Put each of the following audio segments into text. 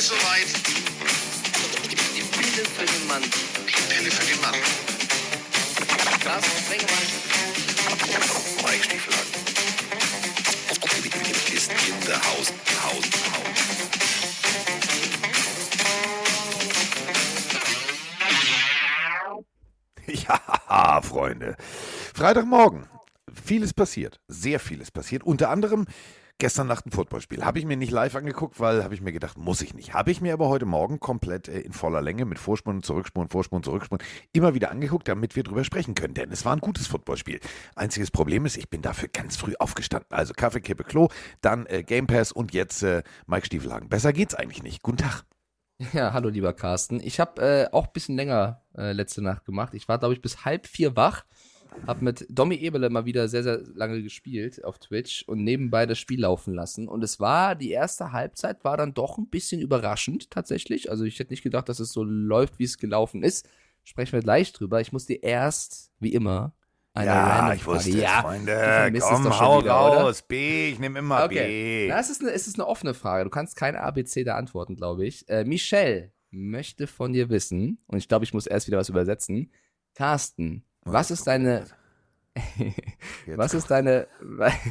ist soweit. Die Pille für den Mann. Die Pille für den Mann. Carsten Sprengemann. Mike Stieflagen. Ist in the house. Haus, Haus. Ja, Freunde. Freitagmorgen. Vieles passiert. Sehr vieles passiert. Unter anderem gestern Nacht ein Footballspiel. Habe ich mir nicht live angeguckt, weil habe ich mir gedacht, muss ich nicht. Habe ich mir aber heute Morgen komplett äh, in voller Länge mit Vorspulen, Zurückspulen, Vorspulen, Zurückspulen immer wieder angeguckt, damit wir drüber sprechen können. Denn es war ein gutes Footballspiel. Einziges Problem ist, ich bin dafür ganz früh aufgestanden. Also Kaffee, Kippe, Klo, dann äh, Game Pass und jetzt äh, Mike Stiefelhagen. Besser geht's eigentlich nicht. Guten Tag. Ja, hallo lieber Carsten. Ich habe äh, auch ein bisschen länger äh, letzte Nacht gemacht. Ich war, glaube ich, bis halb vier wach. Hab mit Domi Eberle mal wieder sehr, sehr lange gespielt auf Twitch und nebenbei das Spiel laufen lassen. Und es war, die erste Halbzeit war dann doch ein bisschen überraschend tatsächlich. Also ich hätte nicht gedacht, dass es so läuft, wie es gelaufen ist. Sprechen wir gleich drüber. Ich musste erst, wie immer, eine ja, ich wusste es, ja, Freunde. Komm, hau wieder, oder? raus. B, ich nehme immer Okay. B. Na, es ist, eine, es ist eine offene Frage. Du kannst kein ABC da antworten, glaube ich. Äh, Michelle möchte von dir wissen, und ich glaube, ich muss erst wieder was übersetzen. Carsten, was ist deine. Was ist deine.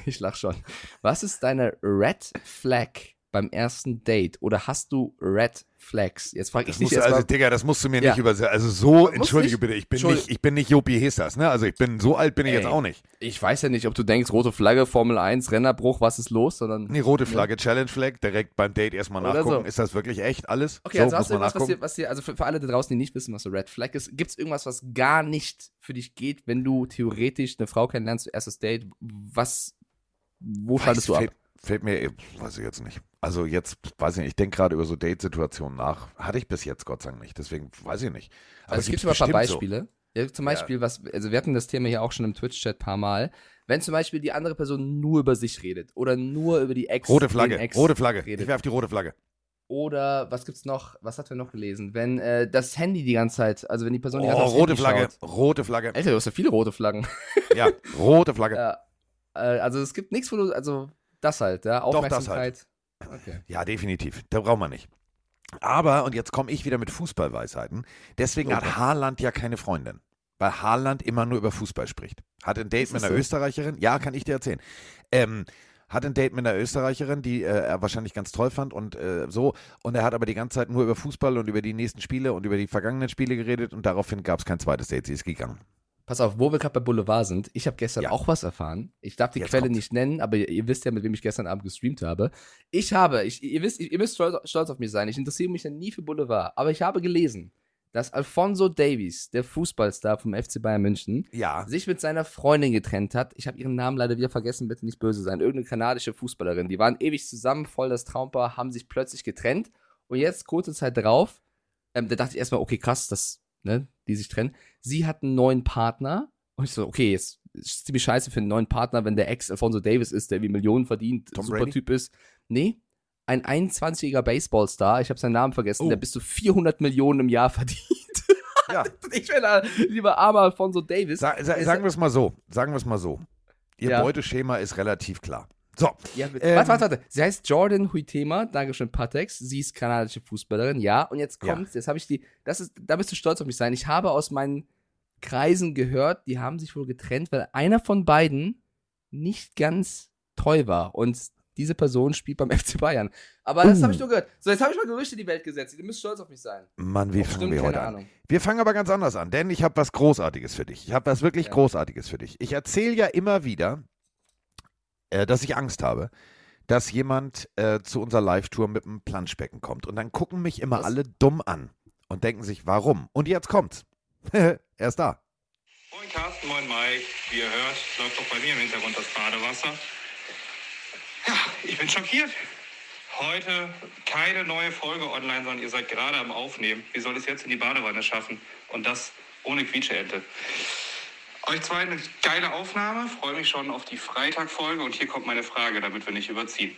Ich lach schon. Was ist deine Red Flag beim ersten Date? Oder hast du Red Flags? Jetzt frage ich Das dich musst, also, Digga, das musst du mir Ja. nicht übersetzen. Also so, Muss entschuldige nicht? bitte, ich bin nicht, ich bin nicht Jopi Hestas, ne? Also ich bin, so alt bin ich jetzt Ey. auch nicht. ich weiß ja nicht, ob du denkst, rote Flagge, Formel 1, Rennerbruch, was ist los, sondern. Nee, rote Flagge, Challenge Flag, direkt beim Date erstmal Oder nachgucken. so. Ist das wirklich echt alles? Okay, so, also hast du irgendwas, was dir, was dir, also für, für alle da draußen, die nicht wissen, was so Red Flag ist, gibt es irgendwas, was gar nicht für dich geht, wenn du theoretisch eine Frau kennenlernst, erstes Date, was, wo schaltest du ab? Fällt, mir, weiß ich jetzt nicht. Also jetzt, weiß ich nicht, ich denke gerade über so Date-Situationen nach. Hatte ich bis jetzt Gott sei Dank nicht, deswegen weiß ich nicht. Aber Also es gibt mal ein paar Beispiele. Ja, zum Beispiel, was, also wir hatten das Thema hier auch schon im Twitch-Chat ein paar Mal. Wenn zum Beispiel die andere Person nur über sich redet oder nur über die Ex. So. Rote Flagge, Ex rote Flagge. redet. Ich werf die rote Flagge. Oder was gibt's noch? Was hat wir noch gelesen? Wenn äh, das Handy die ganze Zeit, also wenn die Person die Oh, ganze Zeit aufs rote Handy Flagge, Schaut. rote Flagge. Alter, du hast ja viele rote Flaggen. Ja, rote Flagge. Ja. Äh, also es gibt nichts, wo du, also das halt, ja, Doch, das halt. Aufmerksamkeit. Okay. Ja, definitiv. Da braucht man nicht. Aber, und jetzt komme ich wieder mit Fußballweisheiten, deswegen hat Okay. Haaland ja keine Freundin. Weil Haaland immer nur über Fußball spricht. Hat ein Date mit einer so? Österreicherin, ja, kann ich dir erzählen. Ähm, hat ein Date mit einer Österreicherin, die äh, er wahrscheinlich ganz toll fand und äh, so. Und er hat aber die ganze Zeit nur über Fußball und über die nächsten Spiele und über die vergangenen Spiele geredet und daraufhin gab es kein zweites Date. Sie ist gegangen. Pass auf, wo wir gerade bei Boulevard sind. Ich habe gestern Ja. auch was erfahren. Ich darf die Jetzt Quelle kommt's. nicht nennen, aber ihr, ihr wisst ja, mit wem ich gestern Abend gestreamt habe. Ich habe, ich, ihr wisst, ihr müsst stolz, stolz auf mich sein. Ich interessiere mich ja nie für Boulevard, aber ich habe gelesen, dass Alfonso Davies, der Fußballstar vom FC Bayern München, Ja. sich mit seiner Freundin getrennt hat. Ich habe ihren Namen leider wieder vergessen, bitte nicht böse sein. Irgendeine kanadische Fußballerin. Die waren ewig zusammen, voll das Traumpaar, haben sich plötzlich getrennt. Und jetzt, kurze Zeit drauf, ähm, da dachte ich erstmal, okay, krass, dass, ne, die sich trennen. Sie hat einen neuen Partner. Und ich so, okay, jetzt ist ziemlich scheiße für einen neuen Partner, wenn der Ex Alfonso Davis ist, der wie Millionen verdient, Tom super Brady? Typ ist. Nee, ein 21-jähriger Baseballstar, ich habe seinen Namen vergessen, Oh. der bis zu 400 Millionen im Jahr verdient. ja. ich bin da lieber armer Alfonso Davis. Sa sa sagen wir es mal so. Sagen wir es mal so. Ihr Ja. Beuteschema ist relativ klar. So. Ja. Ähm, warte, warte, warte. Sie heißt Jordan Huitema, Dankeschön, Patex. Sie ist kanadische Fußballerin, ja. Und jetzt Ja. kommt's, jetzt habe ich die, das ist, da bist du stolz auf mich sein. Ich habe aus meinen Kreisen gehört, die haben sich wohl getrennt, weil einer von beiden nicht ganz treu war. Und diese Person spielt beim FC Bayern. Aber das Uh. habe ich nur gehört. So, jetzt habe ich mal Gerüchte in die Welt gesetzt. Ihr müsst stolz auf mich sein. Mann, wie Ob fangen stimmt, wir heute an? Ahnung. Wir fangen aber ganz anders an, denn ich habe was Großartiges für dich. Ich habe was wirklich Ja. Großartiges für dich. Ich erzähle ja immer wieder, äh, dass ich Angst habe, dass jemand äh, zu unserer Live-Tour mit einem Planschbecken kommt. Und dann gucken mich immer Was? alle dumm an und denken sich, warum? Und jetzt kommt's. er ist da. Moin Carsten, moin Mike. Wie ihr hört, läuft auch bei mir im Hintergrund das Badewasser. Ja, ich bin schockiert. Heute keine neue Folge online, sondern ihr seid gerade am Aufnehmen. Wie soll ich es jetzt in die Badewanne schaffen? Und das ohne Quietscheente. Euch zwei eine geile Aufnahme. Freue mich schon auf die Freitagfolge. Und hier kommt meine Frage, damit wir nicht überziehen.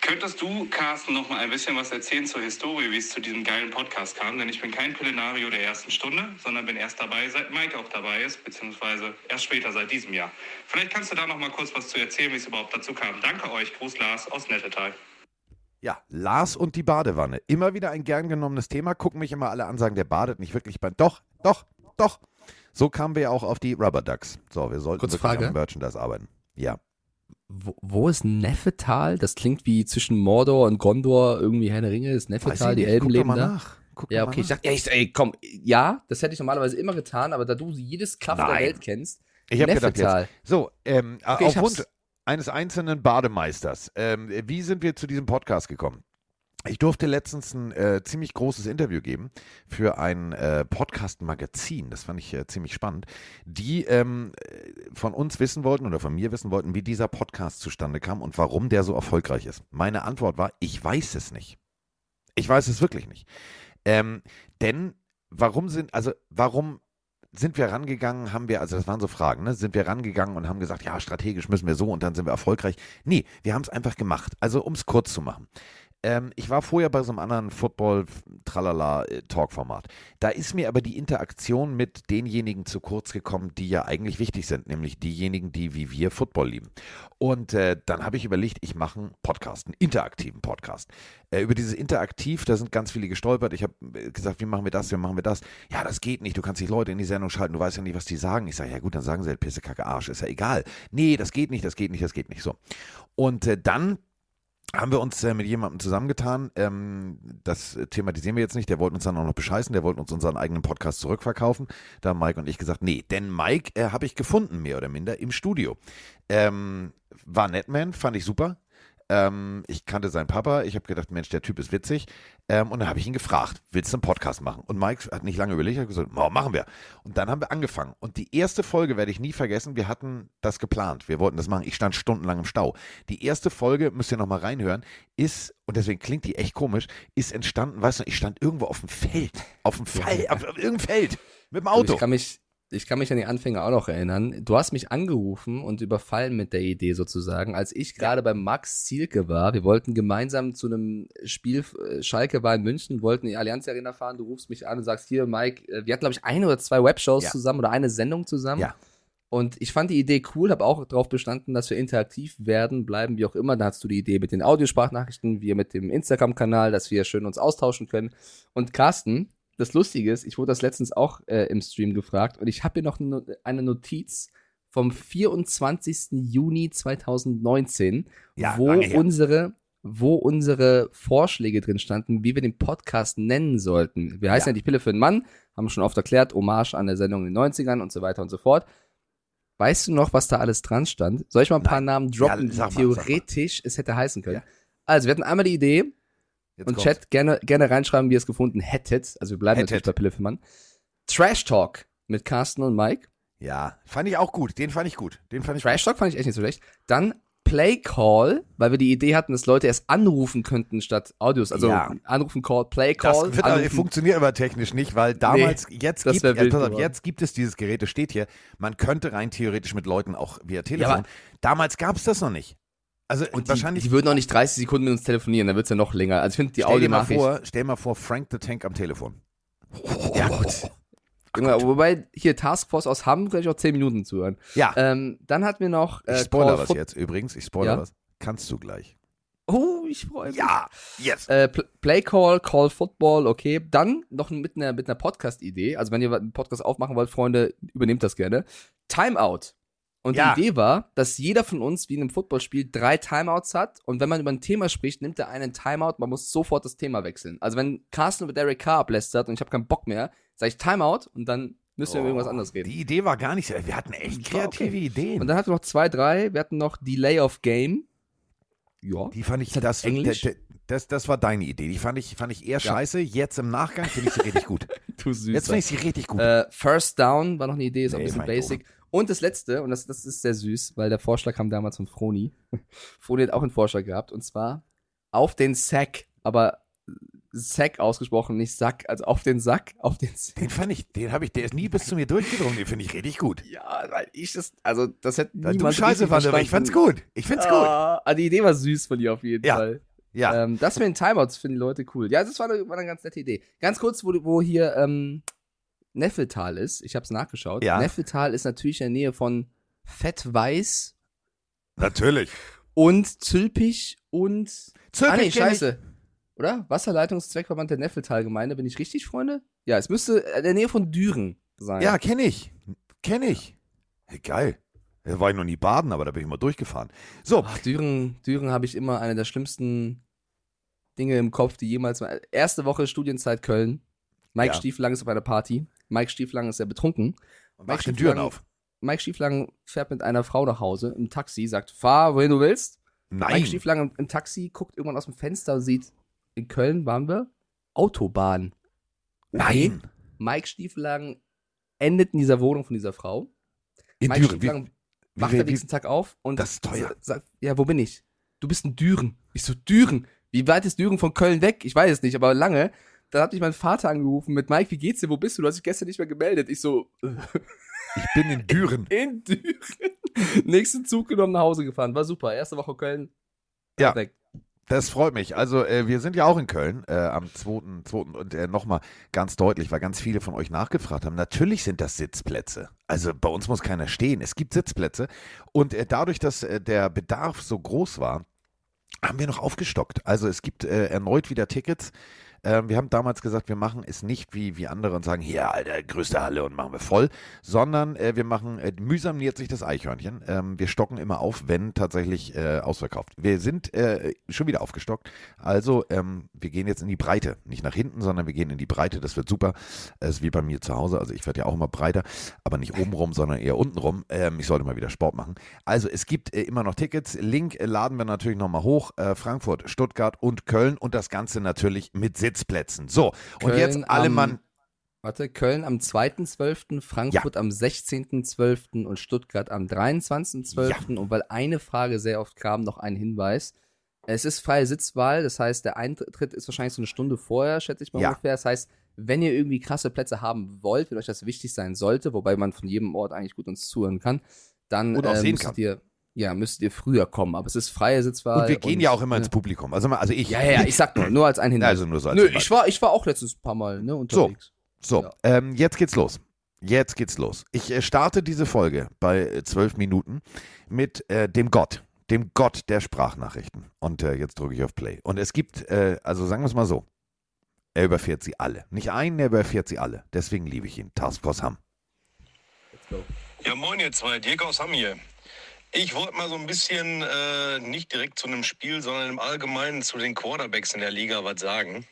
Könntest du, Carsten, noch mal ein bisschen was erzählen zur Historie, wie es zu diesem geilen Podcast kam? Denn ich bin kein Pillenario der ersten Stunde, sondern bin erst dabei, seit Mike auch dabei ist, beziehungsweise erst später seit diesem Jahr. Vielleicht kannst du da noch mal kurz was zu erzählen, wie es überhaupt dazu kam. Danke euch. Gruß Lars aus Nettetal. Ja, Lars und die Badewanne. Immer wieder ein gern genommenes Thema. Gucken mich immer alle an, sagen, der badet nicht wirklich bei. Doch, doch, doch. So kamen wir auch auf die Rubber Ducks. So, wir sollten Kurze Frage. am Merchandise arbeiten. Ja. Wo, wo ist Neffetal? Das klingt wie zwischen Mordor und Gondor, irgendwie Herr der Ringe, ist Neffetal, die. Elben leben da. nach. Guck Ja, okay, ich dachte, echt, ey, komm, ja, das hätte ich normalerweise immer getan, aber da du jedes Kaff der. Welt kennst, Ich habe gedacht, Neffetal. jetzt. So, ähm, Okay, auf Wunsch eines einzelnen Bademeisters. Ähm, wie sind wir zu diesem Podcast gekommen? Ich durfte letztens ein äh, ziemlich großes Interview geben für ein äh, Podcast-Magazin. Das fand ich äh, ziemlich spannend. Die ähm, äh, von uns wissen wollten oder von mir wissen wollten, wie dieser Podcast zustande kam und warum der so erfolgreich ist. Meine Antwort war, ich weiß es nicht. Ich weiß es wirklich nicht. Ähm, denn warum sind, also warum sind wir rangegangen, haben wir, also das waren so Fragen, ne? Sind wir rangegangen und haben gesagt, ja, strategisch müssen wir so und dann sind wir erfolgreich. Nee, wir haben es einfach gemacht. Also, um es kurz zu machen. Ähm, ich war vorher bei so einem anderen Football-Tralala-Talk-Format. Da ist mir aber die Interaktion mit denjenigen zu kurz gekommen, die ja eigentlich wichtig sind, nämlich diejenigen, die wie wir Football lieben. Und äh, dann habe ich überlegt, ich mache einen Podcast, einen interaktiven Podcast. Äh, über dieses Interaktiv, da sind ganz viele gestolpert. Ich habe äh, gesagt, wie machen wir das, wie machen wir das? Ja, das geht nicht, du kannst nicht Leute in die Sendung schalten, du weißt ja nicht, was die sagen. Ich sage, ja gut, dann sagen sie halt Pisse, Kacke, Arsch, ist ja egal. Nee, das geht nicht, das geht nicht, das geht nicht. So. Und äh, dann haben wir uns äh, mit jemandem zusammengetan. Ähm, das thematisieren wir jetzt nicht. Der wollte uns dann auch noch bescheißen. Der wollte uns unseren eigenen Podcast zurückverkaufen. Da haben Mike und ich gesagt, nee, denn Mike äh, habe ich gefunden, mehr oder minder, im Studio. Ähm, war Netman, fand ich super. Ähm, ich kannte seinen Papa. Ich habe gedacht, Mensch, der Typ ist witzig. Ähm, und dann habe ich ihn gefragt, willst du einen Podcast machen? Und Mike hat nicht lange überlegt, hat gesagt, "Ma, machen wir. Und dann haben wir angefangen. Und die erste Folge werde ich nie vergessen. Wir hatten das geplant. Wir wollten das machen. Ich stand stundenlang im Stau. Die erste Folge, müsst ihr nochmal reinhören, ist, und deswegen klingt die echt komisch, ist entstanden, weißt du, ich stand irgendwo auf dem Feld. Auf dem Feld, auf, auf irgendeinem Feld. Mit dem Auto. Ich kann mich, ich kann mich an die Anfänge auch noch erinnern. Du hast mich angerufen und überfallen mit der Idee sozusagen, als ich gerade bei Max Zielke war. Wir wollten gemeinsam zu einem Spiel, äh, Schalke war in München, wollten in die Allianz Arena fahren. Du rufst mich an und sagst, hier, Mike, äh, wir hatten, glaube ich, eine oder zwei Webshows Ja. zusammen oder eine Sendung zusammen. Ja. Und ich fand die Idee cool, habe auch darauf bestanden, dass wir interaktiv werden, bleiben, wie auch immer. Da hast du die Idee mit den Audiosprachnachrichten, wir mit dem Instagram-Kanal, dass wir schön uns austauschen können. Und Carsten, das Lustige ist, ich wurde das letztens auch äh, im Stream gefragt und ich habe hier noch no- eine Notiz vom 24. Juni 2019, Ja, wo unsere wo unsere Vorschläge drin standen, wie wir den Podcast nennen sollten. Wir heißen ja, Ja. die Pille für den Mann, haben schon oft erklärt, Hommage an der Sendung in den 90ern und so weiter und so fort. Weißt du noch, was da alles dran stand? Soll ich mal ein paar Namen droppen, Ja, die mal. theoretisch es hätte heißen können? Ja. Also, wir hatten einmal die Idee, Jetzt und kommt's. Chat gerne, gerne reinschreiben, wie ihr es gefunden hättet. Also wir bleiben Hättet. natürlich bei Pille für Mann. Trash Talk mit Carsten und Mike. Ja, fand ich auch gut. Den fand ich gut. Den fand ich Trash Talk fand ich echt nicht so schlecht. Dann Play Call, weil wir die Idee hatten, dass Leute erst anrufen könnten statt Audios. Also Ja. anrufen Call, Play Das Call. wird aber, funktioniert aber technisch nicht, weil damals, jetzt, das gibt, ja, wild pass auf, jetzt gibt es dieses Gerät, das steht hier, man könnte rein theoretisch mit Leuten auch via Telefon. aber- damals gab es das noch nicht. Also und die, wahrscheinlich, die würden auch nicht 30 Sekunden mit uns telefonieren, dann wird's ja noch länger. Also ich finde die stell dir mal vor, stell mal vor, Frank the Tank am Telefon. Ja, gut. Junge, wobei hier Taskforce aus Hamm könnte ich auch 10 Minuten zuhören. Ja, Ähm, dann hatten wir noch ich äh, spoiler Call was jetzt übrigens, ich spoiler Ja? was. Kannst du gleich. Oh, ich freue mich. Ja, yes. Äh, Pl- Play Call, Call Football, okay. Dann noch mit einer, mit einer Podcast-Idee. Also, wenn ihr einen Podcast aufmachen wollt, Freunde, übernehmt das gerne. Timeout. Und Ja. die Idee war, dass jeder von uns, wie in einem Footballspiel, drei Timeouts hat. Und wenn man über ein Thema spricht, nimmt er einen Timeout. Man muss sofort das Thema wechseln. Also, wenn Carsten über Derek Carr ablästert und ich habe keinen Bock mehr, sage ich Timeout und dann müssen wir über irgendwas anderes reden. Die Idee war gar nicht, wir hatten echt kreative okay. Ideen. Und dann hatten wir noch zwei, drei. Wir hatten noch Delay of Game. Ja. Die fand ich, das das, Englisch? das, das, das war deine Idee. Die fand ich, fand ich eher scheiße. Jetzt im Nachgang finde ich sie richtig gut. Du süß. Jetzt finde ich sie richtig gut. Äh, First Down war noch eine Idee, ist auch ein Nee, bisschen basic. Und das letzte, und das, das ist sehr süß, weil der Vorschlag kam damals von Froni. Froni hat auch einen Vorschlag gehabt, und zwar auf den Sack, aber Sack ausgesprochen, nicht Sack, also auf den Sack, auf den Sack. Den fand ich, den habe ich, der ist nie bis zu mir durchgedrungen. Den finde ich richtig gut. Ja, weil ich das, also das hätte niemand du scheiße fandest, aber ich fand's gut. Ich find's gut. Ah, also die Idee war süß von dir auf jeden Ja. Fall. Ja. Ähm, das mit den Timeouts finden die Leute cool. Ja, das war eine, war eine ganz nette Idee. Ganz kurz, wo, wo hier ähm, Neffeltal ist, ich habe es nachgeschaut. Ja. Neffeltal ist natürlich in der Nähe von Fettweiß Natürlich. und Zülpich und. Zülpich ah, nee, ich. scheiße. Oder? Wasserleitungszweckverband der Neffeltalgemeinde. Bin ich richtig, Freunde? Ja, es müsste in der Nähe von Düren sein. Ja, kenne ich. Kenne ich. Hey, geil. Da war ich noch nie baden, aber da bin ich mal durchgefahren. So, Ach, Düren, Düren habe ich immer eine der schlimmsten Dinge im Kopf, die jemals. Erste Woche Studienzeit Köln. Mike Ja. Stieflang ist auf einer Party. Mike Stieflang ist sehr betrunken. mach den Türen auf. Mike Stieflang fährt mit einer Frau nach Hause im Taxi, sagt, fahr, wohin du willst. Mike Nein. Stieflang im, im Taxi guckt irgendwann aus dem Fenster und sieht, in Köln waren wir, Autobahn. Nein. Mike Stieflang endet in dieser Wohnung von dieser Frau. In Mike Düren. Stieflang wie, wacht wie, am nächsten Tag auf und Das ist teuer. sa- sagt, ja, wo bin ich? Du bist in Düren. Ich so, Düren? Wie weit ist Düren von Köln weg? Ich weiß es nicht, aber lange. Dann hat mich mein Vater angerufen mit Mike, wie geht's dir? Wo bist du? Du hast dich gestern nicht mehr gemeldet. Ich so, ich bin in Düren. in Düren. Nächsten Zug genommen, nach Hause gefahren. War super. Erste Woche Köln. Ja. Perfekt. Das freut mich. Also äh, wir sind ja auch in Köln äh, am 2.2. und äh, nochmal ganz deutlich, weil ganz viele von euch nachgefragt haben. Natürlich sind das Sitzplätze. Also bei uns muss keiner stehen. Es gibt Sitzplätze. Und äh, dadurch, dass äh, der Bedarf so groß war, haben wir noch aufgestockt. Also es gibt äh, erneut wieder Tickets. Ähm, wir haben damals gesagt, wir machen es nicht wie, wie andere und sagen, hier, Alter, größte Halle und machen wir voll, sondern äh, wir machen, äh, mühsam nähert sich das Eichhörnchen. Ähm, wir stocken immer auf, wenn tatsächlich äh, ausverkauft. Wir sind äh, schon wieder aufgestockt. Also ähm, wir gehen jetzt in die Breite. Nicht nach hinten, sondern wir gehen in die Breite. Das wird super. Das ist wie bei mir zu Hause. Also ich werde ja auch immer breiter, aber nicht oben rum, sondern eher unten rum. Ähm, ich sollte mal wieder Sport machen. Also es gibt äh, immer noch Tickets. Link äh, laden wir natürlich nochmal hoch. Äh, Frankfurt, Stuttgart und Köln und das Ganze natürlich mit Sitzplätzen. So, und Köln jetzt alle am- Mann. Warte, Köln am 2.12., Frankfurt am 16.12. und Stuttgart am 23.12. Und weil eine Frage sehr oft kam, noch ein Hinweis. Es ist freie Sitzwahl, das heißt, der Eintritt ist wahrscheinlich so eine Stunde vorher, schätze ich mal Ja. ungefähr. Das heißt, wenn ihr irgendwie krasse Plätze haben wollt, wenn euch das wichtig sein sollte, wobei man von jedem Ort eigentlich gut uns zuhören kann, dann Und auch äh, sehen kann. ihr, ja, müsst ihr früher kommen. Aber es ist freie Sitzwahl. Und wir gehen ja auch immer ins Publikum. Also, mal- also ich. Ja, ja, ja, ich sag nur, nur als ein Hinweis. Also nur so als Nö, ich war, ich war auch letztens ein paar Mal ne, unterwegs. So, Ja. ähm, jetzt geht's los. Jetzt geht's los. Ich äh, starte diese Folge bei äh, zwölf Minuten mit äh, dem Gott, dem Gott der Sprachnachrichten. Und äh, jetzt drücke ich auf Play. Und es gibt, äh, also sagen wir es mal so, er überfährt sie alle. Nicht einen, er überfährt sie alle. Deswegen liebe ich ihn. Taskforce Hamm. Let's go. Ja, moin ihr zwei, Dirk aus Hamm hier. Ich wollte mal so ein bisschen, äh, nicht direkt zu einem Spiel, sondern im Allgemeinen zu den Quarterbacks in der Liga was sagen.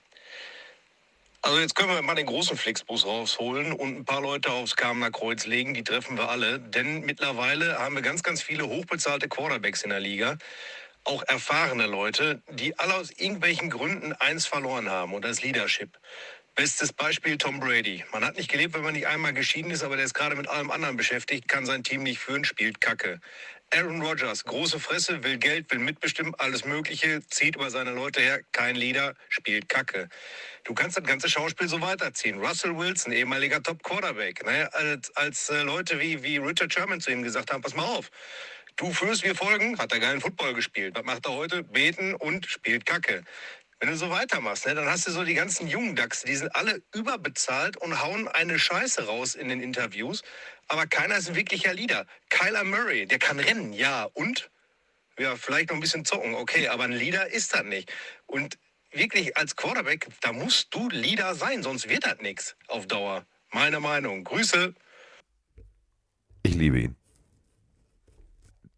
Also jetzt können wir mal den großen Flixbus rausholen und ein paar Leute aufs Kamener Kreuz legen, die treffen wir alle. Denn mittlerweile haben wir ganz, ganz viele hochbezahlte Quarterbacks in der Liga. Auch erfahrene Leute, die alle aus irgendwelchen Gründen eins verloren haben und das Leadership. Bestes Beispiel Tom Brady. Man hat nicht gelebt, wenn man nicht einmal geschieden ist, aber der ist gerade mit allem anderen beschäftigt, kann sein Team nicht führen, spielt Kacke. Aaron Rodgers, große Fresse, will Geld, will mitbestimmen, alles Mögliche, zieht über seine Leute her, kein Leader, spielt Kacke. Du kannst das ganze Schauspiel so weiterziehen. Russell Wilson, ehemaliger Top-Quarterback, ne? als, als äh, Leute wie, wie Richard Sherman zu ihm gesagt haben, pass mal auf, du führst, wir folgen, hat er geilen Football gespielt. Was macht er heute? Beten und spielt Kacke. Wenn du so weitermachst, ne, dann hast du so die ganzen jungen Dachse, die sind alle überbezahlt und hauen eine Scheiße raus in den Interviews. Aber keiner ist ein wirklicher Leader. Kyler Murray, der kann rennen, ja. Und? Ja, vielleicht noch ein bisschen zocken, okay, aber ein Leader ist das nicht. Und wirklich als Quarterback, da musst du Leader sein, sonst wird das nichts auf Dauer. Meine Meinung. Grüße. Ich liebe ihn.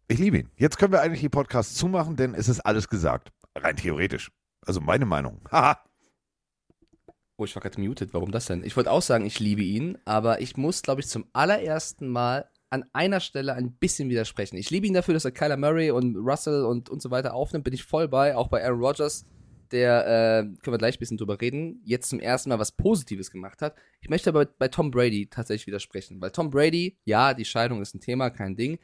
Ich liebe ihn. Jetzt können wir eigentlich die Podcasts zumachen, denn es ist alles gesagt. Rein theoretisch. Also meine Meinung. Haha. Oh, ich war gerade muted. Warum das denn? Ich wollte auch sagen, ich liebe ihn, aber ich muss, glaube ich, zum allerersten Mal an einer Stelle ein bisschen widersprechen. Ich liebe ihn dafür, dass er Kyler Murray und Russell und, und so weiter aufnimmt. Bin ich voll bei. Auch bei Aaron Rodgers, der, äh, können wir gleich ein bisschen drüber reden, jetzt zum ersten Mal was Positives gemacht hat. Ich möchte aber bei Tom Brady tatsächlich widersprechen. Weil Tom Brady, ja, die Scheidung ist ein Thema, kein Ding.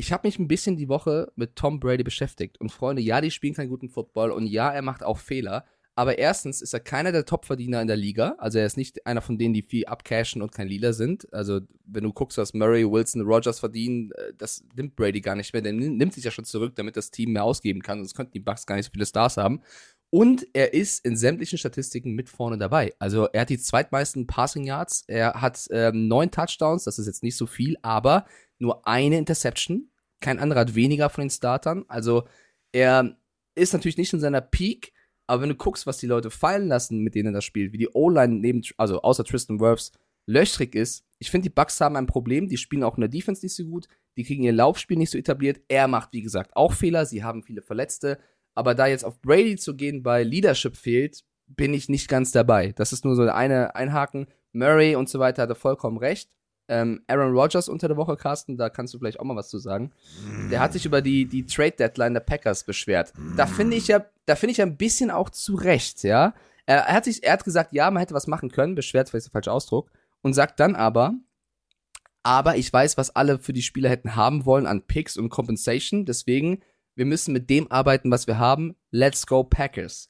Ich habe mich ein bisschen die Woche mit Tom Brady beschäftigt. Und Freunde, ja, die spielen keinen guten Football und ja, er macht auch Fehler. Aber erstens ist er keiner der Topverdiener in der Liga. Also er ist nicht einer von denen, die viel abcashen und kein Leader sind. Also wenn du guckst, was Murray, Wilson, Rogers verdienen, äh, das nimmt Brady gar nicht mehr. Der nimmt nimmt sich ja schon zurück, damit das Team mehr ausgeben kann. Sonst könnten die Bucks gar nicht so viele Stars haben. Und er ist in sämtlichen Statistiken mit vorne dabei. Also er hat die zweitmeisten Passing Yards. Er hat ähm, neun Touchdowns. Das ist jetzt nicht so viel, aber nur eine Interception. Kein anderer hat weniger von den Startern. Also Er ist natürlich nicht in seiner Peak, aber wenn du guckst, was die Leute fallen lassen, mit denen er das spielt, wie die O-Line neben, also außer Tristan Wirfs, löchrig ist. Ich finde, die Bucks haben ein Problem. Die spielen auch in der Defense nicht so gut. Die kriegen ihr Laufspiel nicht so etabliert. Er macht, wie gesagt, auch Fehler. Sie haben viele Verletzte. Aber da jetzt auf Brady zu gehen, bei Leadership fehlt, bin ich nicht ganz dabei. Das ist nur so eine Einhaken. Murray und so weiter hatte vollkommen recht. Ähm, Aaron Rodgers unter der Woche, Carsten, da kannst du vielleicht auch mal was zu sagen. Der hat sich über die, die Trade Deadline der Packers beschwert. Da finde ich ja, da finde ich ja ein bisschen auch zu Recht, ja. Er, er hat sich, er hat gesagt, ja, man hätte was machen können, beschwert, vielleicht ist der falsche Ausdruck, und sagt dann aber, aber ich weiß, was alle für die Spieler hätten haben wollen an Picks und Compensation, deswegen, wir müssen mit dem arbeiten, was wir haben. Let's go Packers.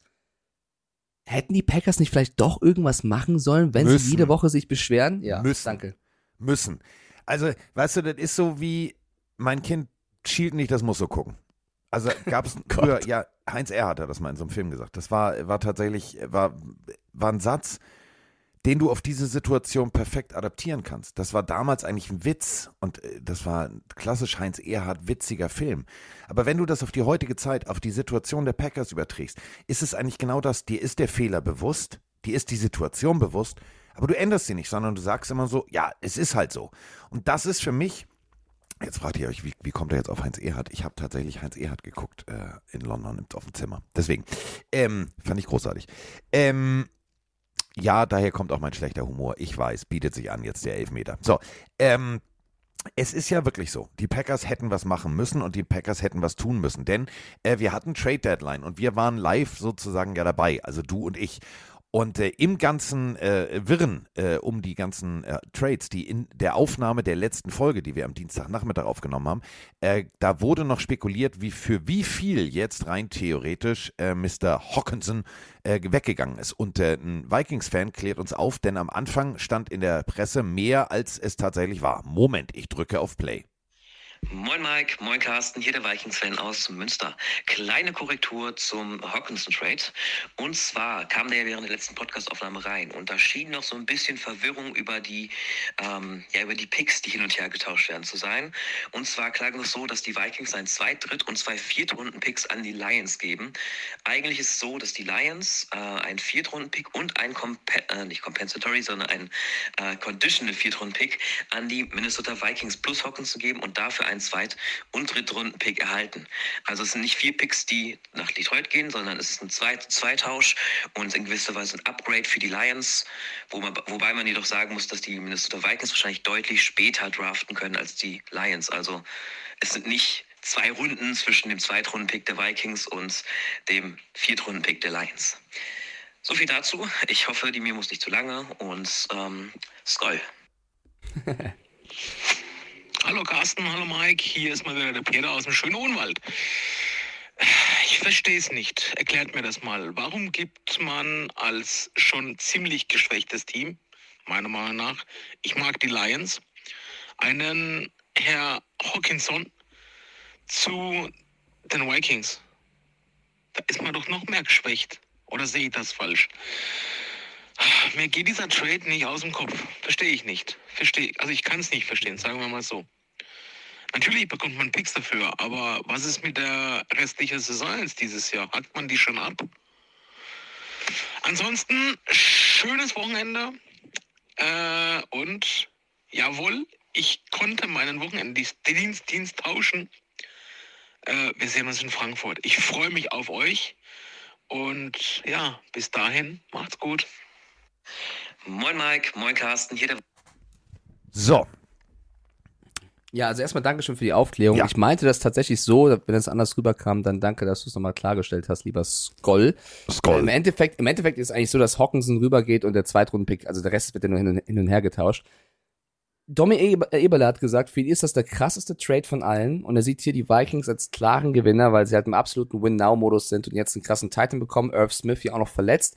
Hätten die Packers nicht vielleicht doch irgendwas machen sollen, wenn Müssen. sie jede Woche sich beschweren? Ja, Müssen. danke. Müssen. Also, weißt du, das ist so wie, mein Kind schielt nicht, das muss so gucken. Also gab es früher, ja, Heinz R. hat er das mal in so einem Film gesagt. Das war, war tatsächlich, war, war ein Satz, den du auf diese Situation perfekt adaptieren kannst. Das war damals eigentlich ein Witz und äh, das war ein klassisch Heinz Erhardt witziger Film. Aber wenn du das auf die heutige Zeit, auf die Situation der Packers überträgst, ist es eigentlich genau das. Dir ist der Fehler bewusst, dir ist die Situation bewusst, aber du änderst sie nicht, sondern du sagst immer so, ja, es ist halt so. Und das ist für mich, jetzt fragt ihr euch, wie, wie kommt er jetzt auf Heinz Erhardt? Ich habe tatsächlich Heinz Erhardt geguckt äh, in London auf dem Zimmer. Deswegen, ähm, fand ich großartig. Ähm, ja, daher kommt auch mein schlechter Humor. Ich weiß, bietet sich an jetzt der Elfmeter. So, ähm, es ist ja wirklich so. Die Packers hätten was machen müssen und die Packers hätten was tun müssen, denn äh, wir hatten Trade Deadline und wir waren live sozusagen ja dabei, also du und ich. Und äh, im ganzen äh, Wirren äh, um die ganzen äh, Trades, die in der Aufnahme der letzten Folge, die wir am Dienstagnachmittag aufgenommen haben, äh, da wurde noch spekuliert, wie für wie viel jetzt rein theoretisch äh, Mr. Hawkinson weggegangen ist. Und ein Vikings-Fan klärt uns auf, denn am Anfang stand in der Presse mehr, als es tatsächlich war. Moment, ich drücke auf Play. Moin Mike, moin Carsten, hier der Vikings-Fan aus Münster. Kleine Korrektur zum Hawkinson-Trade. Und zwar kam der ja während der letzten Podcast-Aufnahme rein und da schien noch so ein bisschen Verwirrung über die, ähm, ja, über die Picks, die hin und her getauscht werden, zu sein. Und zwar klang es so, dass die Vikings ein Zweit-, Dritt- und zwei Viertrunden-Picks an die Lions geben. Eigentlich ist es so, dass die Lions äh, einen Viertrunden-Pick und ein, Compa äh, nicht Compensatory, sondern ein äh, Conditional Viertrunden-Pick an die Minnesota Vikings plus Hawkinson geben und dafür einen Zweit- und Drittrunden-Pick erhalten. Also es sind nicht vier Picks, die nach Detroit gehen, sondern es ist ein Zweit Zweitausch und in gewisser Weise ein Upgrade für die Lions, wo man, wobei man jedoch sagen muss, dass die Minnesota Vikings wahrscheinlich deutlich später draften können als die Lions. Also es sind nicht zwei Runden zwischen dem Zweitrunden-Pick der Vikings und dem Viertrunden-Pick der Lions. So viel dazu. Ich hoffe, die Memo ist nicht zu lange und ähm, Skoll. Hallo Carsten, hallo Mike, hier ist mal wieder der Peter aus dem schönen Odenwald. Ich verstehe es nicht. Erklärt mir das mal. Warum gibt man als schon ziemlich geschwächtes Team, meiner Meinung nach, ich mag die Lions, einen Herr Hawkinson zu den Vikings? Da ist man doch noch mehr geschwächt. Oder sehe ich das falsch? Mir geht dieser Trade nicht aus dem Kopf. Verstehe ich nicht. Verstehe, also ich kann es nicht verstehen, sagen wir mal so. Natürlich bekommt man Picks dafür, aber was ist mit der restlichen Saison dieses Jahr? Hat man die schon ab? Ansonsten, schönes Wochenende. Äh, und jawohl, ich konnte meinen Wochenenddienst Dienst tauschen. Äh, wir sehen uns in Frankfurt. Ich freue mich auf euch. Und ja, bis dahin, macht's gut. Moin Mike, moin Carsten, hier der So, Ja, also erstmal Dankeschön für die Aufklärung. Ja. Ich meinte das tatsächlich so, wenn es anders rüberkam, dann danke, dass du es nochmal klargestellt hast, lieber Skoll. Skoll. Im Endeffekt, im Endeffekt ist eigentlich so, dass Hawkinson rübergeht und der Zweitrunden-Pick, also der Rest wird ja nur hin und, hin und her getauscht. Domi Eber- Eberle hat gesagt, für ihn ist das der krasseste Trade von allen und er sieht hier die Vikings als klaren Gewinner, weil sie halt im absoluten Win-Now-Modus sind und jetzt einen krassen Titan bekommen, Irv Smith hier auch noch verletzt.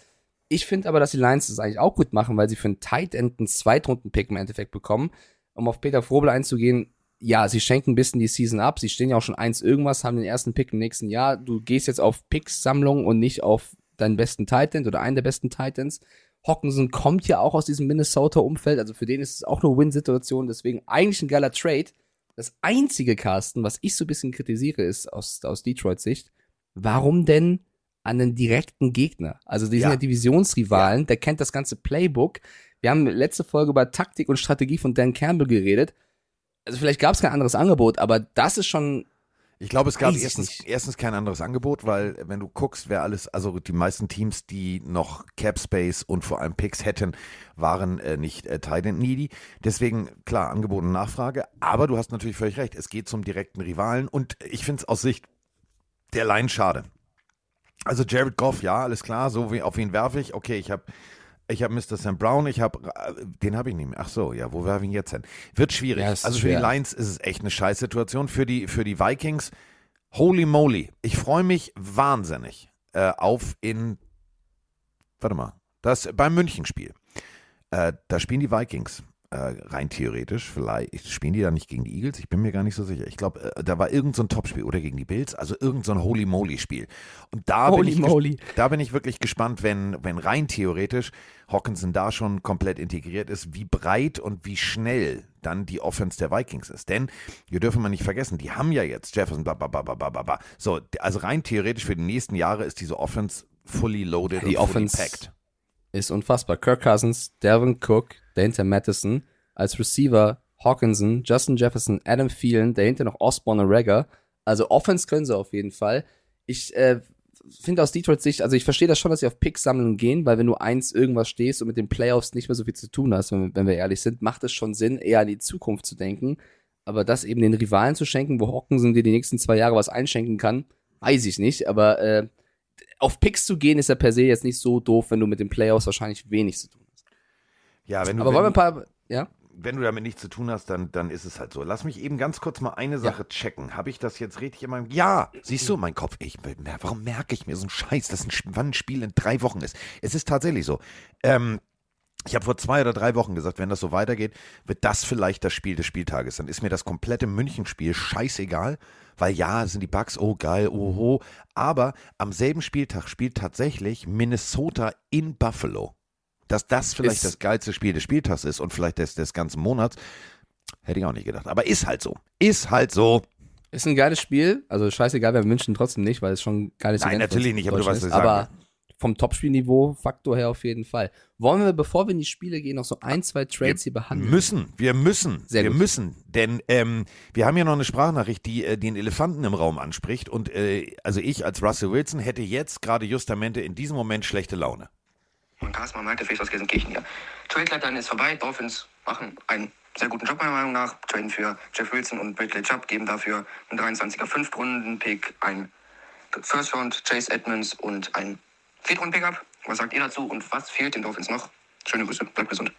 Ich finde aber, dass die Lions das eigentlich auch gut machen, weil sie für einen Tight End einen Zweitrunden-Pick im Endeffekt bekommen. Um auf Peter Frobel einzugehen, ja, sie schenken ein bisschen die Season ab. Sie stehen ja auch schon eins irgendwas, haben den ersten Pick im nächsten Jahr. Du gehst jetzt auf Picks-Sammlung und nicht auf deinen besten Titan oder einen der besten Titans. Hawkinson kommt ja auch aus diesem Minnesota-Umfeld, also für den ist es auch eine Win-Situation, deswegen eigentlich ein geiler Trade. Das einzige, Carsten, was ich so ein bisschen kritisiere, ist aus, aus Detroit-Sicht, warum denn an den direkten Gegner? Also die sind Ja. ja Divisionsrivalen, der kennt das ganze Playbook. Wir haben letzte Folge über Taktik und Strategie von Dan Campbell geredet. Also vielleicht gab es kein anderes Angebot, aber das ist schon Ich glaube, es gab erstens, erstens kein anderes Angebot, weil wenn du guckst, wer alles, also die meisten Teams, die noch Cap Space und vor allem Picks hätten, waren äh, nicht äh, tight and needy. Deswegen, klar, Angebot und Nachfrage. Aber du hast natürlich völlig recht, es geht zum direkten Rivalen und ich finde es aus Sicht der Line schade. Also Jared Goff, ja, alles klar, so wie, auf wen werfe ich? Okay, ich habe ich habe Mr. Sam Brown, ich habe, den habe ich nicht mehr. Ach so, ja, wo werfe ich ihn jetzt hin? Wird schwierig. Ja, also für die. Lions ist es echt eine Scheißsituation. Für die, für die Vikings, holy moly, ich freue mich wahnsinnig äh, auf in, warte mal, das beim Münchenspiel. Äh, da spielen die Vikings. Äh, rein theoretisch, vielleicht spielen die da nicht gegen die Eagles, ich bin mir gar nicht so sicher. Ich glaube, äh, da war irgend so ein Topspiel oder gegen die Bills, also irgend so ein Holy Moly Spiel. Und da bin Holy ich ges- moly. da bin ich wirklich gespannt, wenn, wenn rein theoretisch Hawkinson da schon komplett integriert ist, wie breit und wie schnell dann die Offense der Vikings ist. Denn wir dürfen mal nicht vergessen, die haben ja jetzt Jefferson, bla bla bla bla bla bla. So, also rein theoretisch für die nächsten Jahre ist diese Offense fully loaded Die und fully Offense- packed. ist unfassbar. Kirk Cousins, Devin Cook, dahinter Madison, als Receiver Hawkinson, Justin Jefferson, Adam Thielen, dahinter noch Osborne und Rager. Also Offense können sie auf jeden Fall. Ich äh, finde aus Detroit Sicht, also ich verstehe das schon, dass sie auf Picks sammeln gehen, weil wenn du eins irgendwas stehst und mit den Playoffs nicht mehr so viel zu tun hast, wenn, wenn wir ehrlich sind, macht es schon Sinn, eher an die Zukunft zu denken. Aber das eben den Rivalen zu schenken, wo Hawkinson dir die nächsten zwei Jahre was einschenken kann, weiß ich nicht. Aber äh, auf Picks zu gehen ist ja per se jetzt nicht so doof, wenn du mit den Playoffs wahrscheinlich wenig zu tun hast. Ja, wenn du, Aber wenn, wollen wir ein paar, ja? wenn du damit nichts zu tun hast, dann, dann ist es halt so. Lass mich eben ganz kurz mal eine Sache checken. Habe ich das jetzt richtig in meinem. Ja, siehst du, mein Kopf. Ich, warum merke ich mir so einen Scheiß, dass ein, wann ein Spiel in drei Wochen ist? Es ist tatsächlich so. Ähm, ich habe vor zwei oder drei Wochen gesagt, wenn das so weitergeht, wird das vielleicht das Spiel des Spieltages. Dann ist mir das komplette Münchenspiel scheißegal, weil ja, sind die Bugs, oh geil, oho. Aber am selben Spieltag spielt tatsächlich Minnesota in Buffalo. Dass das vielleicht Ist- das geilste Spiel des Spieltags ist und vielleicht des, des ganzen Monats, hätte ich auch nicht gedacht. Aber ist halt so. Ist halt so. Ist ein geiles Spiel. Also scheißegal, wir München trotzdem nicht, weil es schon ein geiles Nein, Event natürlich nicht, aber du weißt, ist. was ich Aber vom Topspielniveau, Faktor her auf jeden Fall. Wollen wir, bevor wir in die Spiele gehen, noch so ein, zwei Trades hier behandeln? Müssen, wir müssen, Sehr wir gut. müssen, denn ähm, wir haben ja noch eine Sprachnachricht, die äh, den Elefanten im Raum anspricht und äh, also ich als Russell Wilson hätte jetzt gerade justamente in diesem Moment schlechte Laune. Und Carsten Malte, Face aus Gelsenkirchen hier. Trade Deadline ist vorbei. Dolphins machen einen sehr guten Job meiner Meinung nach. Traden für Jeff Wilson und Bradley Chubb, geben dafür einen 23er Fünftrunden-Pick, ein First Round Chase Edmonds und ein Viertrunden-Pickup. Was sagt ihr dazu und was fehlt den Dolphins noch? Schöne Grüße, bleibt gesund.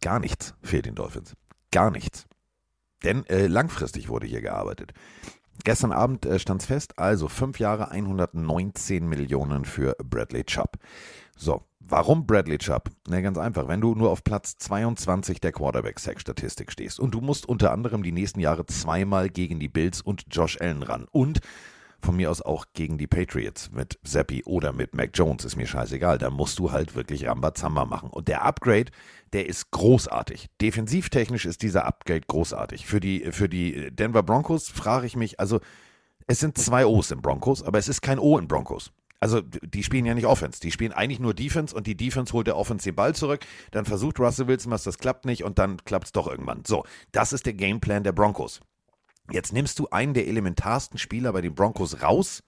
Gar nichts fehlt den Dolphins. Gar nichts. Denn äh, langfristig wurde hier gearbeitet. Gestern Abend äh, stand es fest, also fünf Jahre 119 Millionen für Bradley Chubb. So, warum Bradley Chubb? Na, ganz einfach, wenn du nur auf Platz 22 der Quarterback-Sack-Statistik stehst und du musst unter anderem die nächsten Jahre zweimal gegen die Bills und Josh Allen ran und von mir aus auch gegen die Patriots mit Zappi oder mit Mac Jones, ist mir scheißegal. Da musst du halt wirklich Rambazamba machen. Und der Upgrade, der ist großartig. Defensivtechnisch ist dieser Upgrade großartig. Für die, für die Denver Broncos frage ich mich, also es sind zwei O's in Broncos, aber es ist kein O in Broncos. Also die spielen ja nicht Offense, die spielen eigentlich nur Defense und die Defense holt der Offense den Ball zurück, dann versucht Russell Wilson was, das klappt nicht und dann klappt es doch irgendwann. So, das ist der Gameplan der Broncos. Jetzt nimmst du einen der elementarsten Spieler bei den Broncos raus?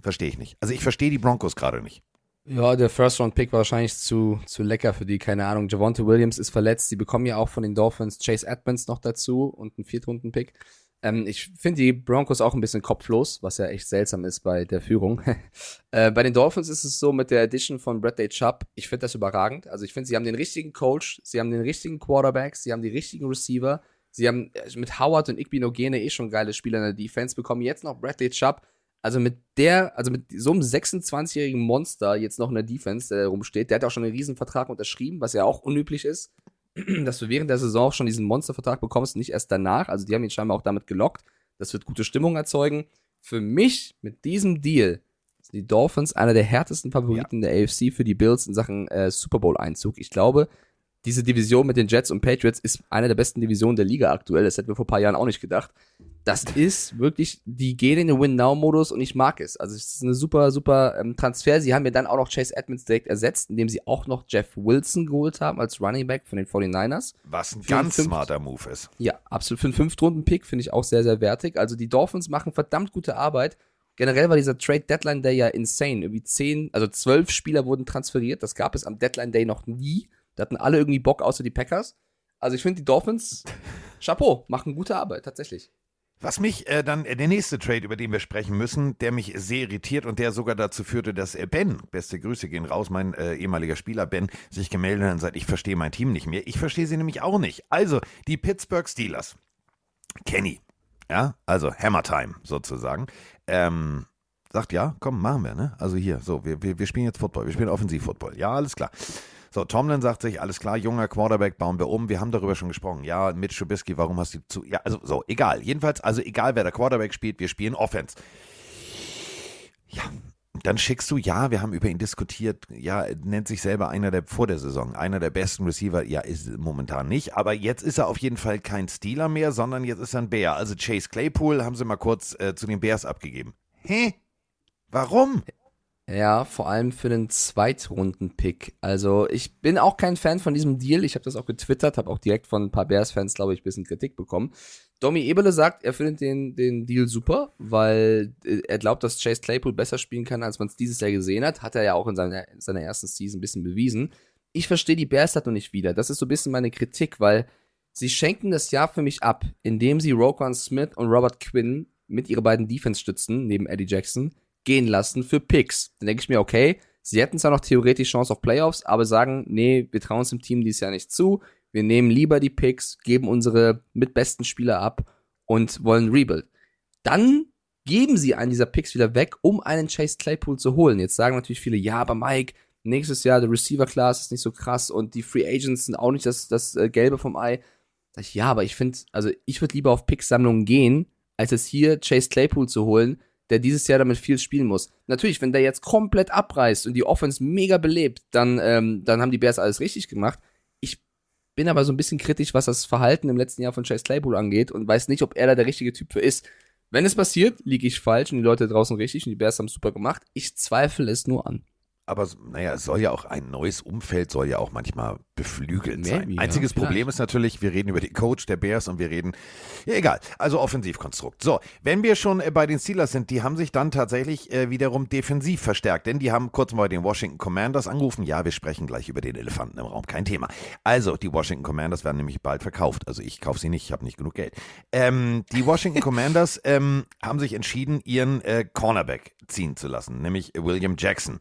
Verstehe ich nicht. Also ich verstehe die Broncos gerade nicht. Ja, der First-Round-Pick war wahrscheinlich zu, zu lecker für die, keine Ahnung. Javonte Williams ist verletzt. Sie bekommen ja auch von den Dolphins Chase Edmonds noch dazu und einen Viertrunden-Pick. Ähm, ich finde die Broncos auch ein bisschen kopflos, was ja echt seltsam ist bei der Führung. äh, bei den Dolphins ist es so mit der Addition von Bradley Chubb, ich finde das überragend. Also ich finde, sie haben den richtigen Coach, sie haben den richtigen Quarterback, sie haben die richtigen Receiver, sie haben äh, mit Howard und Igbinogene eh schon geile Spieler in der Defense, bekommen jetzt noch Bradley Chubb. Also mit der, also mit so einem 26-jährigen Monster jetzt noch in der Defense, der da rumsteht, der hat auch schon einen Riesenvertrag unterschrieben, was ja auch unüblich ist, dass du während der Saison schon diesen Monstervertrag bekommst, nicht erst danach. Also die haben ihn scheinbar auch damit gelockt. Das wird gute Stimmung erzeugen. Für mich mit diesem Deal sind die Dolphins einer der härtesten Favoriten der AFC für die Bills in Sachen äh, Super Bowl-Einzug. Ich glaube, diese Division mit den Jets und Patriots ist eine der besten Divisionen der Liga aktuell. Das hätten wir vor ein paar Jahren auch nicht gedacht. Das ist wirklich, die gehen in den Win-Now-Modus und ich mag es. Also es ist eine super, super ähm, Transfer. Sie haben ja dann auch noch Chase Edmonds direkt ersetzt, indem sie auch noch Jeff Wilson geholt haben als Running Back von den 49ers. Was ein ganz fünf- smarter Move ist. Ja, absolut. Für einen Fünftrunden-Pick finde ich auch sehr, sehr wertig. Also die Dolphins machen verdammt gute Arbeit. Generell war dieser Trade Deadline Day ja insane. Irgendwie zehn, also zwölf Spieler wurden transferiert. Das gab es am Deadline Day noch nie. Da hatten alle irgendwie Bock, außer die Packers. Also ich finde die Dolphins, Chapeau, machen gute Arbeit, tatsächlich. Was mich äh, dann, äh, der nächste Trade, über den wir sprechen müssen, der mich sehr irritiert und der sogar dazu führte, dass äh, Ben, beste Grüße gehen raus, mein äh, ehemaliger Spieler Ben, sich gemeldet hat und sagt, ich verstehe mein Team nicht mehr. Ich verstehe sie nämlich auch nicht. Also, die Pittsburgh Steelers. Kenny, ja, also Hammer Time sozusagen, ähm, sagt, ja, komm, machen wir, ne? Also hier, so, wir, wir, wir spielen jetzt Football, wir spielen Offensiv-Football. Ja, alles klar. So, Tomlin sagt sich, alles klar, junger Quarterback, bauen wir um. Wir haben darüber schon gesprochen. Ja, mit Trubisky, warum hast du zu. Ja, also so, egal. Jedenfalls, also egal, wer der Quarterback spielt, wir spielen Offense. Ja, dann schickst du, ja, wir haben über ihn diskutiert, ja, nennt sich selber einer der vor der Saison, einer der besten Receiver, ja, ist momentan nicht, aber jetzt ist er auf jeden Fall kein Stealer mehr, sondern jetzt ist er ein Bär. Also Chase Claypool haben sie mal kurz äh, zu den Bears abgegeben. Hä? Warum? Ja, vor allem für den Zweitrunden-Pick. Also ich bin auch kein Fan von diesem Deal. Ich habe das auch getwittert, habe auch direkt von ein paar Bears-Fans, glaube ich, ein bisschen Kritik bekommen. Domi Eberle sagt, er findet den, den Deal super, weil äh, er glaubt, dass Chase Claypool besser spielen kann, als man es dieses Jahr gesehen hat. Hat er ja auch in seiner, in seiner ersten Season ein bisschen bewiesen. Ich verstehe die Bears halt noch nicht wieder. Das ist so ein bisschen meine Kritik, weil sie schenken das Jahr für mich ab, indem sie Roquan Smith und Robert Quinn mit ihre beiden Defense-Stützen, neben Eddie Jackson, gehen lassen für Picks. Dann denke ich mir, okay, sie hätten zwar noch theoretisch Chance auf Playoffs, aber sagen, nee, wir trauen es dem Team dieses Jahr nicht zu. Wir nehmen lieber die Picks, geben unsere mitbesten Spieler ab und wollen Rebuild. Dann geben sie einen dieser Picks wieder weg, um einen Chase Claypool zu holen. Jetzt sagen natürlich viele, ja, aber Mike, nächstes Jahr der Receiver-Class ist nicht so krass und die Free Agents sind auch nicht das, das äh, Gelbe vom Ei. Ja, aber ich finde, also ich würde lieber auf Picksammlungen gehen, als es hier Chase Claypool zu holen, der dieses Jahr damit viel spielen muss. Natürlich, wenn der jetzt komplett abreißt und die Offense mega belebt, dann, ähm, dann haben die Bears alles richtig gemacht. Ich bin aber so ein bisschen kritisch, was das Verhalten im letzten Jahr von Chase Claypool angeht und weiß nicht, ob er da der richtige Typ für ist. Wenn es passiert, liege ich falsch und die Leute draußen richtig und die Bears haben super gemacht. Ich zweifle es nur an. Aber naja, es soll ja auch ein neues Umfeld, soll ja auch manchmal beflügelnd sein. Maybe, ja, Einziges vielleicht. Problem ist natürlich, wir reden über den Coach der Bears und wir reden, ja egal, also Offensivkonstrukt. So, wenn wir schon äh, bei den Steelers sind, die haben sich dann tatsächlich äh, wiederum defensiv verstärkt, denn die haben kurz mal bei den Washington Commanders angerufen. Ja, wir sprechen gleich über den Elefanten im Raum, kein Thema. Also, die Washington Commanders werden nämlich bald verkauft. Also ich kaufe sie nicht, ich habe nicht genug Geld. Ähm, die Washington Commanders ähm, haben sich entschieden, ihren äh, Cornerback ziehen zu lassen, nämlich William Jackson.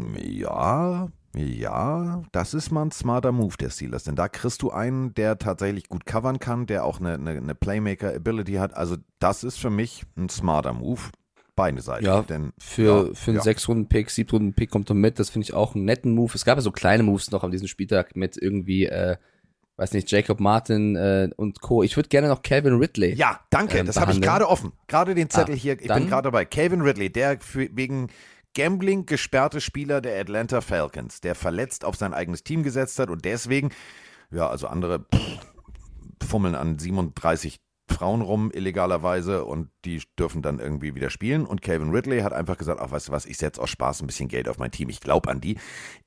Ja, ja, das ist mal ein smarter Move der Steelers, denn da kriegst du einen, der tatsächlich gut covern kann, der auch eine, eine, eine Playmaker-Ability hat. Also das ist für mich ein smarter Move. Beide Seiten. Ja, denn Für, ja, für einen ja. Sechs-Runden-Pick, Siebtrunden-Pick kommt er mit. Das finde ich auch einen netten Move. Es gab ja so kleine Moves noch an diesem Spieltag mit irgendwie, äh, weiß nicht, Jacob Martin äh, und Co. Ich würde gerne noch Calvin Ridley. Ja, danke. ähm, das habe ich gerade offen. Gerade den Zettel Ah, hier. Ich bin gerade dabei. Calvin Ridley, der für, wegen Gambling gesperrte Spieler der Atlanta Falcons, der verletzt auf sein eigenes Team gesetzt hat und deswegen, ja, also andere pff, fummeln an 37 Frauen rum illegalerweise und die dürfen dann irgendwie wieder spielen. Und Calvin Ridley hat einfach gesagt, ach weißt du was, ich setze aus Spaß ein bisschen Geld auf mein Team, ich glaube an die.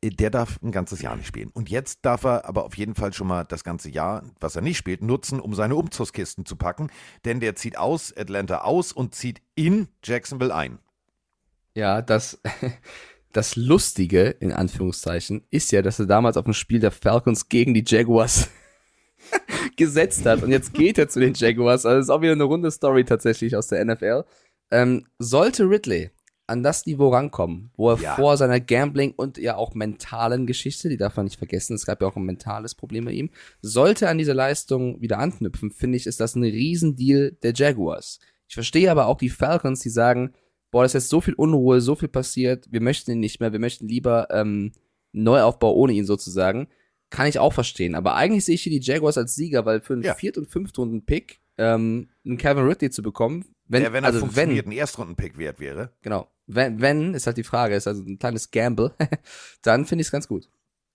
Äh, Der darf ein ganzes Jahr nicht spielen. Und jetzt darf er aber auf jeden Fall schon mal das ganze Jahr, was er nicht spielt, nutzen, um seine Umzugskisten zu packen. Denn der zieht aus, Atlanta aus und zieht in Jacksonville ein. Ja, das, das Lustige, in Anführungszeichen, ist ja, dass er damals auf dem Spiel der Falcons gegen die Jaguars gesetzt hat. Und jetzt geht er zu den Jaguars. Also das ist auch wieder eine runde Story tatsächlich aus der NFL. Ähm, sollte Ridley an das Niveau rankommen, wo er Ja. vor seiner Gambling und ja auch mentalen Geschichte, die darf man nicht vergessen, es gab ja auch ein mentales Problem bei ihm, sollte an diese Leistung wieder anknüpfen, finde ich, ist das ein Riesendeal der Jaguars. Ich verstehe aber auch die Falcons, die sagen, boah, das ist jetzt so viel Unruhe, so viel passiert, wir möchten ihn nicht mehr, wir möchten lieber ähm, Neuaufbau ohne ihn sozusagen. Kann ich auch verstehen. Aber eigentlich sehe ich hier die Jaguars als Sieger, weil für einen Ja. Viert- und Fünftrunden-Pick ähm, einen Kevin Ridley zu bekommen, wenn, der, wenn er also funktioniert, wenn, ein Erstrunden-Pick wert wäre. genau, wenn, wenn, ist halt die Frage, ist also ein kleines Gamble, dann finde ich es ganz gut.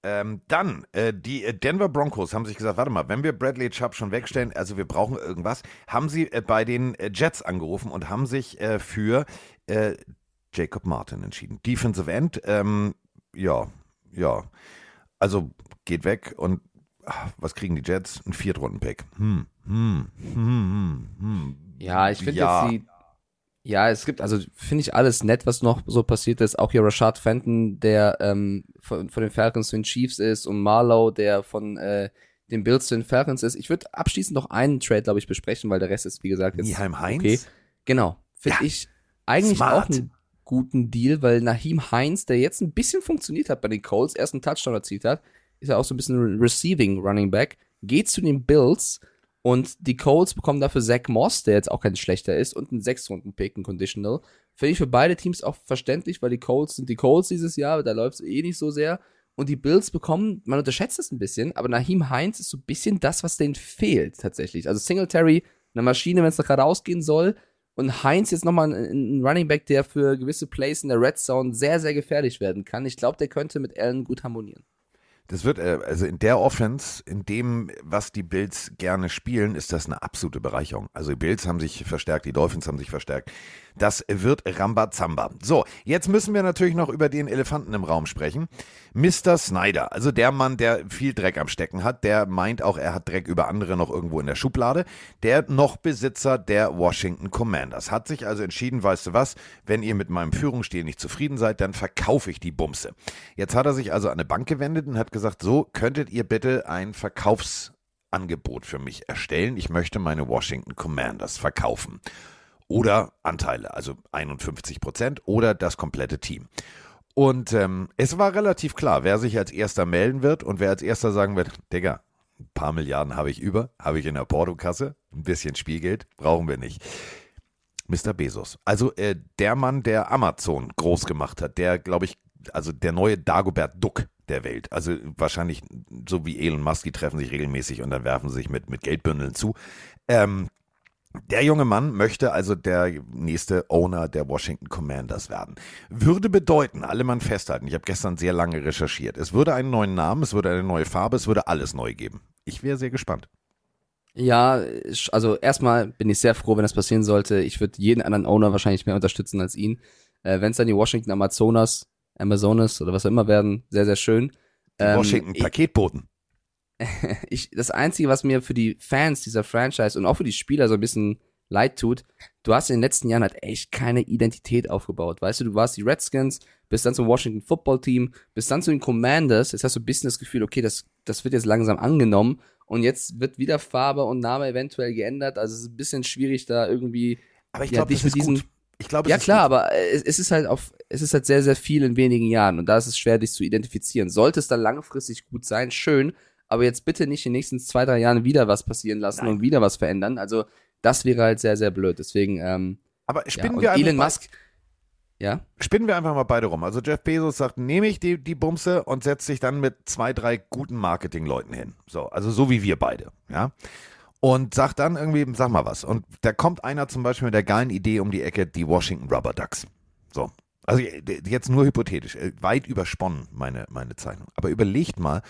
Ähm, dann, äh, die äh, Denver Broncos haben sich gesagt, warte mal, wenn wir Bradley Chubb schon wegstellen, also wir brauchen irgendwas, haben sie äh, bei den äh, Jets angerufen und haben sich äh, für äh, Jacob Martin entschieden. Defensive End, ähm, ja, ja, also geht weg und ach, was kriegen die Jets? Ein Viertrunden-Pick. Hm, hm, hm, hm, hm. Ja, ich finde Ja. jetzt die. Ja, es gibt, also finde ich alles nett, was noch so passiert ist. Auch hier Rashad Fenton, der ähm, von, von den Falcons zu den Chiefs ist und Marlowe, der von äh, den Bills zu den Falcons ist. Ich würde abschließend noch einen Trade, glaube ich, besprechen, weil der Rest ist, wie gesagt, jetzt. Nieheim Heinz? Okay. Genau. Finde Ja. ich eigentlich Smart. auch einen guten Deal, weil Naheem Heinz, der jetzt ein bisschen funktioniert hat bei den Colts, erst einen Touchdown erzielt hat, ist ja auch so ein bisschen Receiving Running Back, geht zu den Bills und die Colts bekommen dafür Zach Moss, der jetzt auch kein schlechter ist, und einen Sechs-Runden-Pick, ein Conditional. Finde ich für beide Teams auch verständlich, weil die Colts sind die Colts dieses Jahr, da läuft es eh nicht so sehr. Und die Bills bekommen, man unterschätzt es ein bisschen, aber Naheem Heinz ist so ein bisschen das, was denen fehlt tatsächlich. Also Singletary, eine Maschine, wenn es nach geradeaus gehen soll. Und Heinz jetzt nochmal ein, ein Running Back, der für gewisse Plays in der Red Zone sehr, sehr gefährlich werden kann. Ich glaube, der könnte mit Allen gut harmonieren. Das wird, äh, also in der Offense, in dem, was die Bills gerne spielen, ist das eine absolute Bereicherung. Also die Bills haben sich verstärkt, die Dolphins haben sich verstärkt. Das wird Rambazamba. So, jetzt müssen wir natürlich noch über den Elefanten im Raum sprechen. Mr. Snyder, also der Mann, der viel Dreck am Stecken hat, der meint auch, er hat Dreck über andere noch irgendwo in der Schublade. Der noch Besitzer der Washington Commanders hat sich also entschieden, weißt du was, wenn ihr mit meinem Führungsstil nicht zufrieden seid, dann verkaufe ich die Bumse. Jetzt hat er sich also an eine Bank gewendet und hat gesagt, so könntet ihr bitte ein Verkaufsangebot für mich erstellen. Ich möchte meine Washington Commanders verkaufen. Oder Anteile, also 51 Prozent oder das komplette Team. Und ähm, es war relativ klar, wer sich als erster melden wird und wer als erster sagen wird, Digga, ein paar Milliarden habe ich über, habe ich in der Portokasse, ein bisschen Spielgeld, brauchen wir nicht. Mr. Bezos. Also äh, der Mann, der Amazon groß gemacht hat, der, glaube ich, also der neue Dagobert Duck der Welt. Also wahrscheinlich so wie Elon Musk, die treffen sich regelmäßig und dann werfen sie sich mit, mit Geldbündeln zu. Ähm, der junge Mann möchte also der nächste Owner der Washington Commanders werden. Würde bedeuten, alle Mann festhalten, ich habe gestern sehr lange recherchiert, es würde einen neuen Namen, es würde eine neue Farbe, es würde alles neu geben. Ich wäre sehr gespannt. Ja, also erstmal bin ich sehr froh, wenn das passieren sollte. Ich würde jeden anderen Owner wahrscheinlich mehr unterstützen als ihn. Äh, wenn es dann die Washington Amazonas, Amazonas oder was auch immer werden, sehr, sehr schön. Ähm, Washington Paketboten. ich, das Einzige, was mir für die Fans dieser Franchise und auch für die Spieler so ein bisschen leid tut, du hast in den letzten Jahren halt echt keine Identität aufgebaut. Weißt du, du warst die Redskins, bist dann zum Washington Football Team, bist dann zu den Commanders, jetzt hast du ein bisschen das Gefühl, okay, das, das wird jetzt langsam angenommen und jetzt wird wieder Farbe und Name eventuell geändert. Also es ist ein bisschen schwierig, da irgendwie. Aber ich ja, glaube, das ist gut. Ich glaube, Ja klar, gut. aber es, es ist halt auf, es ist halt sehr, sehr viel in wenigen Jahren und da ist es schwer, dich zu identifizieren. Sollte es dann langfristig gut sein, schön, aber jetzt bitte nicht in den nächsten zwei, drei Jahren wieder was passieren lassen und wieder was verändern. Also das wäre halt sehr, sehr blöd. Deswegen, ähm, Aber ja, spinnen, und wir einfach Elon Musk, ja, spinnen wir einfach mal beide rum. Also Jeff Bezos sagt, nehme ich die, die Bumse und setze sich dann mit zwei, drei guten Marketingleuten hin. So, also so wie wir beide, ja. Und sagt dann irgendwie, sag mal was. Und da kommt einer zum Beispiel mit der geilen Idee um die Ecke, die Washington Rubber Ducks. So. Also jetzt nur hypothetisch, äh, weit übersponnen, meine, meine Zeichnung. Aber überlegt mal,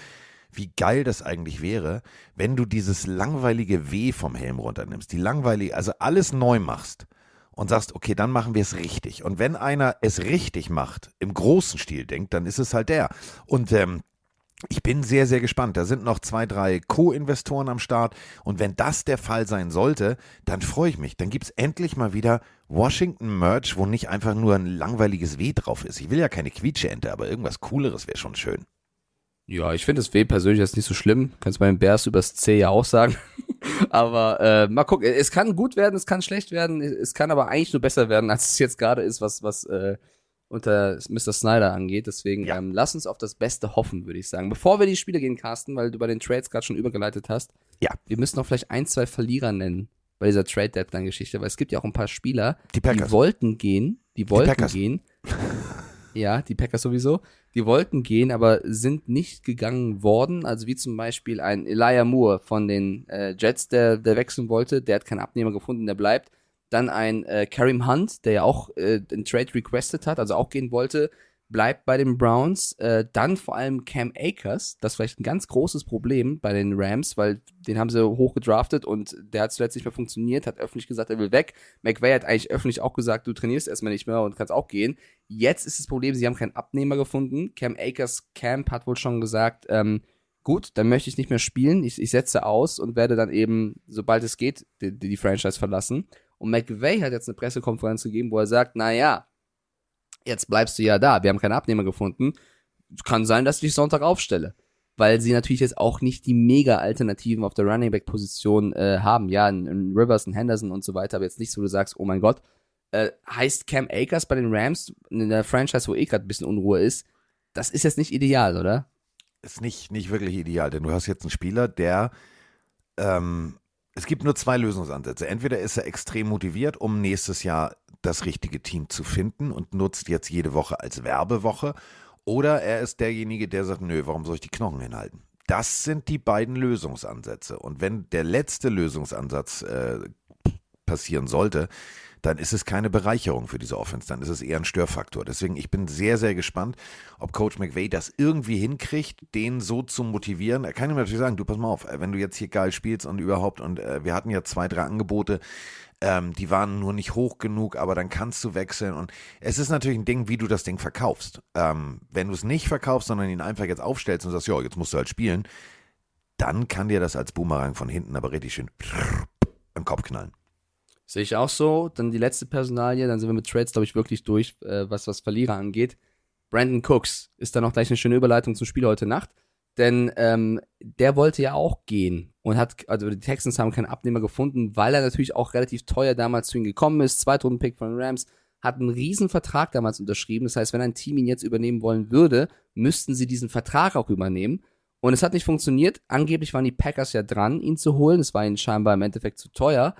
wie geil das eigentlich wäre, wenn du dieses langweilige W vom Helm runternimmst, die langweilige, also alles neu machst und sagst, okay, dann machen wir es richtig. Und wenn einer es richtig macht, im großen Stil denkt, dann ist es halt der. Und ähm, ich bin sehr, sehr gespannt. Da sind noch zwei, drei Co-Investoren am Start. Und wenn das der Fall sein sollte, dann freue ich mich. Dann gibt es endlich mal wieder Washington Merch, wo nicht einfach nur ein langweiliges W drauf ist. Ich will ja keine Quietscheente, aber irgendwas Cooleres wäre schon schön. Ja, ich finde das W persönlich jetzt nicht so schlimm. Kannst bei den Bears übers C ja auch sagen. aber äh, mal gucken. Es kann gut werden, es kann schlecht werden, es kann aber eigentlich nur besser werden, als es jetzt gerade ist, was, was äh, unter Mr. Snyder angeht. Deswegen Ja. ähm, lass uns auf das Beste hoffen, würde ich sagen. Bevor wir die Spiele gehen, Carsten, weil du bei den Trades gerade schon übergeleitet hast. Ja. Wir müssen noch vielleicht ein, zwei Verlierer nennen bei dieser Trade Deadline Geschichte, weil es gibt ja auch ein paar Spieler, Die Packers. wollten gehen, die wollten Packers. gehen. ja, die Packers sowieso. Die wollten gehen, aber sind nicht gegangen worden. Also wie zum Beispiel ein Elijah Moore von den äh, Jets, der, der wechseln wollte. Der hat keinen Abnehmer gefunden, der bleibt. Dann ein äh, Kareem Hunt, der ja auch äh, einen Trade requested hat, also auch gehen wollte. Bleibt bei den Browns. Äh, dann vor allem Cam Akers, das ist vielleicht ein ganz großes Problem bei den Rams, weil den haben sie hoch gedraftet und der hat zuletzt nicht mehr funktioniert, hat öffentlich gesagt, er will weg. McVay hat eigentlich öffentlich auch gesagt, du trainierst erstmal nicht mehr und kannst auch gehen. Jetzt ist das Problem, sie haben keinen Abnehmer gefunden. Cam Akers Camp hat wohl schon gesagt, ähm, gut, dann möchte ich nicht mehr spielen, ich, ich setze aus und werde dann eben, sobald es geht, die, die Franchise verlassen. Und McVay hat jetzt eine Pressekonferenz gegeben, wo er sagt, na ja, jetzt bleibst du ja da, wir haben keinen Abnehmer gefunden. Kann sein, dass ich Sonntag aufstelle. Weil sie natürlich jetzt auch nicht die Mega-Alternativen auf der Running Back-Position äh, haben. Ja, ein, ein Rivers, ein Henderson und so weiter, aber jetzt nicht so, du sagst, oh mein Gott. Äh, heißt Cam Akers bei den Rams, in der Franchise, wo eh gerade ein bisschen Unruhe ist, das ist jetzt nicht ideal, oder? Ist nicht, nicht wirklich ideal, denn du hast jetzt einen Spieler, der ähm, es gibt nur zwei Lösungsansätze. Entweder ist er extrem motiviert, um nächstes Jahr das richtige Team zu finden und nutzt jetzt jede Woche als Werbewoche, oder er ist derjenige, der sagt, nö, warum soll ich die Knochen hinhalten? Das sind die beiden Lösungsansätze. Und wenn der letzte Lösungsansatz äh, passieren sollte, dann ist es keine Bereicherung für diese Offense, dann ist es eher ein Störfaktor. Deswegen, ich bin sehr, sehr gespannt, ob Coach McVay das irgendwie hinkriegt, den so zu motivieren. Er kann ihm natürlich sagen, du pass mal auf, wenn du jetzt hier geil spielst und überhaupt, und äh, wir hatten ja zwei, drei Angebote, ähm, die waren nur nicht hoch genug, aber dann kannst du wechseln. Und es ist natürlich ein Ding, wie du das Ding verkaufst. Ähm, wenn du es nicht verkaufst, sondern ihn einfach jetzt aufstellst und sagst, ja, jetzt musst du halt spielen, dann kann dir das als Boomerang von hinten aber richtig schön am Kopf knallen. Sehe ich auch so. Dann die letzte Personalie, dann sind wir mit Trades, glaube ich, wirklich durch, äh, was, was Verlierer angeht. Brandon Cooks ist dann noch gleich eine schöne Überleitung zum Spiel heute Nacht. Denn ähm, der wollte ja auch gehen und hat, also die Texans haben keinen Abnehmer gefunden, weil er natürlich auch relativ teuer damals zu ihnen gekommen ist. Zweitrunden-Pick von Rams, hat einen riesen Vertrag damals unterschrieben. Das heißt, wenn ein Team ihn jetzt übernehmen wollen würde, müssten sie diesen Vertrag auch übernehmen. Und es hat nicht funktioniert. Angeblich waren die Packers ja dran, ihn zu holen. Es war ihnen scheinbar im Endeffekt zu teuer.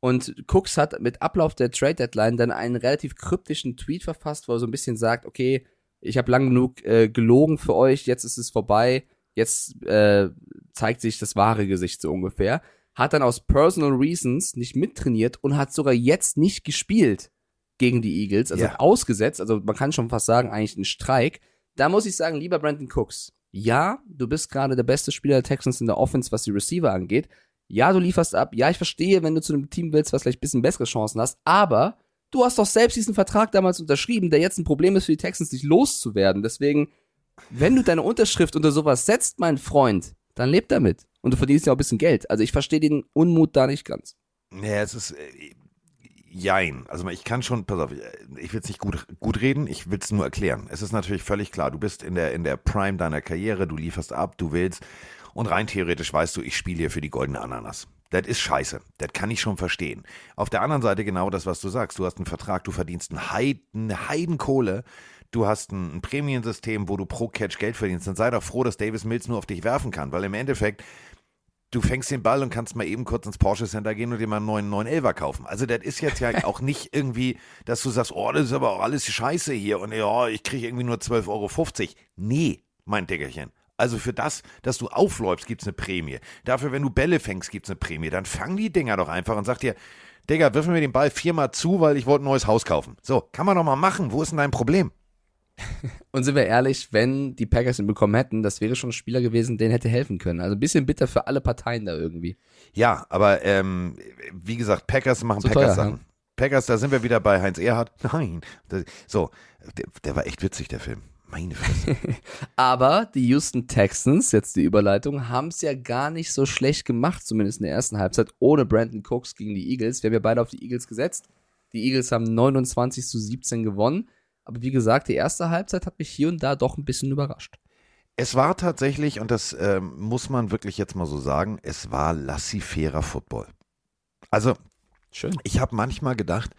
Und Cooks hat mit Ablauf der Trade Deadline dann einen relativ kryptischen Tweet verfasst, wo er so ein bisschen sagt, okay, ich habe lang genug äh, gelogen für euch, jetzt ist es vorbei, jetzt äh, zeigt sich das wahre Gesicht so ungefähr. Hat dann aus personal reasons nicht mittrainiert und hat sogar jetzt nicht gespielt gegen die Eagles, also Ja. ausgesetzt, also man kann schon fast sagen, eigentlich ein Streik. Da muss ich sagen, lieber Brandon Cooks, ja, du bist gerade der beste Spieler der Texans in der Offense, was die Receiver angeht. Ja, du lieferst ab. Ja, ich verstehe, wenn du zu einem Team willst, was vielleicht ein bisschen bessere Chancen hast. Aber du hast doch selbst diesen Vertrag damals unterschrieben, der jetzt ein Problem ist für die Texans, dich loszuwerden. Deswegen, wenn du deine Unterschrift unter sowas setzt, mein Freund, dann leb damit. Und du verdienst ja auch ein bisschen Geld. Also ich verstehe den Unmut da nicht ganz. Ja, es ist äh, jein. Also ich kann schon, pass auf, ich will es nicht gut, gut reden, ich will es nur erklären. Es ist natürlich völlig klar, du bist in der, in der Prime deiner Karriere, du lieferst ab, du willst und rein theoretisch weißt du, ich spiele hier für die goldene Ananas. Das ist scheiße. Das kann ich schon verstehen. Auf der anderen Seite genau das, was du sagst. Du hast einen Vertrag, du verdienst einen Heiden, Heidenkohle. Du hast ein, ein Prämiensystem, wo du pro Catch Geld verdienst. Dann sei doch froh, dass Davis Mills nur auf dich werfen kann, weil im Endeffekt du fängst den Ball und kannst mal eben kurz ins Porsche Center gehen und dir mal einen neuen 911er kaufen. Also das ist jetzt ja auch nicht irgendwie, dass du sagst, oh, das ist aber auch alles scheiße hier und ja, ich kriege irgendwie nur 12,50 Euro. Nee, mein Dickerchen. Also für das, dass du aufläufst, gibt's eine Prämie. Dafür, wenn du Bälle fängst, gibt's eine Prämie. Dann fang die Dinger doch einfach und sag dir, Digga, wirf mir den Ball viermal zu, weil ich wollte ein neues Haus kaufen. So, kann man doch mal machen. Wo ist denn dein Problem? Und sind wir ehrlich, wenn die Packers ihn bekommen hätten, das wäre schon ein Spieler gewesen, den hätte helfen können. Also ein bisschen bitter für alle Parteien da irgendwie. Ja, aber ähm, wie gesagt, Packers machen Zu Packers teuer, Sachen. Packers, da sind wir wieder bei Heinz Erhardt. Nein. So, der, der war echt witzig, der Film. Meine Fresse. Aber die Houston Texans, jetzt die Überleitung, haben es ja gar nicht so schlecht gemacht, zumindest in der ersten Halbzeit, ohne Brandon Cooks gegen die Eagles. Wir haben ja beide auf die Eagles gesetzt. Die Eagles haben 29 zu 17 gewonnen. Aber wie gesagt, die erste Halbzeit hat mich hier und da doch ein bisschen überrascht. es war tatsächlich, und das ähm, muss man wirklich jetzt mal so sagen, es war laissez-fairer Football. Also, Schön. ich habe manchmal gedacht,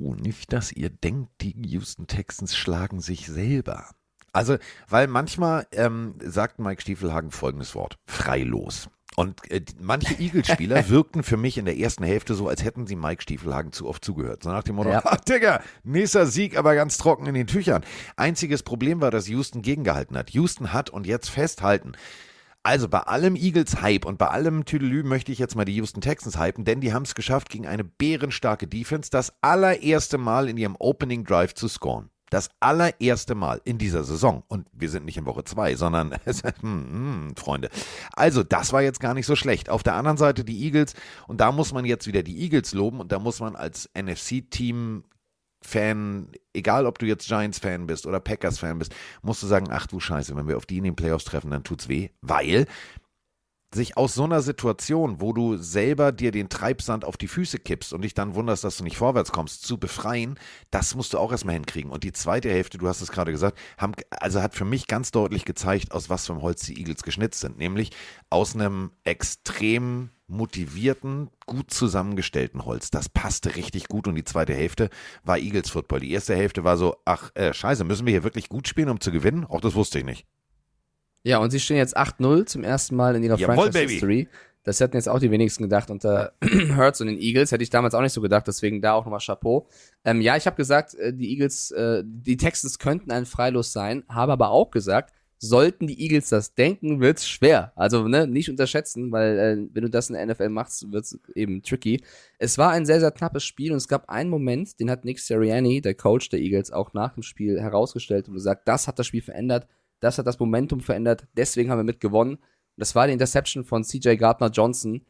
oh, nicht, dass ihr denkt, die Houston Texans schlagen sich selber. Also, weil manchmal ähm, sagt Mike Stiefelhagen folgendes Wort: freilos. Und äh, manche Eagles-Spieler wirkten für mich in der ersten Hälfte so, als hätten sie Mike Stiefelhagen zu oft zugehört. So nach dem Motto, Ja. ah, Digga, nächster Sieg, aber ganz trocken in den Tüchern. Einziges Problem war, dass Houston gegengehalten hat. Houston hat und jetzt festhalten. Also bei allem Eagles-Hype und bei allem Tüdelü möchte ich jetzt mal die Houston Texans hypen, denn die haben es geschafft, gegen eine bärenstarke Defense das allererste Mal in ihrem Opening Drive zu scoren. Das allererste Mal in dieser Saison. Und wir sind nicht in Woche zwei, sondern, hm, hm, Freunde. Also, das war jetzt gar nicht so schlecht. Auf der anderen Seite die Eagles. Und da muss man jetzt wieder die Eagles loben. Und da muss man als NFC-Team Fan, egal ob du jetzt Giants-Fan bist oder Packers-Fan bist, musst du sagen, ach du Scheiße, wenn wir auf die in den Playoffs treffen, dann tut's weh, weil sich aus so einer Situation, wo du selber dir den Treibsand auf die Füße kippst und dich dann wunderst, dass du nicht vorwärts kommst, zu befreien, das musst du auch erstmal hinkriegen. Und die zweite Hälfte, du hast es gerade gesagt, haben, also hat für mich ganz deutlich gezeigt, aus was für einem Holz die Eagles geschnitzt sind. Nämlich aus einem extrem motivierten, gut zusammengestellten Holz. Das passte richtig gut und die zweite Hälfte war Eagles Football. Die erste Hälfte war so, ach, äh, scheiße, müssen wir hier wirklich gut spielen, um zu gewinnen? Auch das wusste ich nicht. Ja, und sie stehen jetzt 8-0 zum ersten Mal in ihrer Jawohl, Franchise Baby. History. Das hätten jetzt auch die wenigsten gedacht unter Hurts und den Eagles. Hätte ich damals auch nicht so gedacht, deswegen da auch nochmal Chapeau. Ähm, ja, ich habe gesagt, äh, die Eagles, äh, die Texans könnten ein Freilos sein, habe aber auch gesagt, sollten die Eagles das denken, wird's schwer. Also ne, nicht unterschätzen, weil äh, wenn du das in der NFL machst, wird's eben tricky. Es war ein sehr, sehr knappes Spiel und es gab einen Moment, den hat Nick Sirianni, der Coach der Eagles, auch nach dem Spiel herausgestellt und gesagt, das hat das Spiel verändert, das hat das Momentum verändert, deswegen haben wir mit gewonnen. Und das war die Interception von CJ Gardner Johnson.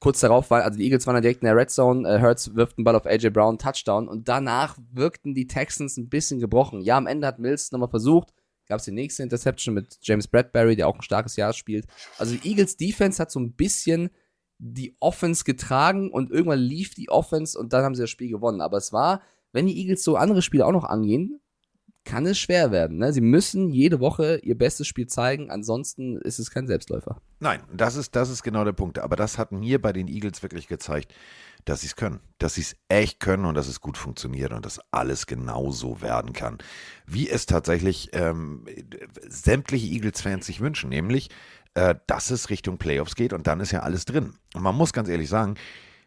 Kurz darauf war, also die Eagles waren dann direkt in der Red Zone, äh, Hurts wirft den Ball auf AJ Brown, Touchdown und danach wirkten die Texans ein bisschen gebrochen. Ja, am Ende hat Mills nochmal versucht, gab es die nächste Interception mit James Bradbury, der auch ein starkes Jahr spielt. Also die Eagles Defense hat so ein bisschen die Offense getragen und irgendwann lief die Offense und dann haben sie das Spiel gewonnen. Aber es war, wenn die Eagles so andere Spiele auch noch angehen, kann es schwer werden. Ne? Sie müssen jede Woche ihr bestes Spiel zeigen, ansonsten ist es kein Selbstläufer. Nein, das ist, das ist genau der Punkt. Aber das hat mir bei den Eagles wirklich gezeigt, dass sie es können. Dass sie es echt können und dass es gut funktioniert und dass alles genauso werden kann. Wie es tatsächlich ähm, sämtliche Eagles-Fans sich wünschen, nämlich, äh, dass es Richtung Playoffs geht und dann ist ja alles drin. Und man muss ganz ehrlich sagen,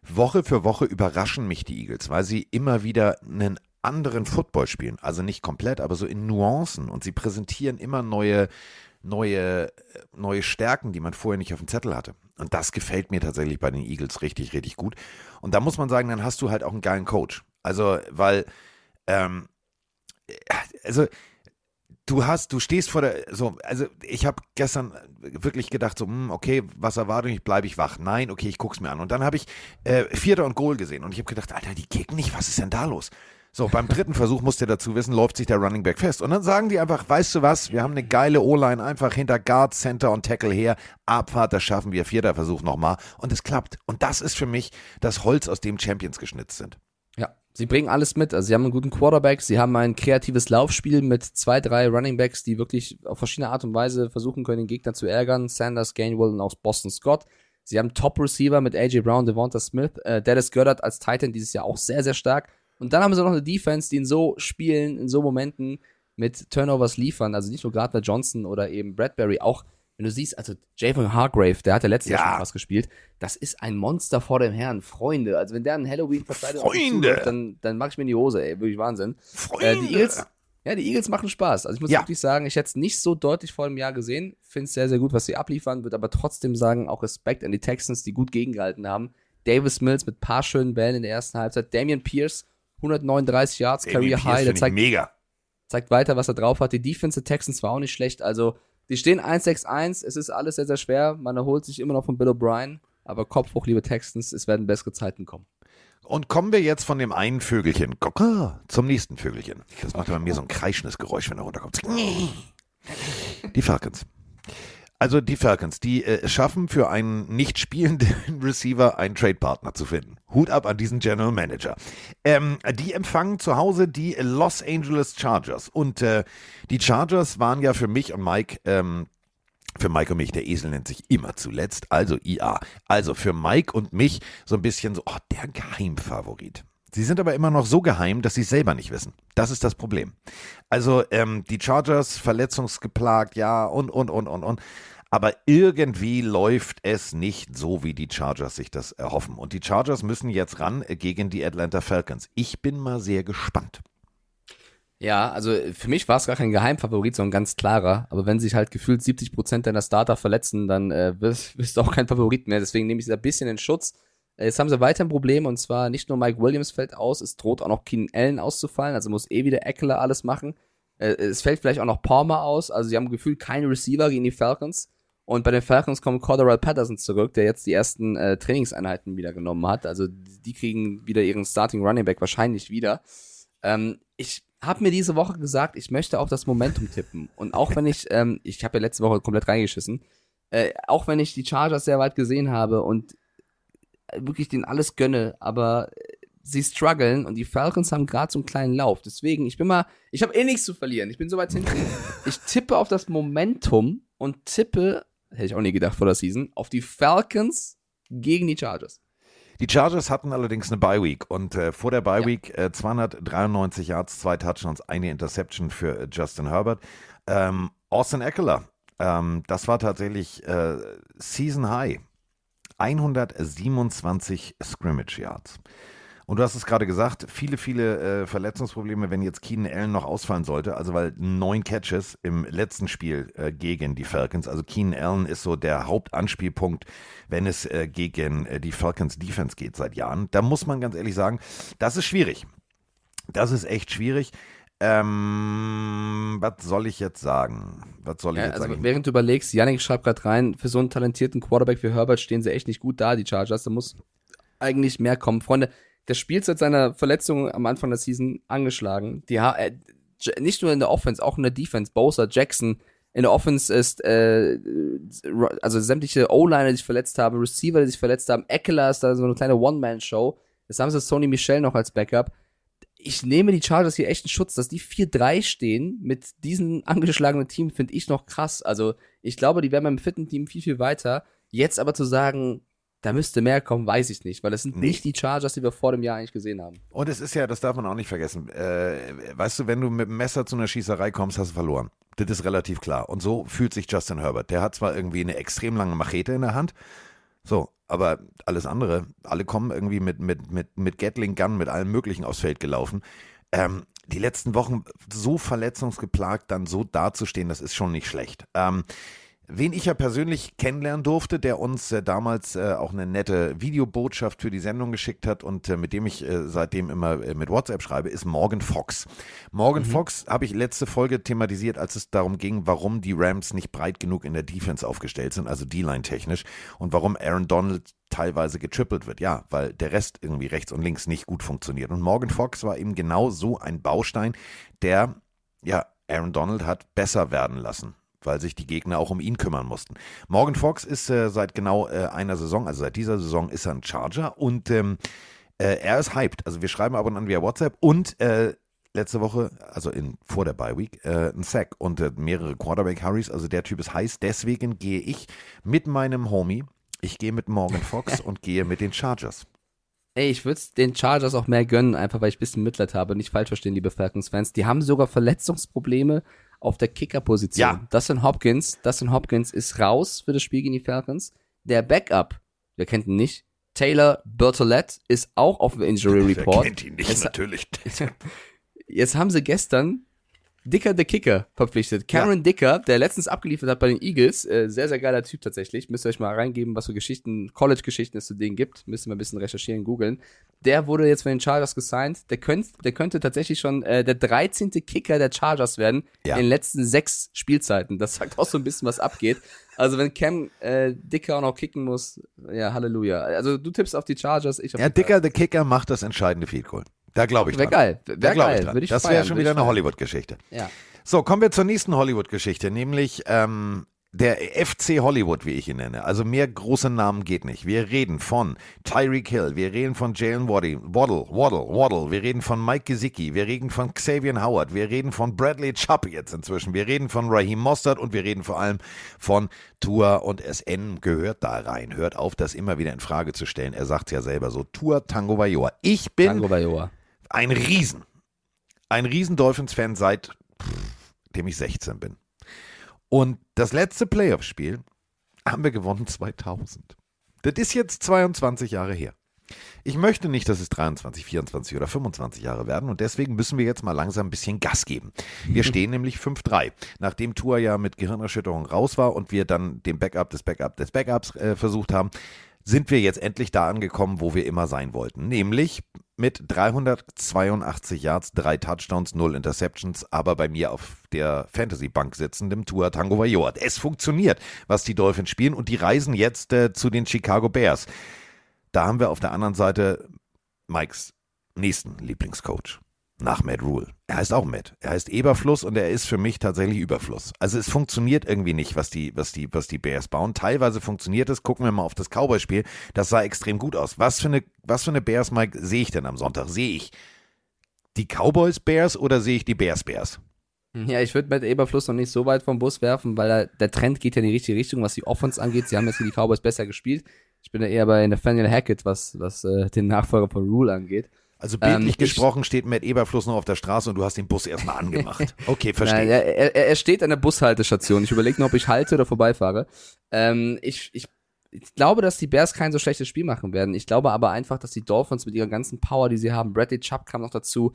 Woche für Woche überraschen mich die Eagles, weil sie immer wieder einen anderen Football spielen. Also nicht komplett, aber so in Nuancen. Und sie präsentieren immer neue, neue, äh, neue Stärken, die man vorher nicht auf dem Zettel hatte. Und das gefällt mir tatsächlich bei den Eagles richtig, richtig gut. Und da muss man sagen, dann hast du halt auch einen geilen Coach. Also, weil, ähm, also du hast, du stehst vor der, so, also ich habe gestern wirklich gedacht, so, hm, okay, was erwarte ich, bleibe ich wach? Nein, okay, ich guck's mir an. Und dann habe ich äh, Vierter und Goal gesehen und ich habe gedacht, Alter, die kicken nicht, was ist denn da los? So, beim dritten Versuch musst ihr dazu wissen, läuft sich der Running Back fest. Und dann sagen die einfach, weißt du was, wir haben eine geile O-Line einfach hinter Guard, Center und Tackle her. Abfahrt, das schaffen wir. Vierter Versuch nochmal. Und es klappt. Und das ist für mich das Holz, aus dem Champions geschnitzt sind. Ja, sie bringen alles mit. Also sie haben einen guten Quarterback, sie haben ein kreatives Laufspiel mit zwei, drei Runningbacks, die wirklich auf verschiedene Art und Weise versuchen können, den Gegner zu ärgern. Sanders, Gainwell und auch Boston Scott. Sie haben Top-Receiver mit AJ Brown, Devonta Smith, äh, Dallas Goddard als Titan dieses Jahr auch sehr, sehr stark. Und dann haben sie noch eine Defense, die in so Spielen, in so Momenten mit Turnovers liefern. Also nicht nur Gardner Johnson oder eben Bradbury, auch wenn du siehst, also Javon Hargrave, der hat ja letztes Ja. Jahr schon fast gespielt, das ist ein Monster vor dem Herrn, Freunde. Also wenn der ein Halloween verkleidet dann, dann mach ich mir in die Hose, ey, wirklich Wahnsinn. Freunde! Äh, die Eagles, ja, die Eagles machen Spaß. Also ich muss Ja. wirklich sagen, ich hätte es nicht so deutlich vor dem Jahr gesehen. Finde es sehr, sehr gut, was sie abliefern, würde aber trotzdem sagen, auch Respekt an die Texans, die gut gegengehalten haben. Davis Mills mit paar schönen Bällen in der ersten Halbzeit. Damian Pierce, 139 Yards, Ey, Career High, der zeigt, mega. zeigt weiter, was er drauf hat. Die Defense der Texans war auch nicht schlecht. Also, die stehen 1-6-1. Es ist alles sehr, sehr schwer. Man erholt sich immer noch von Bill O'Brien. Aber Kopf hoch, liebe Texans, es werden bessere Zeiten kommen. Und kommen wir jetzt von dem einen Vögelchen Kaka, zum nächsten Vögelchen. Das macht bei mir so ein kreischendes Geräusch, wenn er runterkommt. Die Falcons. Also die Falcons, die äh, schaffen für einen nicht spielenden Receiver einen Trade-Partner zu finden. Hut ab an diesen General Manager. Ähm, die empfangen zu Hause die Los Angeles Chargers. Und äh, die Chargers waren ja für mich und Mike ähm, für Mike und mich, der Esel nennt sich immer zuletzt, also IA. Also für Mike und mich so ein bisschen so, oh, der Geheimfavorit. Sie sind aber immer noch so geheim, dass sie es selber nicht wissen. Das ist das Problem. Also ähm, die Chargers verletzungsgeplagt, ja, und, und, und, und, und. Aber irgendwie läuft es nicht so, wie die Chargers sich das erhoffen. Und die Chargers müssen jetzt ran äh, gegen die Atlanta Falcons. Ich bin mal sehr gespannt. Ja, also für mich war es gar kein Geheimfavorit, sondern ganz klarer. Aber wenn sich halt gefühlt 70 Prozent deiner Starter verletzen, dann äh, wirst du auch kein Favorit mehr. Deswegen nehme ich es ein bisschen in Schutz. Äh, Jetzt haben sie weiter ein Problem und zwar nicht nur Mike Williams fällt aus, es droht auch noch Keenan Allen auszufallen, also muss eh wieder Eckler alles machen. Äh, Es fällt vielleicht auch noch Palmer aus, also sie haben gefühlt keinen Receiver gegen die Falcons. Und bei den Falcons kommt Cordero Patterson zurück, der jetzt die ersten äh, Trainingseinheiten wieder genommen hat. Also die kriegen wieder ihren Starting Running Back wahrscheinlich wieder. Ähm, ich habe mir diese Woche gesagt, ich möchte auf das Momentum tippen. Und auch wenn ich, ähm, ich habe ja letzte Woche komplett reingeschissen, äh, auch wenn ich die Chargers sehr weit gesehen habe und wirklich denen alles gönne, aber äh, sie strugglen und die Falcons haben gerade so einen kleinen Lauf. Deswegen, ich bin mal, ich habe eh nichts zu verlieren. Ich bin so weit hinten. Ich tippe auf das Momentum und tippe, hätte ich auch nie gedacht vor der Season, auf die Falcons gegen die Chargers. Die Chargers hatten allerdings eine Bye Week und äh, vor der Bye Ja. Week äh, 293 Yards, zwei Touchdowns, eine Interception für äh, Justin Herbert. Ähm, Austin Eckler, ähm, das war tatsächlich äh, Season High. 127 Scrimmage Yards. Und du hast es gerade gesagt, viele, viele äh, Verletzungsprobleme, wenn jetzt Keenan Allen noch ausfallen sollte. Also weil neun Catches im letzten Spiel äh, gegen die Falcons. Also Keenan Allen ist so der Hauptanspielpunkt, wenn es äh, gegen äh, die Falcons Defense geht seit Jahren. Da muss man ganz ehrlich sagen, das ist schwierig. Das ist echt schwierig. Ähm, was soll ich jetzt sagen? Was soll ich Ja, jetzt also sagen? während du überlegst, Yannick schreibt gerade rein, für so einen talentierten Quarterback wie Herbert stehen sie echt nicht gut da, die Chargers. Da muss eigentlich mehr kommen. Freunde, der spielt seit seiner Verletzung am Anfang der Season angeschlagen. Die ha äh, nicht nur in der Offense, auch in der Defense. Bowser, Jackson. In der Offense ist, äh, also sämtliche O-Liner, die sich verletzt haben, Receiver, die sich verletzt haben, Eckler ist da so eine kleine One-Man-Show. Jetzt haben sie Sony Michel noch als Backup. Ich nehme die Chargers hier echt in Schutz, dass die 4-3 stehen mit diesem angeschlagenen Team, finde ich noch krass. Also, ich glaube, die wären beim vierten Team viel, viel weiter. Jetzt aber zu sagen, da müsste mehr kommen, weiß ich nicht, weil das sind nicht die Chargers, die wir vor dem Jahr eigentlich gesehen haben. Und es ist ja, das darf man auch nicht vergessen. Äh, weißt du, wenn du mit dem Messer zu einer Schießerei kommst, hast du verloren. Das ist relativ klar. Und so fühlt sich Justin Herbert. Der hat zwar irgendwie eine extrem lange Machete in der Hand, so, aber alles andere, alle kommen irgendwie mit, mit, mit, mit Gatling Gun, mit allem Möglichen aufs Feld gelaufen. Ähm, die letzten Wochen so verletzungsgeplagt dann so dazustehen, das ist schon nicht schlecht. Ähm, Wen ich ja persönlich kennenlernen durfte, der uns äh, damals äh, auch eine nette Videobotschaft für die Sendung geschickt hat und äh, mit dem ich äh, seitdem immer äh, mit WhatsApp schreibe, ist Morgan Fox. Morgan Fox habe ich letzte Folge thematisiert, als es darum ging, warum die Rams nicht breit genug in der Defense aufgestellt sind, also D-Line technisch und warum Aaron Donald teilweise getrippelt wird. Ja, weil der Rest irgendwie rechts und links nicht gut funktioniert. Und Morgan Fox war eben genau so ein Baustein, der ja Aaron Donald hat besser werden lassen weil sich die Gegner auch um ihn kümmern mussten. Morgan Fox ist äh, seit genau äh, einer Saison, also seit dieser Saison ist er ein Charger und ähm, äh, er ist hyped. Also wir schreiben ab und an via WhatsApp und äh, letzte Woche, also in, vor der Bye Week, äh, ein Sack und äh, mehrere Quarterback Hurries. Also der Typ ist heiß. Deswegen gehe ich mit meinem Homie, ich gehe mit Morgan Fox und gehe mit den Chargers. Ey, ich würde den Chargers auch mehr gönnen, einfach weil ich ein bisschen Mitleid habe. Nicht falsch verstehen, liebe Falcons-Fans. Die haben sogar Verletzungsprobleme auf der Kicker-Position. Ja. Dustin Hopkins, Dustin Hopkins ist raus für das Spiel gegen die Falcons. Der Backup, wer kennt ihn nicht? Taylor Bertolette ist auch auf dem Injury Wer Report. kennt ihn nicht, Es- natürlich. Jetzt haben sie gestern Dicker the Kicker verpflichtet. Cameron Dicker, der letztens abgeliefert hat bei den Eagles, äh, sehr, sehr geiler Typ tatsächlich. Müsst ihr euch mal reingeben, was für Geschichten, College-Geschichten es zu denen gibt. Müsst ihr mal ein bisschen recherchieren, googeln. Der wurde jetzt von den Chargers gesigned. Der, könnt, der könnte tatsächlich schon äh, der 13. Kicker der Chargers werden Ja. in den letzten sechs Spielzeiten. Das sagt auch so ein bisschen, was abgeht. Also wenn Cam äh, Dicker auch noch kicken muss, ja, Halleluja. Also du tippst auf die Chargers, ich auf Ja, Dicker, der Kicker macht das entscheidende Field Goal. Da glaube ich Wär dran. geil. Wär da glaube geil. ich dran. Würde ich das wäre schon wieder eine. Hollywood-Geschichte. Ja. So, kommen wir zur nächsten Hollywood-Geschichte, nämlich ähm, der FC Hollywood, wie ich ihn nenne. Also mehr große Namen geht nicht. Wir reden von Tyreek Hill, wir reden von Jalen Waddle, Waddle, Waddle, Waddle, wir reden von Mike Gesicki, wir reden von Xavier Howard, wir reden von Bradley Chubb jetzt inzwischen, wir reden von Raheem Mostert und wir reden vor allem von Tua und SN gehört da rein. Hört auf, das immer wieder in Frage zu stellen. Er sagt ja selber so, Tua Tango Vailoa. Ich bin Tango Bayoa. Ein Riesen. Ein Riesen Dolphins-Fan seit pff, dem ich 16 bin. Und das letzte Playoff-Spiel haben wir gewonnen 2000. Das ist jetzt 22 Jahre her. Ich möchte nicht, dass es 23, 24 oder 25 Jahre werden und deswegen müssen wir jetzt mal langsam ein bisschen Gas geben. Wir stehen nämlich 5-3. Nachdem Tour ja mit Gehirnerschütterung raus war und wir dann den Backup des Backup des Backups äh, versucht haben, sind wir jetzt endlich da angekommen, wo wir immer sein wollten. Nämlich mit 382 Yards, drei Touchdowns, null Interceptions, aber bei mir auf der Fantasy-Bank sitzendem Tua Tango Vailoa. Es funktioniert, was die Dolphins spielen und die reisen jetzt äh, zu den Chicago Bears. Da haben wir auf der anderen Seite Mikes nächsten Lieblingscoach nach Matt Rule. Er heißt auch Matt. Er heißt Eberfluss und er ist für mich tatsächlich Überfluss. Also es funktioniert irgendwie nicht, was die, was die, was die Bears bauen. Teilweise funktioniert es. Gucken wir mal auf das Cowboy-Spiel. Das sah extrem gut aus. Was für eine, was für eine Bears, Mike, sehe ich denn am Sonntag? Sehe ich die Cowboys Bears oder sehe ich die Bears Bears? Ja, ich würde Matt Eberfluss noch nicht so weit vom Bus werfen, weil er, der Trend geht ja in die richtige Richtung, was die Offense angeht. Sie haben jetzt die Cowboys besser gespielt. Ich bin ja eher bei Nathaniel Hackett, was, was äh, den Nachfolger von Rule angeht. Also bildlich Ähm, gesprochen steht Matt Eberfluss noch auf der Straße und du hast den Bus erstmal angemacht. Okay, verstehe. Nein, er, er, steht an der Bushaltestation. Ich überlege nur, ob ich halte oder vorbeifahre. Ähm, ich, ich, ich glaube, dass die Bears kein so schlechtes Spiel machen werden. Ich glaube aber einfach, dass die Dolphins mit ihrer ganzen Power, die sie haben, Bradley Chubb kam noch dazu,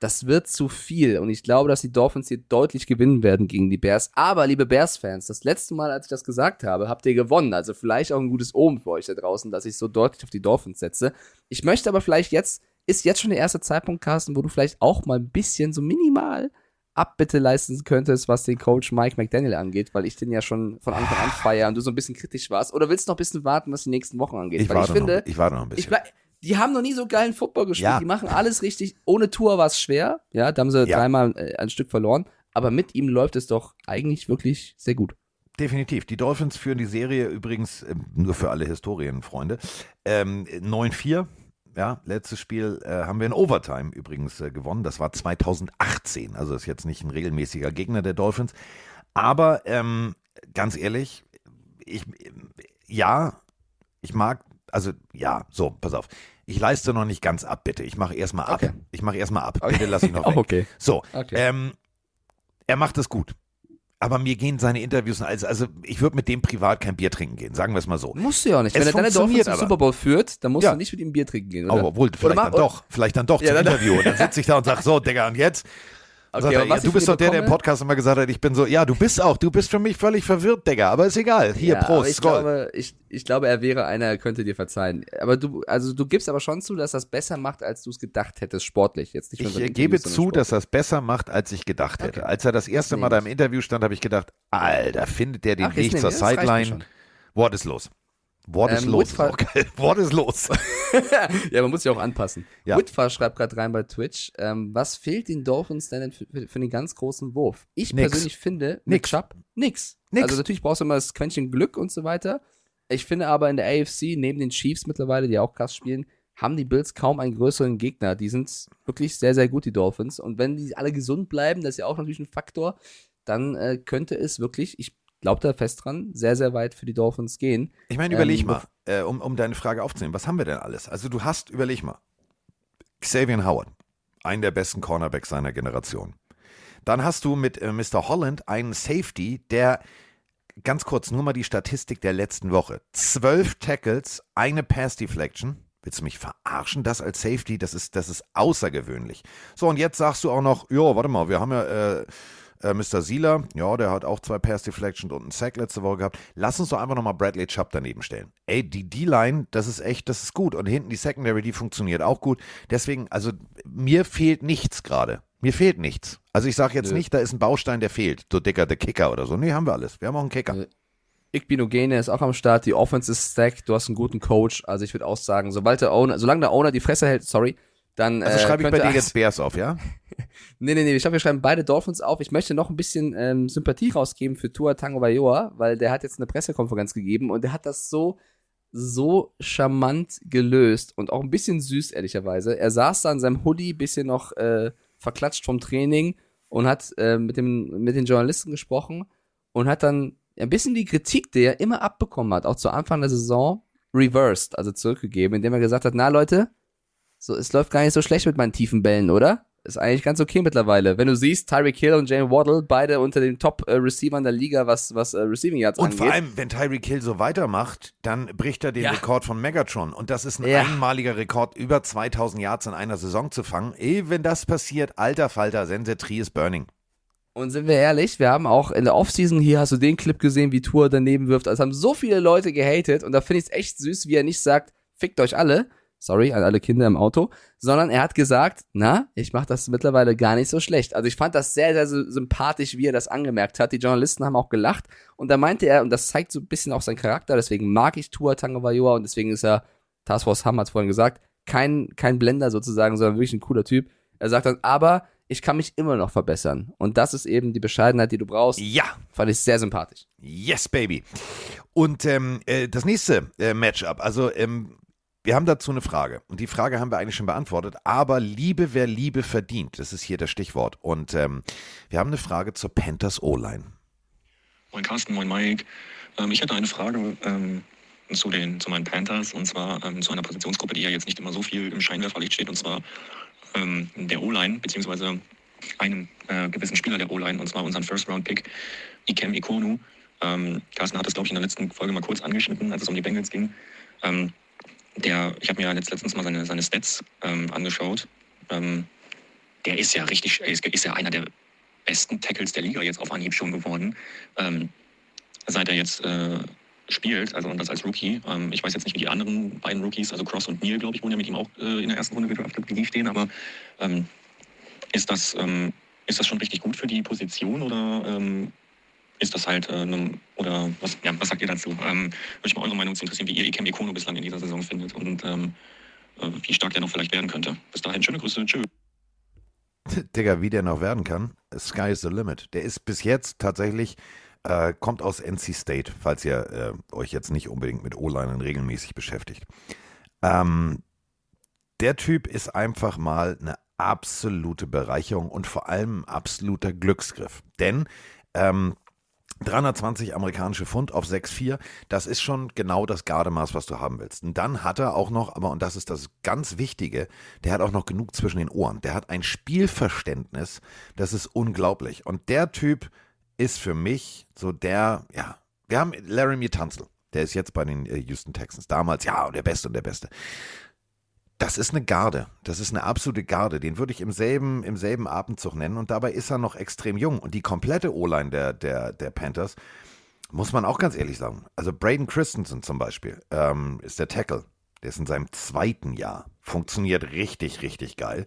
das wird zu viel. Und ich glaube, dass die Dolphins hier deutlich gewinnen werden gegen die Bears. Aber, liebe Bears-Fans, das letzte Mal, als ich das gesagt habe, habt ihr gewonnen. Also vielleicht auch ein gutes Omen für euch da draußen, dass ich so deutlich auf die Dolphins setze. Ich möchte aber vielleicht jetzt, ist jetzt schon der erste Zeitpunkt, Carsten, wo du vielleicht auch mal ein bisschen so minimal Abbitte leisten könntest, was den Coach Mike McDaniel angeht, weil ich den ja schon von Anfang an feiere und du so ein bisschen kritisch warst. Oder willst du noch ein bisschen warten, was die nächsten Wochen angeht? ich, weil warte ich finde, noch, ich warte noch ein ich bisschen. bleib, die haben noch nie so geilen Football gespielt. Ja. Die machen alles richtig. Ohne Tour war es schwer. Ja, da haben sie Ja. dreimal äh, ein Stück verloren. Aber mit ihm läuft es doch eigentlich wirklich sehr gut. Definitiv. Die Dolphins führen die Serie übrigens, ähm, nur für alle Historienfreunde, ähm, 9-4. Ja, letztes Spiel äh, haben wir in Overtime übrigens äh, gewonnen. Das war 2018. Also ist jetzt nicht ein regelmäßiger Gegner der Dolphins. Aber ähm, ganz ehrlich, ich, ja, ich mag, also ja, so, pass auf. Ich leiste noch nicht ganz ab, bitte. Ich mache erstmal ab. Okay. Ich mache erstmal ab. Bitte lass ich noch weg. okay. So, Okay. ähm, er macht es gut. Aber mir gehen seine Interviews, also, also ich würde mit dem privat kein Bier trinken gehen, sagen wir es mal so. Musst du ja auch nicht. Es Wenn er deine Dolphins aber. Super Bowl führt, dann musst Ja. du nicht mit ihm Bier trinken gehen. Aber Oder? obwohl, vielleicht mach- dann doch, vielleicht dann doch Ja, zum dann- Interview. Und dann sitze ich da und sage, so, Digga, und jetzt? Okay, er, ja, du bist doch der, der im Podcast immer gesagt hat, ich bin so, ja, du bist auch, du bist für mich völlig verwirrt, Digga, aber ist egal. Hier, ja, Prost, ich glaube, ich, ich glaube, er wäre einer, er könnte dir verzeihen. Aber du, also du gibst aber schon zu, dass das besser macht, als du es gedacht hättest, sportlich. Jetzt nicht Ich gebe zu, sportlich. dass es besser macht, als ich gedacht hätte. Okay. Als er das erste Das Mal da im Interview stand, habe ich gedacht, Alter, findet der den Ach, Weg zur das Sideline? What ist los? What is Ähm, los? Ist Woodfall- auch geil. What is los? ja, man muss sich auch anpassen. Ja. Whitfar schreibt gerade rein bei Twitch, ähm, was fehlt den Dolphins denn für, für, den ganz großen Wurf? Ich Nix. persönlich finde, Nix. Chubb, nix. Nix. Also natürlich brauchst du immer das Quäntchen Glück und so weiter. Ich finde aber in der AFC, neben den Chiefs mittlerweile, die auch krass spielen, haben die Bills kaum einen größeren Gegner. Die sind wirklich sehr, sehr gut, die Dolphins. Und wenn die alle gesund bleiben, das ist ja auch natürlich ein Faktor, dann äh, könnte es wirklich, ich glaube da fest dran, sehr, sehr weit für die Dolphins gehen. Ich meine, überleg Ähm, mal, äh, um, um deine Frage aufzunehmen, was haben wir denn alles? Also du hast, überleg mal, Xavier Howard, einen der besten Cornerbacks seiner Generation. Dann hast du mit äh, Mr. Holland einen Safety, der, ganz kurz, nur mal die Statistik der letzten Woche. Zwölf Tackles, eine Pass Deflection. Willst du mich verarschen? Das als Safety, das ist, das ist außergewöhnlich. So, und jetzt sagst du auch noch, ja, warte mal, wir haben ja äh, äh, Mr. Sieler, ja, der hat auch zwei Pass Deflections und einen Sack letzte Woche gehabt. Lass uns doch einfach nochmal Bradley Chubb daneben stellen. Ey, die D-Line, das ist echt, das ist gut. Und hinten die Secondary, die funktioniert auch gut. Deswegen, also mir fehlt nichts gerade. Mir fehlt nichts. Also ich sage jetzt Nö. nicht, da ist ein Baustein, der fehlt. So dicker, der Kicker oder so. Nee, haben wir alles. Wir haben auch einen Kicker. Nö. Igbinogene ist auch am Start, die Offense ist stacked, du hast einen guten Coach. Also ich würde auch sagen, sobald der Owner, solange der Owner die Fresse hält, sorry, dann Also äh, schreibe ich bei dir jetzt Bears auf, ja? Nee, nee, nee, ich glaube, wir schreiben beide Dolphins auf. Ich möchte noch ein bisschen ähm, Sympathie rausgeben für Tua Tango Vailoa, weil der hat jetzt eine Pressekonferenz gegeben und der hat das so, so charmant gelöst und auch ein bisschen süß, ehrlicherweise. Er saß da in seinem Hoodie, bisschen noch äh, verklatscht vom Training und hat äh, mit, dem, mit den Journalisten gesprochen und hat dann ein bisschen die Kritik, die er immer abbekommen hat, auch zu Anfang der Saison, reversed, also zurückgegeben, indem er gesagt hat, na Leute, so, es läuft gar nicht so schlecht mit meinen tiefen Bällen, oder? Ist eigentlich ganz okay mittlerweile. Wenn du siehst, Tyreek Hill und Jane Waddle, beide unter den Top-Receivern der Liga, was, was äh, Receiving Yards Und angeht. vor allem, wenn Tyreek Hill so weitermacht, dann bricht er den Ja. Rekord von Megatron. Und das ist ein Ja. einmaliger Rekord, über 2000 Yards in einer Saison zu fangen. Ey, wenn das passiert, alter Falter, Sense Tree is burning. Und sind wir ehrlich, wir haben auch in der Offseason, hier hast du den Clip gesehen, wie Tour daneben wirft. Also haben so viele Leute gehatet und da finde ich es echt süß, wie er nicht sagt, fickt euch alle, sorry an alle Kinder im Auto, sondern er hat gesagt, na, ich mache das mittlerweile gar nicht so schlecht. Also ich fand das sehr, sehr sympathisch, wie er das angemerkt hat. Die Journalisten haben auch gelacht und da meinte er, und das zeigt so ein bisschen auch seinen Charakter, deswegen mag ich Tua Tagovailoa und deswegen ist er, Task Force Ham hat vorhin gesagt, kein, kein Blender sozusagen, sondern wirklich ein cooler Typ. Er sagt dann, aber ich kann mich immer noch verbessern. Und das ist eben die Bescheidenheit, die du brauchst. Ja. Fand ich sehr sympathisch. Yes, baby. Und ähm, äh, das nächste äh, Matchup, also ähm, wir haben dazu eine Frage. Und die Frage haben wir eigentlich schon beantwortet. Aber Liebe, wer Liebe verdient, das ist hier das Stichwort. Und ähm, wir haben eine Frage zur Panthers O-Line. Moin Carsten, moin Mike. Ähm, ich hätte eine Frage ähm, zu, den, zu meinen Panthers und zwar ähm, zu einer Positionsgruppe, die ja jetzt nicht immer so viel im Scheinwerferlicht steht, und zwar ähm, der O-Line, beziehungsweise einem äh, gewissen Spieler der O-Line, und zwar unseren First-Round-Pick, Ikem Ikonu. Ähm, Carsten hat es, glaube ich, in der letzten Folge mal kurz angeschnitten, als es um die Bengals ging. Ähm, der, ich habe mir jetzt letztens mal seine, seine Stats ähm, angeschaut. Ähm, der ist ja richtig, ist, ja einer der besten Tackles der Liga jetzt auf Anhieb schon geworden. Ähm, seit er jetzt äh, spielt, also und das als Rookie. Ähm, ich weiß jetzt nicht, wie die anderen beiden Rookies, also Cross und Neil, glaube ich, wurden ja mit ihm auch äh, in der ersten Runde gedraftet, wie die stehen, aber ähm, ist, das, ähm, ist das schon richtig gut für die Position oder ähm, ist das halt, äh, ne, oder was, ja, was sagt ihr dazu? Ähm, würde mich mal eure Meinung zu interessieren, wie ihr Ikem Ikono bislang in dieser Saison findet und ähm, äh, wie stark der noch vielleicht werden könnte. Bis dahin, schöne Grüße, tschüss. Digga, wie der noch werden kann, sky is the limit. Der ist bis jetzt tatsächlich äh, kommt aus NC State, falls ihr äh, euch jetzt nicht unbedingt mit O-Linern regelmäßig beschäftigt. Ähm, der Typ ist einfach mal eine absolute Bereicherung und vor allem ein absoluter Glücksgriff. Denn ähm, 320 amerikanische Pfund auf 6,4, das ist schon genau das Gardemaß, was du haben willst. Und dann hat er auch noch, aber und das ist das ganz Wichtige, der hat auch noch genug zwischen den Ohren. Der hat ein Spielverständnis, das ist unglaublich. Und der Typ ist für mich so der, ja, wir haben Laramie Tunzel, der ist jetzt bei den äh, Houston Texans. Damals, ja, der Beste und der Beste. Das ist eine Garde. Das ist eine absolute Garde. Den würde ich im selben, im selben Abendzug nennen. Und dabei ist er noch extrem jung. Und die komplette O-Line der, der, der Panthers, muss man auch ganz ehrlich sagen. Also Braden Christensen zum Beispiel ähm, ist der Tackle. Der ist in seinem zweiten Jahr. Funktioniert richtig, richtig geil.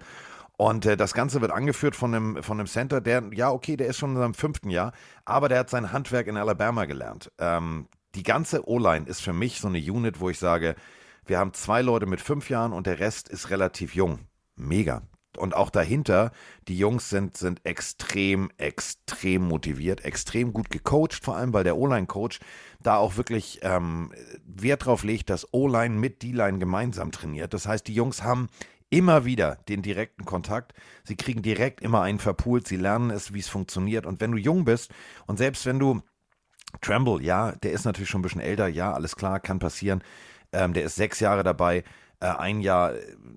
Und äh, das Ganze wird angeführt von einem, von einem Center, der, ja, okay, der ist schon in seinem fünften Jahr, aber der hat sein Handwerk in Alabama gelernt. Ähm, die ganze O-Line ist für mich so eine Unit, wo ich sage, wir haben zwei Leute mit fünf Jahren und der Rest ist relativ jung. Mega. Und auch dahinter, die Jungs sind, sind extrem, extrem motiviert, extrem gut gecoacht, vor allem weil der O-Line-Coach da auch wirklich ähm, Wert drauf legt, dass O-Line mit D-Line gemeinsam trainiert. Das heißt, die Jungs haben immer wieder den direkten Kontakt. Sie kriegen direkt immer einen verpult. Sie lernen es, wie es funktioniert. Und wenn du jung bist und selbst wenn du Tremble, ja, der ist natürlich schon ein bisschen älter, ja, alles klar, kann passieren. Ähm, der ist sechs Jahre dabei, äh, ein Jahr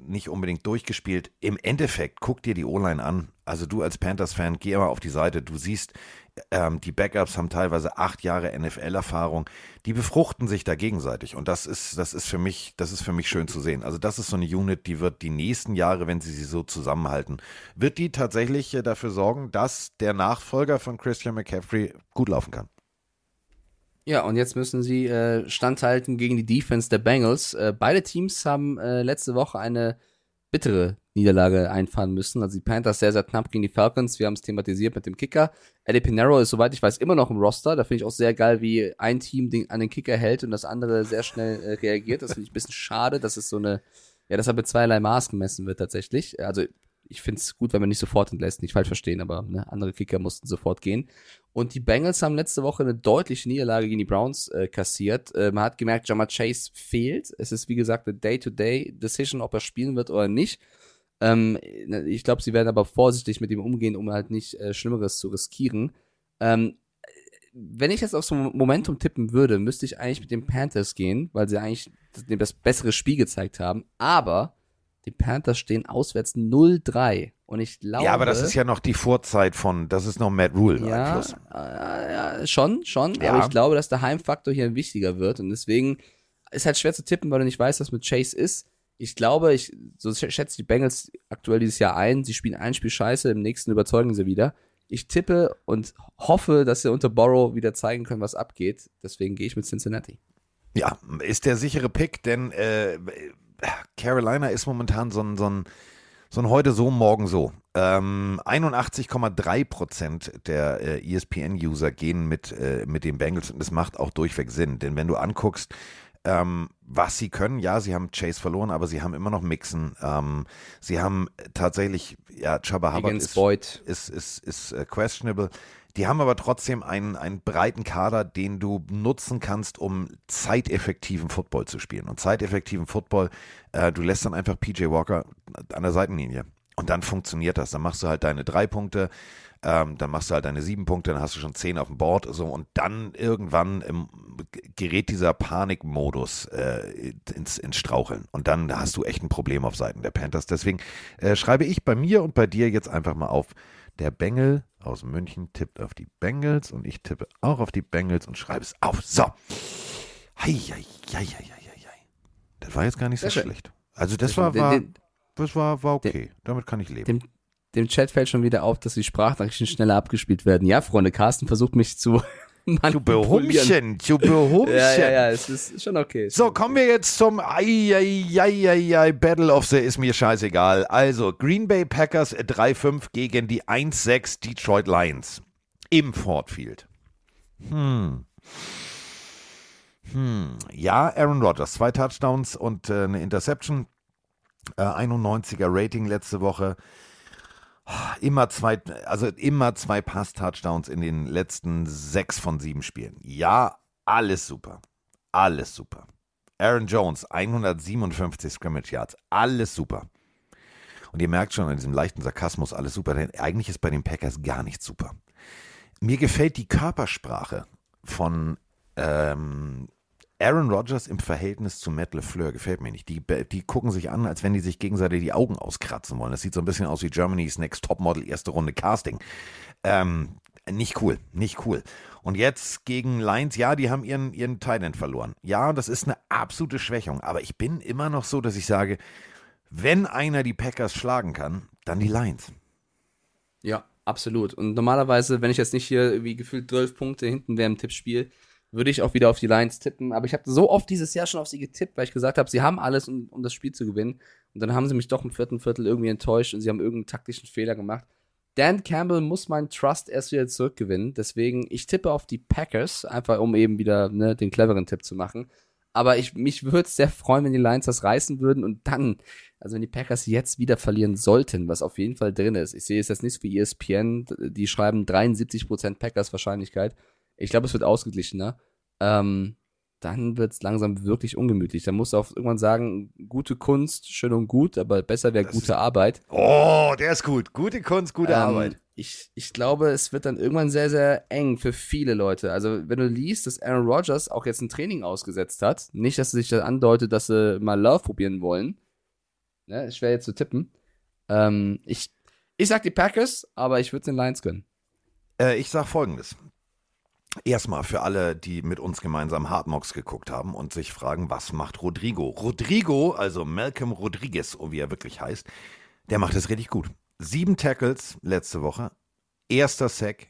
nicht unbedingt durchgespielt. Im Endeffekt, guck dir die O-Line an. Also du als Panthers-Fan, geh immer auf die Seite. Du siehst, ähm, die Backups haben teilweise acht Jahre NFL-Erfahrung. Die befruchten sich da gegenseitig. Und das ist, das ist für mich, das ist für mich schön zu sehen. Also das ist so eine Unit, die wird die nächsten Jahre, wenn sie sie so zusammenhalten, wird die tatsächlich äh, dafür sorgen, dass der Nachfolger von Christian McCaffrey gut laufen kann. Ja, und jetzt müssen sie äh, standhalten gegen die Defense der Bengals. Äh, beide Teams haben äh, letzte Woche eine bittere Niederlage einfahren müssen. Also die Panthers sehr, sehr knapp gegen die Falcons. Wir haben es thematisiert mit dem Kicker. Eddie Pinero ist, soweit ich weiß, immer noch im Roster. Da finde ich auch sehr geil, wie ein Team den, an den Kicker hält und das andere sehr schnell äh, reagiert. Das finde ich ein bisschen schade. Das ist so eine, ja, das hat mit zweierlei Maß gemessen wird tatsächlich. Also ich finde es gut, wenn man nicht sofort entlässt, nicht falsch verstehen, aber ne, andere Kicker mussten sofort gehen. Und die Bengals haben letzte Woche eine deutliche Niederlage gegen die Browns äh, kassiert. Äh, man hat gemerkt, Jammer Chase fehlt. Es ist, wie gesagt, eine Day-to-Day-Decision, ob er spielen wird oder nicht. Ähm, ne, ich glaube, sie werden aber vorsichtig mit ihm umgehen, um halt nicht äh, Schlimmeres zu riskieren. Ähm, wenn ich jetzt auf so ein Momentum tippen würde, müsste ich eigentlich mit den Panthers gehen, weil sie eigentlich das bessere Spiel gezeigt haben. Aber die Panthers stehen auswärts 0-3. Und ich glaube. Ja, aber das ist ja noch die Vorzeit von, das ist noch Matt Rule ja. Äh, ja, schon, schon. Ja. Aber ich glaube, dass der Heimfaktor hier wichtiger wird. Und deswegen ist halt schwer zu tippen, weil du nicht weißt, was mit Chase ist. Ich glaube, ich, so schätze die Bengals aktuell dieses Jahr ein. Sie spielen ein Spiel scheiße, im nächsten überzeugen sie wieder. Ich tippe und hoffe, dass sie unter Borrow wieder zeigen können, was abgeht. Deswegen gehe ich mit Cincinnati. Ja, ist der sichere Pick, denn äh, Carolina ist momentan so ein, so ein, so ein heute so, morgen so. Ähm, 81,3 Prozent der äh, ESPN-User gehen mit, äh, mit den Bengals und das macht auch durchweg Sinn, denn wenn du anguckst, ähm, was sie können, ja, sie haben Chase verloren, aber sie haben immer noch Mixen. Ähm, sie haben tatsächlich, ja, Chubba Hubbard Higgins, ist, Boyd. ist, ist, ist, äh, questionable. Die haben aber trotzdem einen, einen breiten Kader, den du nutzen kannst, um zeiteffektiven Football zu spielen. Und zeiteffektiven Football, äh, du lässt dann einfach PJ Walker an der Seitenlinie. Und dann funktioniert das. Dann machst du halt deine drei Punkte, ähm, dann machst du halt deine sieben Punkte, dann hast du schon zehn auf dem Board. So, und dann irgendwann ähm, gerät dieser Panikmodus äh, ins, ins Straucheln. Und dann hast du echt ein Problem auf Seiten der Panthers. Deswegen äh, schreibe ich bei mir und bei dir jetzt einfach mal auf, der Bengel aus München tippt auf die Bengals und ich tippe auch auf die Bengals und schreibe es auf. So. Hei, hei, hei, hei, hei, hei. Das war jetzt gar nicht so Sehr schlecht. Also das war, war, das war, war okay. Damit kann ich leben. Dem, dem Chat fällt schon wieder auf, dass die Sprachnachrichten schneller abgespielt werden. Ja, Freunde, Carsten versucht mich zu Du manipulieren. Behumchen, du Behumchen. Ja, ja, ja, es ist schon okay. ist So, schon kommen wir jetzt zum ai, ai, ai, ai, ai, Battle of the ist mir scheißegal. Also, Green Bay Packers 3-5 gegen die 1-6 Detroit Lions im Ford Field. Hm. Hm. Ja, Aaron Rodgers, zwei Touchdowns und äh, eine Interception. Äh, 91er Rating letzte Woche. Immer zwei, also immer zwei Pass-Touchdowns in den letzten sechs von sieben Spielen. Ja, alles super. Alles super. Aaron Jones, 157 Scrimmage Yards. Alles super. Und ihr merkt schon an diesem leichten Sarkasmus, alles super, denn eigentlich ist bei den Packers gar nichts super. Mir gefällt die Körpersprache von ähm, Aaron Rodgers im Verhältnis zu Matt LeFleur gefällt mir nicht. Die, die gucken sich an, als wenn die sich gegenseitig die Augen auskratzen wollen. Das sieht so ein bisschen aus wie Germany's Next Topmodel erste Runde Casting. Ähm, nicht cool, nicht cool. Und jetzt gegen Lions, ja, die haben ihren, ihren Tight verloren. Ja, das ist eine absolute Schwächung. Aber ich bin immer noch so, dass ich sage, wenn einer die Packers schlagen kann, dann die Lions. Ja, absolut. Und normalerweise, wenn ich jetzt nicht hier irgendwie gefühlt 12 Punkte hinten wäre im Tippspiel, würde ich auch wieder auf die Lions tippen. Aber ich habe so oft dieses Jahr schon auf sie getippt, weil ich gesagt habe, sie haben alles, um, um das Spiel zu gewinnen. Und dann haben sie mich doch im vierten Viertel irgendwie enttäuscht und sie haben irgendeinen taktischen Fehler gemacht. Dan Campbell muss meinen Trust erst wieder zurückgewinnen. Deswegen, ich tippe auf die Packers, einfach um eben wieder ne, den cleveren Tipp zu machen. Aber ich, mich würde es sehr freuen, wenn die Lions das reißen würden und dann, also wenn die Packers jetzt wieder verlieren sollten, was auf jeden Fall drin ist. Ich sehe es jetzt nicht wie E ESPN, die schreiben 73% Packers Wahrscheinlichkeit. Ich glaube, es wird ausgeglichener. Ähm, dann wird es langsam wirklich ungemütlich. Dann musst du auch irgendwann sagen, gute Kunst, schön und gut, aber besser wäre gute Arbeit. Oh, der ist gut. Gute Kunst, gute Ähm, Arbeit. Ich, ich glaube, es wird dann irgendwann sehr, sehr eng für viele Leute. Also, wenn du liest, dass Aaron Rodgers auch jetzt ein Training ausgesetzt hat, nicht, dass sich das andeutet, dass sie mal Love probieren wollen. Ne, schwer jetzt zu tippen. Ähm, ich, ich sag die Packers, aber ich würde den Lions gönnen. Äh, ich sage folgendes. Erstmal für alle, die mit uns gemeinsam Hard Knocks geguckt haben und sich fragen, was macht Rodrigo? Rodrigo, also Malcolm Rodriguez, oh wie er wirklich heißt, der macht es richtig gut. Sieben Tackles letzte Woche, erster Sack,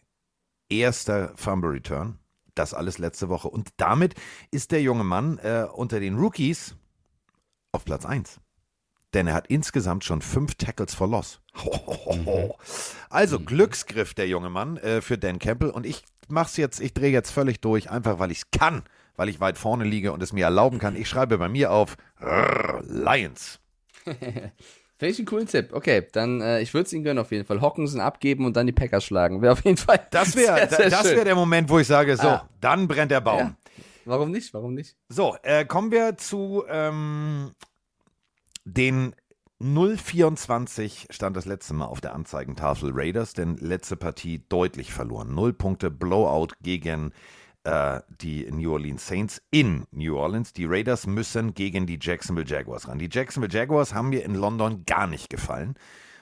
erster Fumble Return, das alles letzte Woche. Und damit ist der junge Mann äh, unter den Rookies auf Platz 1. Denn er hat insgesamt schon fünf Tackles for Loss. Also Glücksgriff der junge Mann äh, für Dan Campbell. Und ich mach's jetzt, ich drehe jetzt völlig durch, einfach weil ich es kann, weil ich weit vorne liege und es mir erlauben kann. Ich schreibe bei mir auf Rrr, Lions. Finde ich einen coolen Tipp. Okay, dann, äh, ich würde es ihnen gönnen auf jeden Fall. Hawkinson abgeben und dann die Packers schlagen. Wäre auf jeden Fall. Das wäre das wär der Moment, wo ich sage, so, Ah. dann brennt der Baum. Ja. Warum nicht? Warum nicht? So, äh, kommen wir zu ähm, den 024 stand das letzte Mal auf der Anzeigentafel Raiders, denn letzte Partie deutlich verloren. Null Punkte Blowout gegen äh, die New Orleans Saints in New Orleans. Die Raiders müssen gegen die Jacksonville Jaguars ran. Die Jacksonville Jaguars haben mir in London gar nicht gefallen,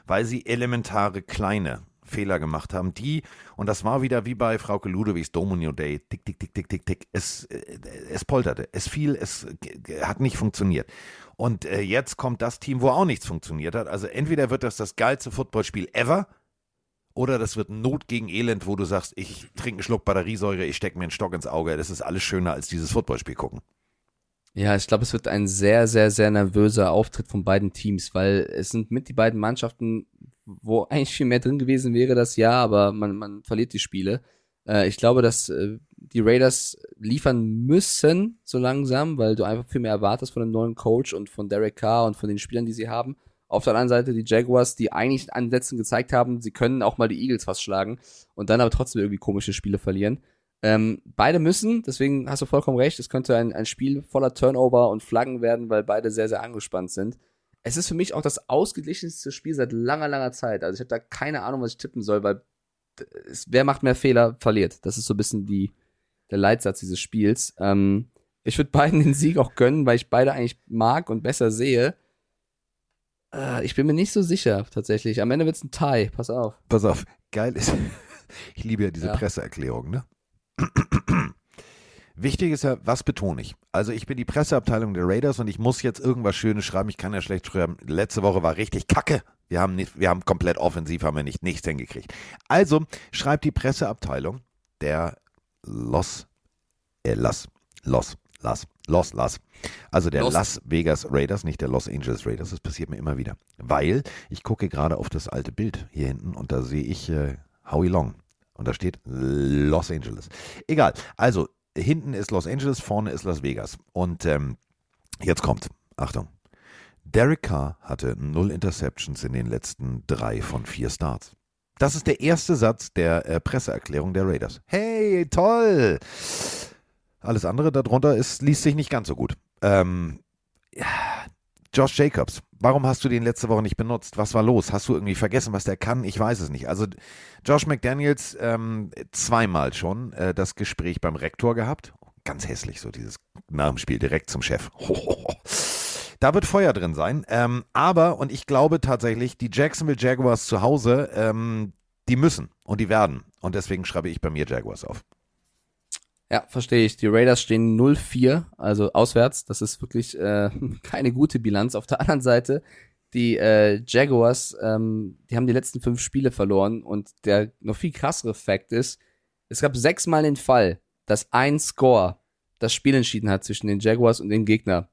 weil sie elementare kleine Fehler gemacht haben, die, und das war wieder wie bei Frauke Ludowigs Domino Day, tick, tick, tick, tick, tick, tick, es, äh, es polterte, es fiel, es g- hat nicht funktioniert. Und äh, jetzt kommt das Team, wo auch nichts funktioniert hat. Also entweder wird das das geilste Footballspiel ever oder das wird Not gegen Elend, wo du sagst, ich trinke einen Schluck Batteriesäure, ich stecke mir einen Stock ins Auge. Das ist alles schöner als dieses Footballspiel gucken. Ja, ich glaube, es wird ein sehr, sehr, sehr nervöser Auftritt von beiden Teams, weil es sind mit die beiden Mannschaften, wo eigentlich viel mehr drin gewesen wäre das Jahr, aber man, man verliert die Spiele. Äh, ich glaube, dass äh, die Raiders liefern müssen so langsam, weil du einfach viel mehr erwartest von dem neuen Coach und von Derek Carr und von den Spielern, die sie haben. Auf der anderen Seite die Jaguars, die eigentlich an Sätzen gezeigt haben, sie können auch mal die Eagles fast schlagen und dann aber trotzdem irgendwie komische Spiele verlieren. Ähm, beide müssen, deswegen hast du vollkommen recht, es könnte ein, ein Spiel voller Turnover und Flaggen werden, weil beide sehr, sehr angespannt sind. Es ist für mich auch das ausgeglichenste Spiel seit langer, langer Zeit. Also ich habe da keine Ahnung, was ich tippen soll, weil es, wer macht mehr Fehler, verliert. Das ist so ein bisschen die, der Leitsatz dieses Spiels. Ähm, ich würde beiden den Sieg auch gönnen, weil ich beide eigentlich mag und besser sehe. Äh, ich bin mir nicht so sicher, tatsächlich. Am Ende wird es ein Tie. Pass auf. Pass auf, geil ist, ich liebe ja diese Ja. Presseerklärung, ne? Wichtig ist ja, was betone ich? Also ich bin die Presseabteilung der Raiders und ich muss jetzt irgendwas Schönes schreiben. Ich kann ja schlecht schreiben. Letzte Woche war richtig kacke. Wir haben, nicht, wir haben komplett offensiv, haben wir nicht nichts hingekriegt. Also schreibt die Presseabteilung der Los, äh, Las, Los, Las, Los, Las. Also der Los. Las Vegas Raiders, nicht der Los Angeles Raiders. Das passiert mir immer wieder. Weil ich gucke gerade auf das alte Bild hier hinten und da sehe ich äh, Howie Long. Und da steht Los Angeles. Egal. Also, hinten ist Los Angeles, vorne ist Las Vegas. Und ähm, jetzt kommt, Achtung. Derek Carr hatte null Interceptions in den letzten drei von vier Starts. Das ist der erste Satz der äh, Presseerklärung der Raiders. Hey, toll! Alles andere darunter ist, liest sich nicht ganz so gut. Ähm, ja, Josh Jacobs, warum hast du den letzte Woche nicht benutzt? Was war los? Hast du irgendwie vergessen, was der kann? Ich weiß es nicht. Also Josh McDaniels ähm, zweimal schon äh, das Gespräch beim Rektor gehabt. Ganz hässlich, so dieses nach dem Spiel direkt zum Chef. Da wird Feuer drin sein. Ähm, aber, und ich glaube tatsächlich, die Jacksonville Jaguars zu Hause, ähm, die müssen und die werden. Und deswegen schreibe ich bei mir Jaguars auf. Ja, verstehe ich. Die Raiders stehen 0-4, also auswärts. Das ist wirklich äh, keine gute Bilanz. Auf der anderen Seite, die äh, Jaguars, ähm, die haben die letzten fünf Spiele verloren und der noch viel krassere Fakt ist, es gab sechsmal den Fall, dass ein Score das Spiel entschieden hat zwischen den Jaguars und dem Gegner.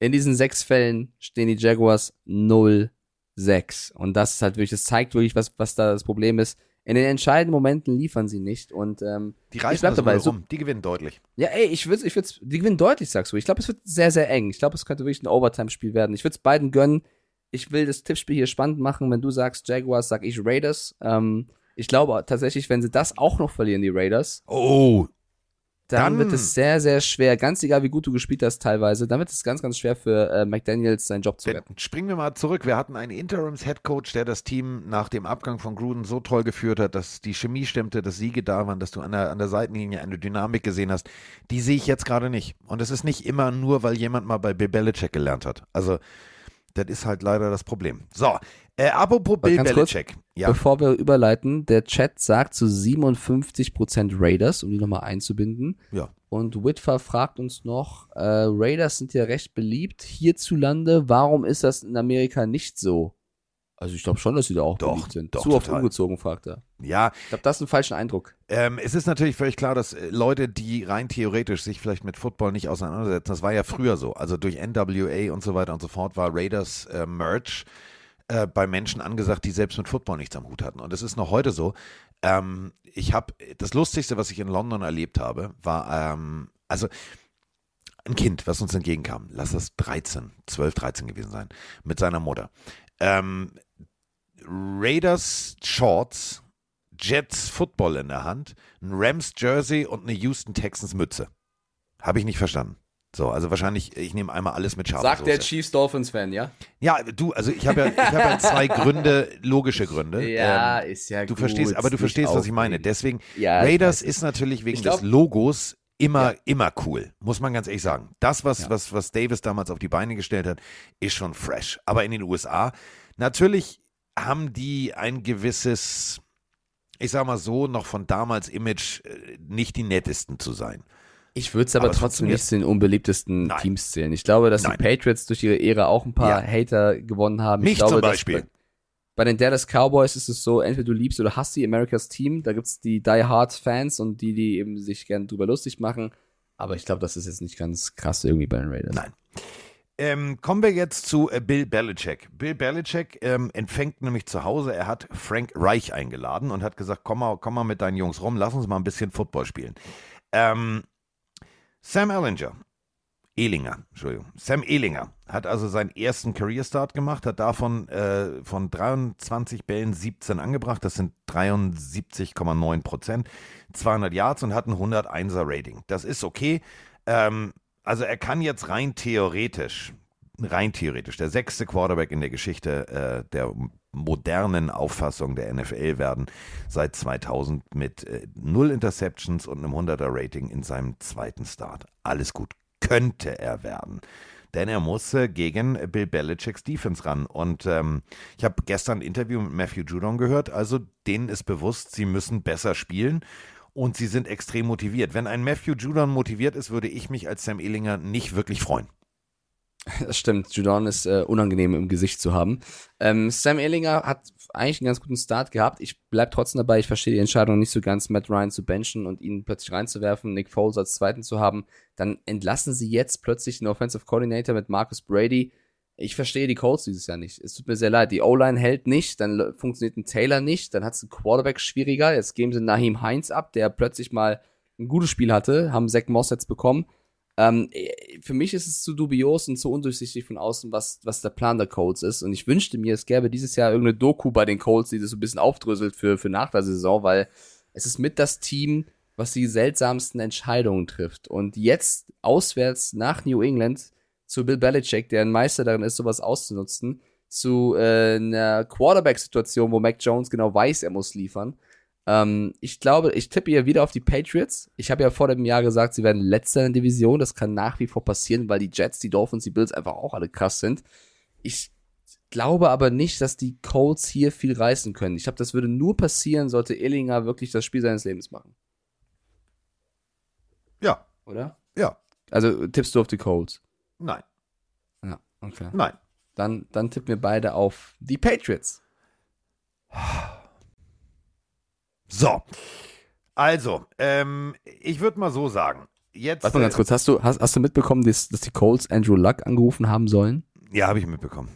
In diesen sechs Fällen stehen die Jaguars 0-6. Und das ist halt wirklich, das zeigt wirklich, was, was da das Problem ist. In den entscheidenden Momenten liefern sie nicht und ähm, Die Ich reißen das dabei, dabei so- rum. Die gewinnen deutlich. ja, ey, ich würde, ich würde, die gewinnen deutlich, sagst du. Ich glaube, es wird sehr, sehr eng. Ich glaube, es könnte wirklich ein Overtime-Spiel werden. Ich würde es beiden gönnen. Ich will das Tippspiel hier spannend machen. Wenn du sagst Jaguars, sag ich Raiders. Ähm, ich glaube tatsächlich, wenn sie das auch noch verlieren, die Raiders, Oh, dann, Dann- wird es sehr, sehr schwer. Ganz egal, wie gut du gespielt hast teilweise, dann wird es ganz, ganz schwer für äh, McDaniels seinen Job zu retten. Springen wir mal zurück. Wir hatten einen Interims-Headcoach, der das Team nach dem Abgang von Gruden so toll geführt hat, dass die Chemie stimmte, dass Siege da waren, dass du an der, an der Seitenlinie eine Dynamik gesehen hast. Die sehe ich jetzt gerade nicht. Und es ist nicht immer nur, weil jemand mal bei Belichick gelernt hat. Also, das ist halt leider das Problem. So, äh, apropos Bill ganz kurz, Belichick. Ja, Bevor wir überleiten, der Chat sagt zu 57% Raiders, um die nochmal einzubinden. ja. Und Whitfer fragt uns noch, äh, Raiders sind ja recht beliebt hierzulande. Warum ist das in Amerika nicht so? Also ich glaube schon, dass sie da auch Doch, beliebt sind. doch, Zu oft total. umgezogen, fragt er. Ja, Ich glaube, das ist ein falscher Eindruck. Ähm, es ist natürlich völlig klar, dass äh, Leute, die rein theoretisch sich vielleicht mit Football nicht auseinandersetzen, das war ja früher so. Also durch NWA und so weiter und so fort war Raiders äh, Merch äh, bei Menschen angesagt, die selbst mit Football nichts am Hut hatten. Und es ist noch heute so. Ähm, ich habe das Lustigste, was ich in London erlebt habe, war ähm, also ein Kind, was uns entgegenkam. Lass das 13, 12, 13 gewesen sein, mit seiner Mutter. Ähm, Raiders Shorts, Jets Football in der Hand, ein Rams Jersey und eine Houston Texans Mütze. Habe ich nicht verstanden. So, also wahrscheinlich, ich nehme einmal alles mit scharfer Sagt der Soße. Chiefs Dolphins Fan, ja? Ja, du, also ich habe ja, ich habe ja zwei Gründe, logische Gründe. Ähm, ist ja du verstehst, aber du verstehst, was ich meine. Deswegen, Ja, Raiders ist natürlich wegen glaub- des Logos immer, Ja. immer cool. Muss man ganz ehrlich sagen. Das, was, Ja. was, was Davis damals auf die Beine gestellt hat, ist schon fresh. Aber in den USA, natürlich haben die ein gewisses, ich sag mal so, noch von damals Image, äh, nicht die nettesten zu sein. Ich würde es aber, Aber es trotzdem nicht zu den unbeliebtesten Nein. Teams zählen. Ich glaube, dass Nein. die Patriots durch ihre Ära auch ein paar Ja. Hater gewonnen haben. Mich ich glaube, zum Beispiel. Bei, Bei den Dallas Cowboys ist es so, entweder du liebst oder hasst die America's Team. Da gibt's die Die Hard Fans und die, die eben sich gern drüber lustig machen. Aber ich glaube, das ist jetzt nicht ganz krass irgendwie bei den Raiders. Nein. Ähm, kommen wir jetzt zu äh, Bill Belichick. Bill Belichick ähm, empfängt nämlich zu Hause, er hat Frank Reich eingeladen und hat gesagt, komm mal, komm mal mit deinen Jungs rum, lass uns mal ein bisschen Football spielen. Ähm, Sam Ellinger, Ehlinger, Entschuldigung, Sam Ehlinger hat also seinen ersten Career Start gemacht, hat davon äh, von 23 Bällen 17 angebracht, das sind 73,9 Prozent, 200 Yards und hat ein 101er Rating. Das ist okay. Ähm, also er kann jetzt rein theoretisch, rein theoretisch, der sechste Quarterback in der Geschichte äh, der modernen Auffassung der NFL werden, seit 2000 mit äh, null Interceptions und einem 100er Rating in seinem zweiten Start. Alles gut, könnte er werden. Denn er muss äh, gegen Bill Belichicks Defense ran. Und ähm, ich habe gestern ein Interview mit Matthew Judon gehört. Also denen ist bewusst, sie müssen besser spielen und sie sind extrem motiviert. Wenn ein Matthew Judon motiviert ist, würde ich mich als Sam Ehlinger nicht wirklich freuen. Das stimmt, Judon ist äh, unangenehm im Gesicht zu haben. Ähm, Sam Ehlinger hat eigentlich einen ganz guten Start gehabt. Ich bleib trotzdem dabei, ich verstehe die Entscheidung nicht so ganz, Matt Ryan zu benchen und ihn plötzlich reinzuwerfen, Nick Foles als Zweiten zu haben. Dann entlassen sie jetzt plötzlich den Offensive Coordinator mit Marcus Brady. Ich verstehe die Colts dieses Jahr nicht. Es tut mir sehr leid. Die O-Line hält nicht, dann funktioniert ein Taylor nicht, dann hat es ein Quarterback schwieriger. Jetzt geben sie Naheem Heinz ab, der plötzlich mal ein gutes Spiel hatte, haben Zach Moss jetzt bekommen. Ähm, für mich ist es zu dubios und zu undurchsichtig von außen, was, was der Plan der Colts ist. Und ich wünschte mir, es gäbe dieses Jahr irgendeine Doku bei den Colts, die das so ein bisschen aufdröselt für, für nach der Saison, weil es ist mit das Team, was die seltsamsten Entscheidungen trifft. Und jetzt auswärts nach New England zu Bill Belichick, der ein Meister darin ist, sowas auszunutzen, zu äh, einer Quarterback-Situation, wo Mac Jones genau weiß, er muss liefern. Ähm, ich glaube, ich tippe hier wieder auf die Patriots. Ich habe ja vor dem Jahr gesagt, sie werden letzter in der Division. Das kann nach wie vor passieren, weil die Jets, die Dolphins, die Bills einfach auch alle krass sind. Ich glaube aber nicht, dass die Colts hier viel reißen können. Ich glaube, das würde nur passieren, sollte Illinger wirklich das Spiel seines Lebens machen. Ja. Oder? Ja. Also tippst du auf die Colts? Nein. Ja, okay. Nein. Dann, dann tippen wir beide auf die Patriots. So. Also, ähm, ich würde mal so sagen. Jetzt, Warte mal ganz kurz, hast du, hast, hast du mitbekommen, dass, dass die Colts Andrew Luck angerufen haben sollen? Äh, ja, habe ich mitbekommen.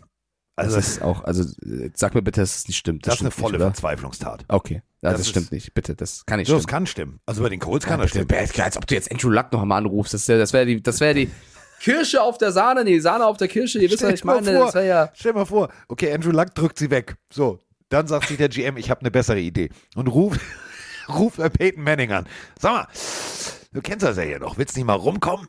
Also, das ist auch, also äh, sag mir bitte, dass es nicht stimmt. das ist eine volle nicht? Verzweiflungstat. Okay, ja, Das das, stimmt nicht. Bitte, das kann nicht So, das stimmen. kann stimmen. Also bei den Colts kann Ja, das stimmen. bitte, Als ob du jetzt Andrew Luck noch einmal anrufst. Das, das wäre die, das wäre die Kirsche auf der Sahne, nee, Sahne auf der Kirsche. Ihr wisst, was ich meine. vor. Das ja. Stell dir mal vor, okay, Andrew Luck drückt sie weg. So, dann sagt sich der GM, ich habe eine bessere Idee. Und ruft, ruft Peyton Manning an. Sag mal, du kennst das ja hier noch. Willst nicht mal rumkommen?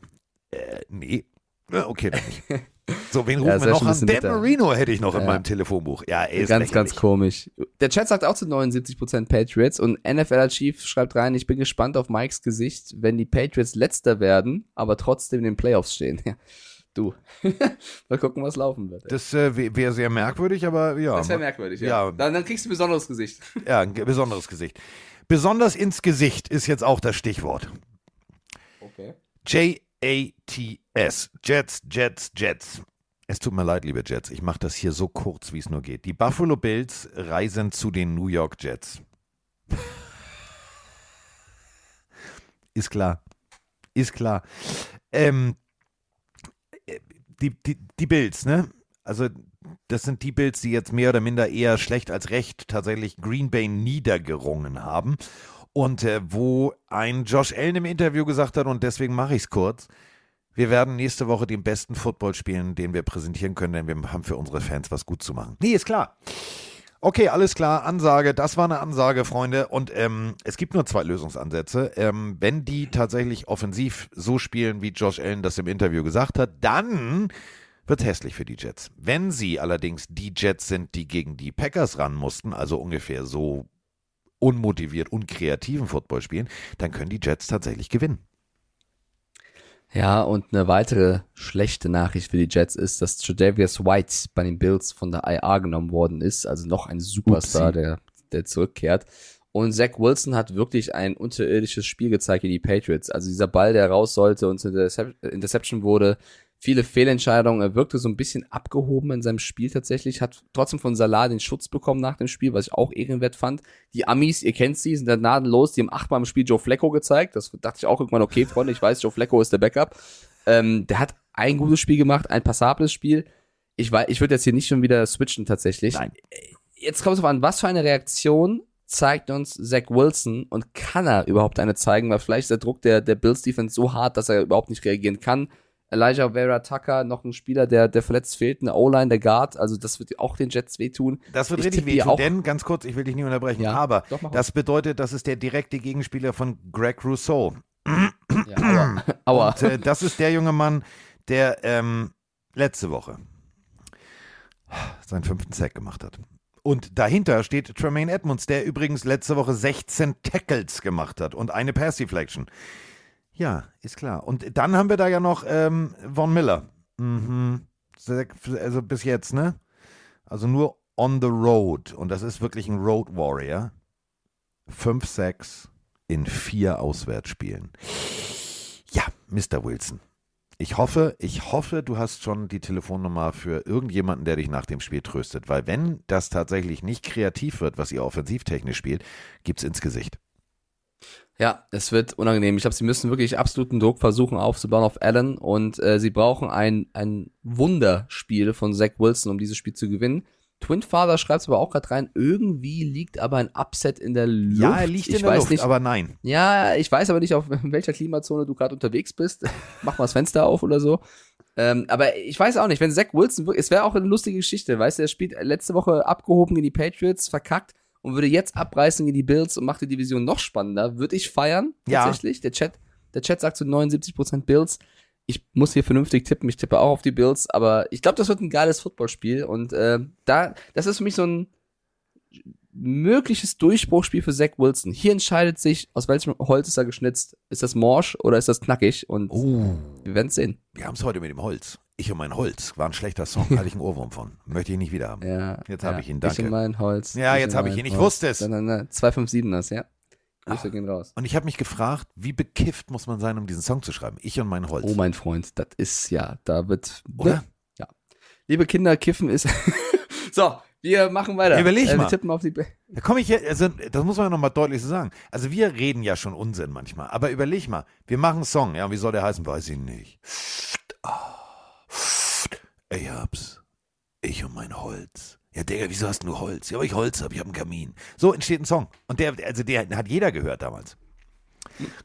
Äh, nee. Ja, Okay, dann nicht. So, wen rufen das wir noch an? Dan. Marino hätte ich noch in Ja. meinem Telefonbuch. Ja, er ist ganz, ganz komisch. Der Chat sagt auch zu 79% Patriots und NFL Chief schreibt rein, ich bin gespannt auf Mikes Gesicht, wenn die Patriots letzter werden, aber trotzdem in den Playoffs stehen. Ja, du. Mal gucken, was laufen wird. Das äh, wäre sehr merkwürdig, aber ja. Das wäre merkwürdig, ja. Ja, Dann, dann kriegst du ein besonderes Gesicht. ja, ein besonderes Gesicht. Besonders ins Gesicht ist jetzt auch das Stichwort. Okay. J-A-T-S. Jets, Jets, Jets. Es tut mir leid, liebe Jets. Ich mache das hier so kurz, wie es nur geht. Die Buffalo Bills reisen zu den New York Jets. Ist klar. Ist klar. Ähm, äh, die, die, die Bills, ne? Also, das sind die Bills, die jetzt mehr oder minder eher schlecht als recht tatsächlich Green Bay niedergerungen haben. Und äh, wo ein Josh Allen im Interview gesagt hat, und deswegen mache ich es kurz, wir werden nächste Woche den besten Football spielen, den wir präsentieren können, denn wir haben für unsere Fans was gut zu machen. Nee, ist klar. Okay, alles klar, Ansage, das war eine Ansage, Freunde. Und ähm, es gibt nur zwei Lösungsansätze. Ähm, wenn die tatsächlich offensiv so spielen, wie Josh Allen das im Interview gesagt hat, dann wird hässlich für die Jets. Wenn sie allerdings die Jets sind, die gegen die Packers ran mussten, also ungefähr so unmotiviert, unkreativen Football spielen, dann können die Jets tatsächlich gewinnen. Ja, und eine weitere schlechte Nachricht für die Jets ist, dass Tredavious White bei den Bills von der IR genommen worden ist, also noch ein Superstar, Upsi. der, der zurückkehrt. Und Zach Wilson hat wirklich ein unterirdisches Spiel gezeigt gegen die Patriots. Also dieser Ball, der raus sollte und zur Intercep- Interception wurde, viele Fehlentscheidungen. Er wirkte so ein bisschen abgehoben in seinem Spiel tatsächlich, hat trotzdem von Salah den Schutz bekommen nach dem Spiel, was ich auch ehrenwert fand. Die Amis, ihr kennt sie, sind da gnadenlos, die haben achtmal im Spiel Joe Flacco gezeigt. Das dachte ich auch irgendwann, okay, Freunde, ich weiß, Joe Flacco ist der Backup. Ähm, der hat ein gutes Spiel gemacht, ein passables Spiel. Ich weiß, ich würde jetzt hier nicht schon wieder switchen tatsächlich. Nein. Jetzt kommt es auf an, was für eine Reaktion zeigt uns Zach Wilson und kann er überhaupt eine zeigen, weil vielleicht ist der Druck der, der Bills Defense so hart, dass er überhaupt nicht reagieren kann. Elijah Vera Tucker, noch ein Spieler, der, der verletzt fehlt, eine O-Line, der Guard, also das wird auch den Jets wehtun. Das wird Ich richtig wehtun, denn, ganz kurz, ich will dich nicht unterbrechen, Ja, aber das bedeutet, das ist der direkte Gegenspieler von Greg Rousseau. Ja, aua. aua. Und äh, das ist der junge Mann, der ähm, letzte Woche seinen fünften Sack gemacht hat. Und dahinter steht Tremaine Edmonds, der übrigens letzte Woche 16 Tackles gemacht hat und eine Pass Deflection. Ja, ist klar. Und dann haben wir da ja noch ähm, Von Miller. Mhm. Also bis jetzt, ne? Also nur on the road. Und das ist wirklich ein Road Warrior. Fünf Sacks in vier Auswärtsspielen. Ja, Mr. Wilson. Ich hoffe, ich hoffe, du hast schon die Telefonnummer für irgendjemanden, der dich nach dem Spiel tröstet. Weil wenn das tatsächlich nicht kreativ wird, was ihr offensivtechnisch spielt, gibt's ins Gesicht. Ja, es wird unangenehm. Ich glaube, sie müssen wirklich absoluten Druck versuchen aufzubauen auf Allen und äh, sie brauchen ein, ein Wunderspiel von Zach Wilson, um dieses Spiel zu gewinnen. Twin Father schreibt es aber auch gerade rein, irgendwie liegt aber ein Upset in der Luft. Ja, er liegt ich in der weiß Luft, nicht, aber nein. Ja, ich weiß aber nicht, auf welcher Klimazone du gerade unterwegs bist. Mach mal das Fenster auf oder so. Ähm, aber ich weiß auch nicht, wenn Zach Wilson, es wäre auch eine lustige Geschichte, weißt du, er spielt letzte Woche abgehoben gegen die Patriots, verkackt und würde jetzt abreißen gegen die Bills und macht die Division noch spannender. Würde ich feiern, Ja. tatsächlich. Der Chat, der Chat sagt zu 79% Bills. Ich muss hier vernünftig tippen, ich tippe auch auf die Bills, aber ich glaube, das wird ein geiles Footballspiel und äh, da, das ist für mich so ein mögliches Durchbruchspiel für Zach Wilson. Hier entscheidet sich, aus welchem Holz ist er geschnitzt. Ist das morsch oder ist das knackig? Und Oh, wir werden sehen. wir haben es heute mit dem Holz. Ich und mein Holz. War ein schlechter Song, hatte ich einen Ohrwurm von. Möchte ich nicht wieder haben. Ja, Jetzt ja. habe ich ihn, Ich danke. in mein Holz. Ja, Ich jetzt habe ich ihn. Ich wusste es. Nein, nein, nein. 257 das, ja. Grüße gehen raus. Und ich habe mich gefragt, wie bekifft muss man sein, um diesen Song zu schreiben? Ich und mein Holz. Oh mein Freund, das ist ja, da wird. Oder? Ja. Liebe Kinder, Kiffen ist. so, wir machen weiter. Überleg äh, mal. Tippen auf die. Be Da komme ich hier, also das muss man ja nochmal deutlich so sagen. Also wir reden ja schon Unsinn manchmal, aber überleg mal, wir machen einen Song, ja, wie soll der heißen? Weiß ich nicht. Ah, Ich hab's. Ich und mein Holz. Ja, Digga, wieso hast du Holz? Ja, weil ich Holz habe, ich habe einen Kamin. So entsteht ein Song. Und der, also der hat jeder gehört damals.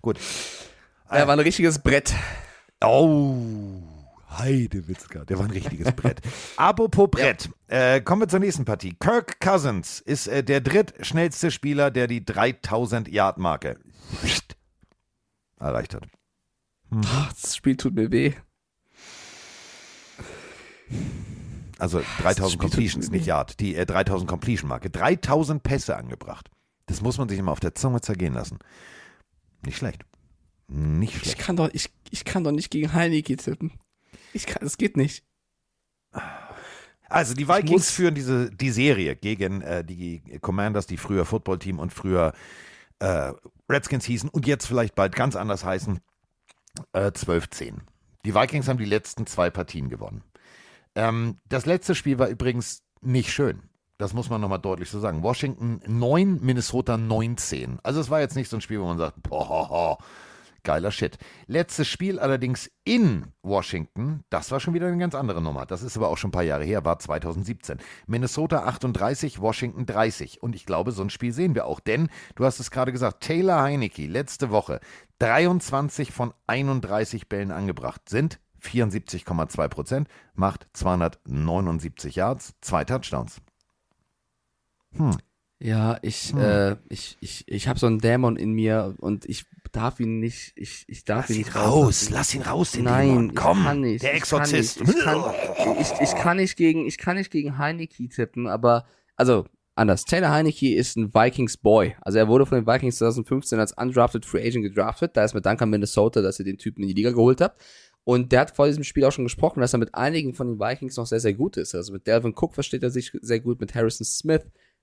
Gut. Ja, war ein richtiges Brett. Oh, Heidewitzka, der war ein richtiges Brett. Apropos Brett, äh, kommen wir zur nächsten Partie. Kirk Cousins ist äh, der drittschnellste Spieler, der die 3000-Yard-Marke erreicht hat. Ach, das Spiel tut mir weh. Also das 3000 Spiel tut Completions, nicht. Yard, die äh, 3000 Completion-Marke. 3000 Pässe angebracht. Das muss man sich immer auf der Zunge zergehen lassen. Nicht schlecht. Nicht Ich schlecht. kann doch, ich, ich kann doch nicht gegen Heineke tippen. Ich kann, das geht nicht. Also die Vikings führen diese die Serie gegen äh, die Commanders, die früher Footballteam und früher äh, Redskins hießen und jetzt vielleicht bald ganz anders heißen, äh, 12-10. Die Vikings haben die letzten zwei Partien gewonnen. Ähm, das letzte Spiel war übrigens nicht schön. Das muss man nochmal deutlich so sagen. Washington 9, Minnesota 19. Also es war jetzt nicht so ein Spiel, wo man sagt, boah, geiler Shit. Letztes Spiel allerdings in Washington, das war schon wieder eine ganz andere Nummer. Das ist aber auch schon ein paar Jahre her, war 2017. Minnesota 38, Washington 30. Und ich glaube, so ein Spiel sehen wir auch. Denn, du hast es gerade gesagt, Taylor Heinecke letzte Woche 23 von 31 Bällen angebracht sind. 74,2 Prozent, macht 279 Yards, zwei Touchdowns. Hm. Ja, ich, Hm. äh, ich, ich, ich habe so einen Dämon in mir und ich darf ihn nicht, ich, ich darf Lass ihn nicht raus, rauslassen. lass ihn raus, den Nein, Dämon. Komm, nicht. der ich kann Exorzist. nicht. Ich kann, ich, ich kann nicht gegen, ich kann nicht gegen Heineke tippen, aber, also, anders. Taylor Heineke ist ein Vikings Boy. Also er wurde von den Vikings 2015 als undrafted Free Agent gedraftet. Da ist mit Dank an Minnesota, dass ihr den Typen in die Liga geholt habt. Und der hat vor diesem Spiel auch schon gesprochen, dass er mit einigen von den Vikings noch sehr, sehr gut ist. Also mit Delvin Cook versteht er sich sehr gut, mit Harrison Smith,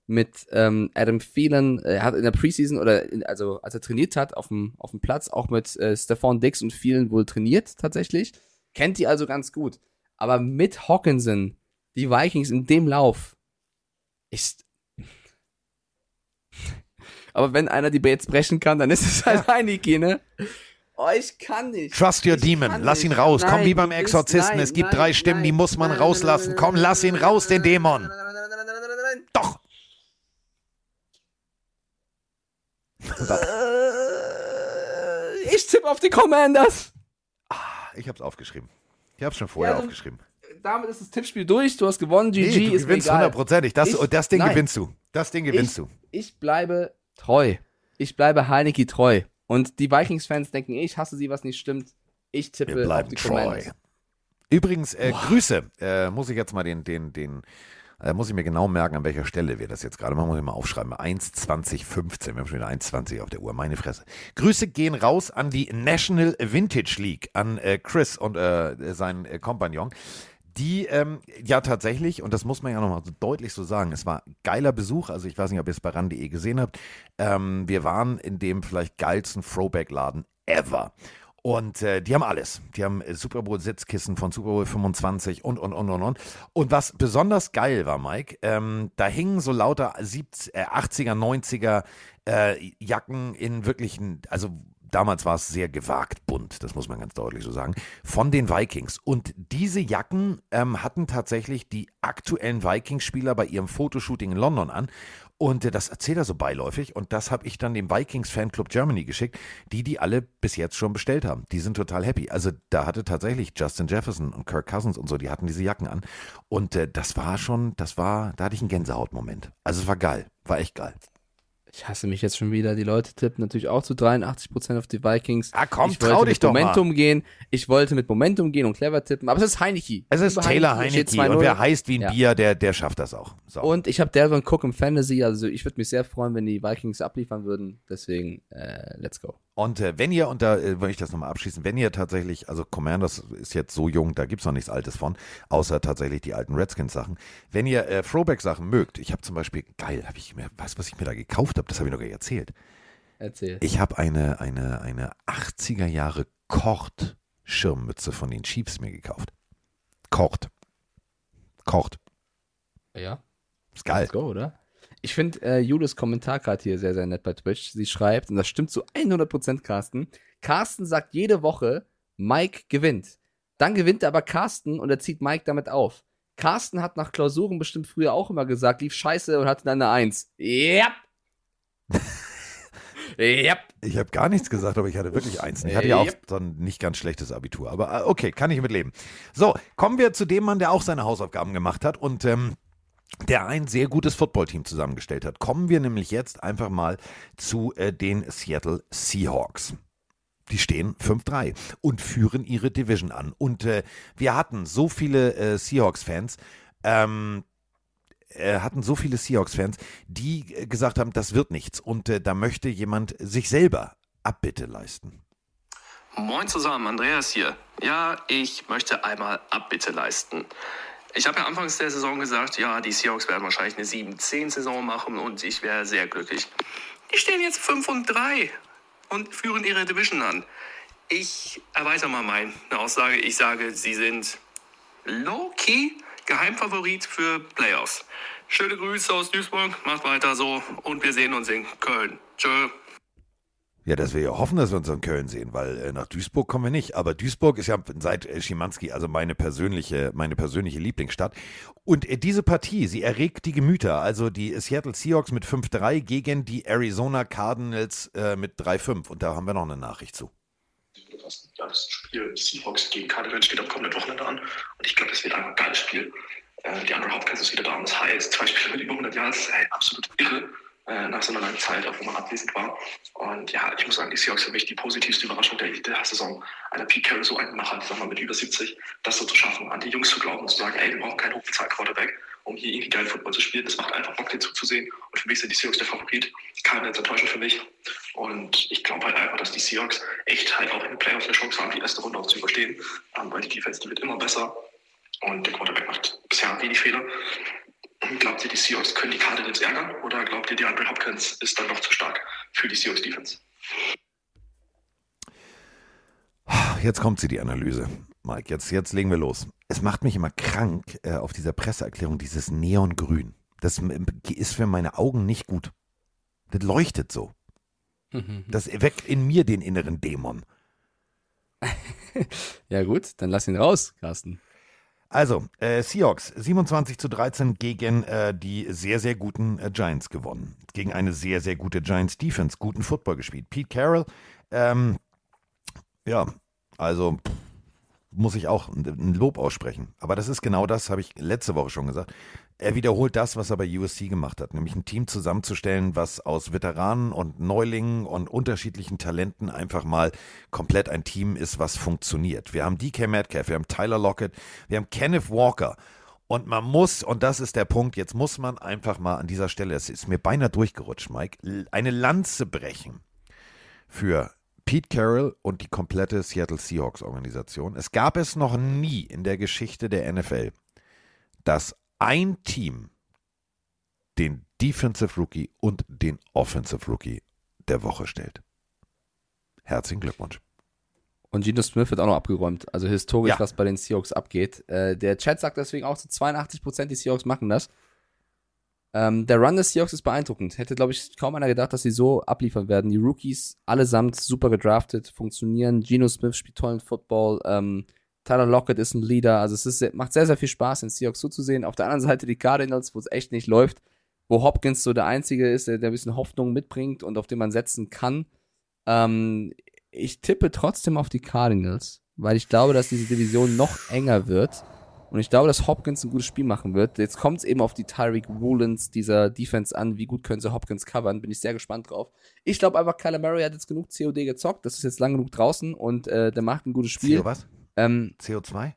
mit ähm, Adam Thielen. Er hat in der Preseason oder in, also als er trainiert hat auf dem, auf dem Platz auch mit äh, Stephon Dix und vielen wohl trainiert tatsächlich. Kennt die also ganz gut. Aber mit Hawkinson, die Vikings in dem Lauf, ist. Aber wenn einer die Bates brechen kann, dann ist es halt Heineke, ne? Oh, ich kann nicht. Trust your Ich demon. Lass ihn raus. Komm Nein, wie beim Exorzisten. nein, es gibt nein, drei Stimmen, die muss man nein, rauslassen. nein, Komm, lass ihn nein, raus, nein, den nein, Dämon. nein, nein, nein, nein, nein, nein, nein, nein. Doch. Äh, Ich tippe auf die Commanders. Ich hab's aufgeschrieben. Ich hab's schon vorher Ja, aufgeschrieben. Damit ist das Tippspiel durch. Du hast gewonnen. GG Nee, du ist gewinnst hundertprozentig. Das, Ich- das Ding nein. gewinnst du. Das Ding gewinnst ich, du. Ich bleibe treu. Ich bleibe Heineke treu. Und die Vikings-Fans denken, ich hasse sie, was nicht stimmt. Ich tippe Wir auf bleiben die treu. Commanders. Übrigens, äh, Grüße. Äh, muss ich jetzt mal den, den, den, äh, muss ich mir genau merken, an welcher Stelle wir das jetzt gerade machen. Muss ich mal aufschreiben. 1,2015. Wir haben schon wieder 1,20 auf der Uhr. Meine Fresse. Grüße gehen raus an die National Vintage League, an äh, Chris und äh, seinen äh, Kompagnon. Die ähm, ja tatsächlich, und das muss man ja nochmal so deutlich so sagen, es war geiler Besuch. Also ich weiß nicht, ob ihr es bei ran.de gesehen habt. Ähm, wir waren in dem vielleicht geilsten Throwback-Laden ever. Und äh, die haben alles. Die haben äh, Super Bowl Sitzkissen von Super Bowl 25 und, und, und, und, und. Und was besonders geil war, Mike, ähm, da hingen so lauter 70, äh, 80er, 90er äh, Jacken in wirklichen, also damals war es sehr gewagt bunt, das muss man ganz deutlich so sagen, von den Vikings. Und diese Jacken ähm, hatten tatsächlich die aktuellen Vikings-Spieler bei ihrem Fotoshooting in London an. Und äh, das erzählt er so beiläufig. Und das habe ich dann dem Vikings Fanclub Germany geschickt, die die alle bis jetzt schon bestellt haben. Die sind total happy. Also da hatte tatsächlich Justin Jefferson und Kirk Cousins und so, die hatten diese Jacken an. Und äh, das war schon, das war, da hatte ich einen Gänsehautmoment. Also es war geil, war echt geil. Ich hasse mich jetzt schon wieder. Die Leute tippen natürlich auch zu 83% auf die Vikings. Ah, komm, ich trau dich doch mal. Momentum gehen. Ich wollte mit Momentum gehen und clever tippen. Aber es ist Heineke. Es ist Taylor Heineke 2-0. und wer heißt wie ein Ja. Bier, der, der schafft das auch. So. Und ich habe Delvin Cook im Fantasy. Also ich würde mich sehr freuen, wenn die Vikings abliefern würden. Deswegen, äh, let's go. Und äh, wenn ihr, und da äh, will ich das nochmal abschließen, wenn ihr tatsächlich, also Commanders ist jetzt so jung, da gibt's noch nichts Altes von, außer tatsächlich die alten Redskins-Sachen. Wenn ihr äh, Throwback-Sachen mögt, ich habe zum Beispiel, geil, habe ich mir, weißt du, was ich mir da gekauft habe? Das habe ich noch gar nicht erzählt. Erzähl. Ich habe eine, eine, eine 80er Jahre Kort-Schirmmütze von den Chiefs mir gekauft. Kort. Kort. ja. Ist geil. Let's go, oder? Ich finde äh, Julis Kommentar gerade hier sehr, sehr nett bei Twitch. Sie schreibt, und das stimmt zu 100% Carsten, Carsten sagt jede Woche, Mike gewinnt. Dann gewinnt aber Carsten und er zieht Mike damit auf. Carsten hat nach Klausuren bestimmt früher auch immer gesagt, lief scheiße und hatte dann eine Eins. Yep. yep. Ich habe gar nichts gesagt, aber ich hatte wirklich eins. Ich hatte ja auch so ein nicht ganz schlechtes Abitur. Aber äh, okay, kann ich mitleben. So, kommen wir zu dem Mann, der auch seine Hausaufgaben gemacht hat und ähm, der ein sehr gutes Footballteam zusammengestellt hat. Kommen wir nämlich jetzt einfach mal zu äh, den Seattle Seahawks. Die stehen 5-3 und führen ihre Division an. Und äh, wir hatten so viele äh, Seahawks-Fans, ähm, äh, hatten so viele Seahawks-Fans, die äh, gesagt haben, das wird nichts. Und äh, da möchte jemand sich selber Abbitte leisten. Moin zusammen, Andreas hier. Ja, ich möchte einmal Abbitte leisten. Ich habe ja anfangs der Saison gesagt, ja, die Seahawks werden wahrscheinlich eine 7-10-Saison machen und ich wäre sehr glücklich. Die stehen jetzt 5 und 3 und führen ihre Division an. Ich erweitere mal meine Aussage. Ich sage, sie sind low-key Geheimfavorit für Playoffs. Schöne Grüße aus Duisburg, macht weiter so und wir sehen uns in Köln. Tschö. Ja, dass wir ja hoffen, dass wir uns in Köln sehen, weil äh, nach Duisburg kommen wir nicht. Aber Duisburg ist ja seit äh, Schimanski also meine persönliche, meine persönliche Lieblingsstadt. Und äh, diese Partie, sie erregt die Gemüter. Also die Seattle Seahawks mit 5-3 gegen die Arizona Cardinals äh, mit 3-5. Und da haben wir noch eine Nachricht zu. Ja, das Spiel Seahawks gegen Cardinals steht am kommenden Wochenende an. Und ich glaube, das wird ein geiles Spiel. Äh, die andere Hopkins ist wieder da und das heißt, zwei Spiele mit über 100 Jahren, das ist absolut irre äh, nach so einer langen Zeit, wo man abwesend war. Und ja, ich muss sagen, die Seahawks für mich die positivste Überraschung der, der Saison. Einer Pete Carroll so einen Macher, sag mal, mit über 70, das so zu schaffen, an die Jungs zu glauben und zu sagen, ey, wir brauchen keinen hochbezahlten Quarterback, um hier irgendwie geil Football zu spielen. Das macht einfach Bock, den zuzusehen. Und für mich sind die Seahawks der Favorit. Keine jetzt enttäuschend für mich. Und ich glaube halt einfach, dass die Seahawks echt halt auch in den Playoffs eine Chance haben, die erste Runde auch zu überstehen. Ähm, weil die Defense, die wird immer besser. Und der Quarterback macht bisher wenig Fehler. Glaubt ihr, die Seahawks können die Cardinals ärgern? Oder glaubt ihr, die Andre Hopkins ist dann noch zu stark für die Seahawks Defense? Jetzt kommt sie, die Analyse. Mike, jetzt, jetzt legen wir los. Es macht mich immer krank äh, auf dieser Presseerklärung, dieses Neongrün. Das m- ist für meine Augen nicht gut. Das leuchtet so. Das weckt in mir den inneren Dämon. Ja gut, dann lass ihn raus, Carsten. Also, äh, Seahawks 27 zu 13 gegen äh, die sehr, sehr guten äh, Giants gewonnen. Gegen eine sehr, sehr gute Giants Defense, guten Football gespielt. Pete Carroll, ähm, ja, also pff, muss ich auch ein, Lob aussprechen. Aber das ist genau das, habe ich letzte Woche schon gesagt. Er wiederholt das, was er bei USC gemacht hat, nämlich ein Team zusammenzustellen, was aus Veteranen und Neulingen und unterschiedlichen Talenten einfach mal komplett ein Team ist, was funktioniert. Wir haben DK Metcalf, wir haben Tyler Lockett, wir haben Kenneth Walker. Und man muss, und das ist der Punkt, jetzt muss man einfach mal an dieser Stelle, es ist mir beinahe durchgerutscht, Mike, eine Lanze brechen für Pete Carroll und die komplette Seattle Seahawks Organisation. Es gab es noch nie in der Geschichte der NFL, dass ein Team den Defensive Rookie und den Offensive Rookie der Woche stellt. Herzlichen Glückwunsch. Und Geno Smith wird auch noch abgeräumt. Also historisch, Ja. was bei den Seahawks abgeht. Äh, der Chat sagt deswegen auch zu 82 Prozent, die Seahawks machen das. Ähm, der Run des Seahawks ist beeindruckend. Hätte, glaube ich, kaum einer gedacht, dass sie so abliefern werden. Die Rookies allesamt super gedraftet, funktionieren. Geno Smith spielt tollen Football. Ähm, Tyler Lockett ist ein Leader. Also es ist, macht sehr, sehr viel Spaß, den Seahawks zuzusehen. Auf der anderen Seite die Cardinals, wo es echt nicht läuft. Wo Hopkins so der Einzige ist, der, der ein bisschen Hoffnung mitbringt und auf den man setzen kann. Ähm, ich tippe trotzdem auf die Cardinals, weil ich glaube, dass diese Division noch enger wird. Und ich glaube, dass Hopkins ein gutes Spiel machen wird. Jetzt kommt es eben auf die Tyreek Woolens dieser Defense an. Wie gut können sie Hopkins covern? Bin ich sehr gespannt drauf. Ich glaube einfach, Kyler Murray hat jetzt genug COD gezockt. Das ist jetzt lang genug draußen und äh, der macht ein gutes Spiel. CO was? Ähm, CO2?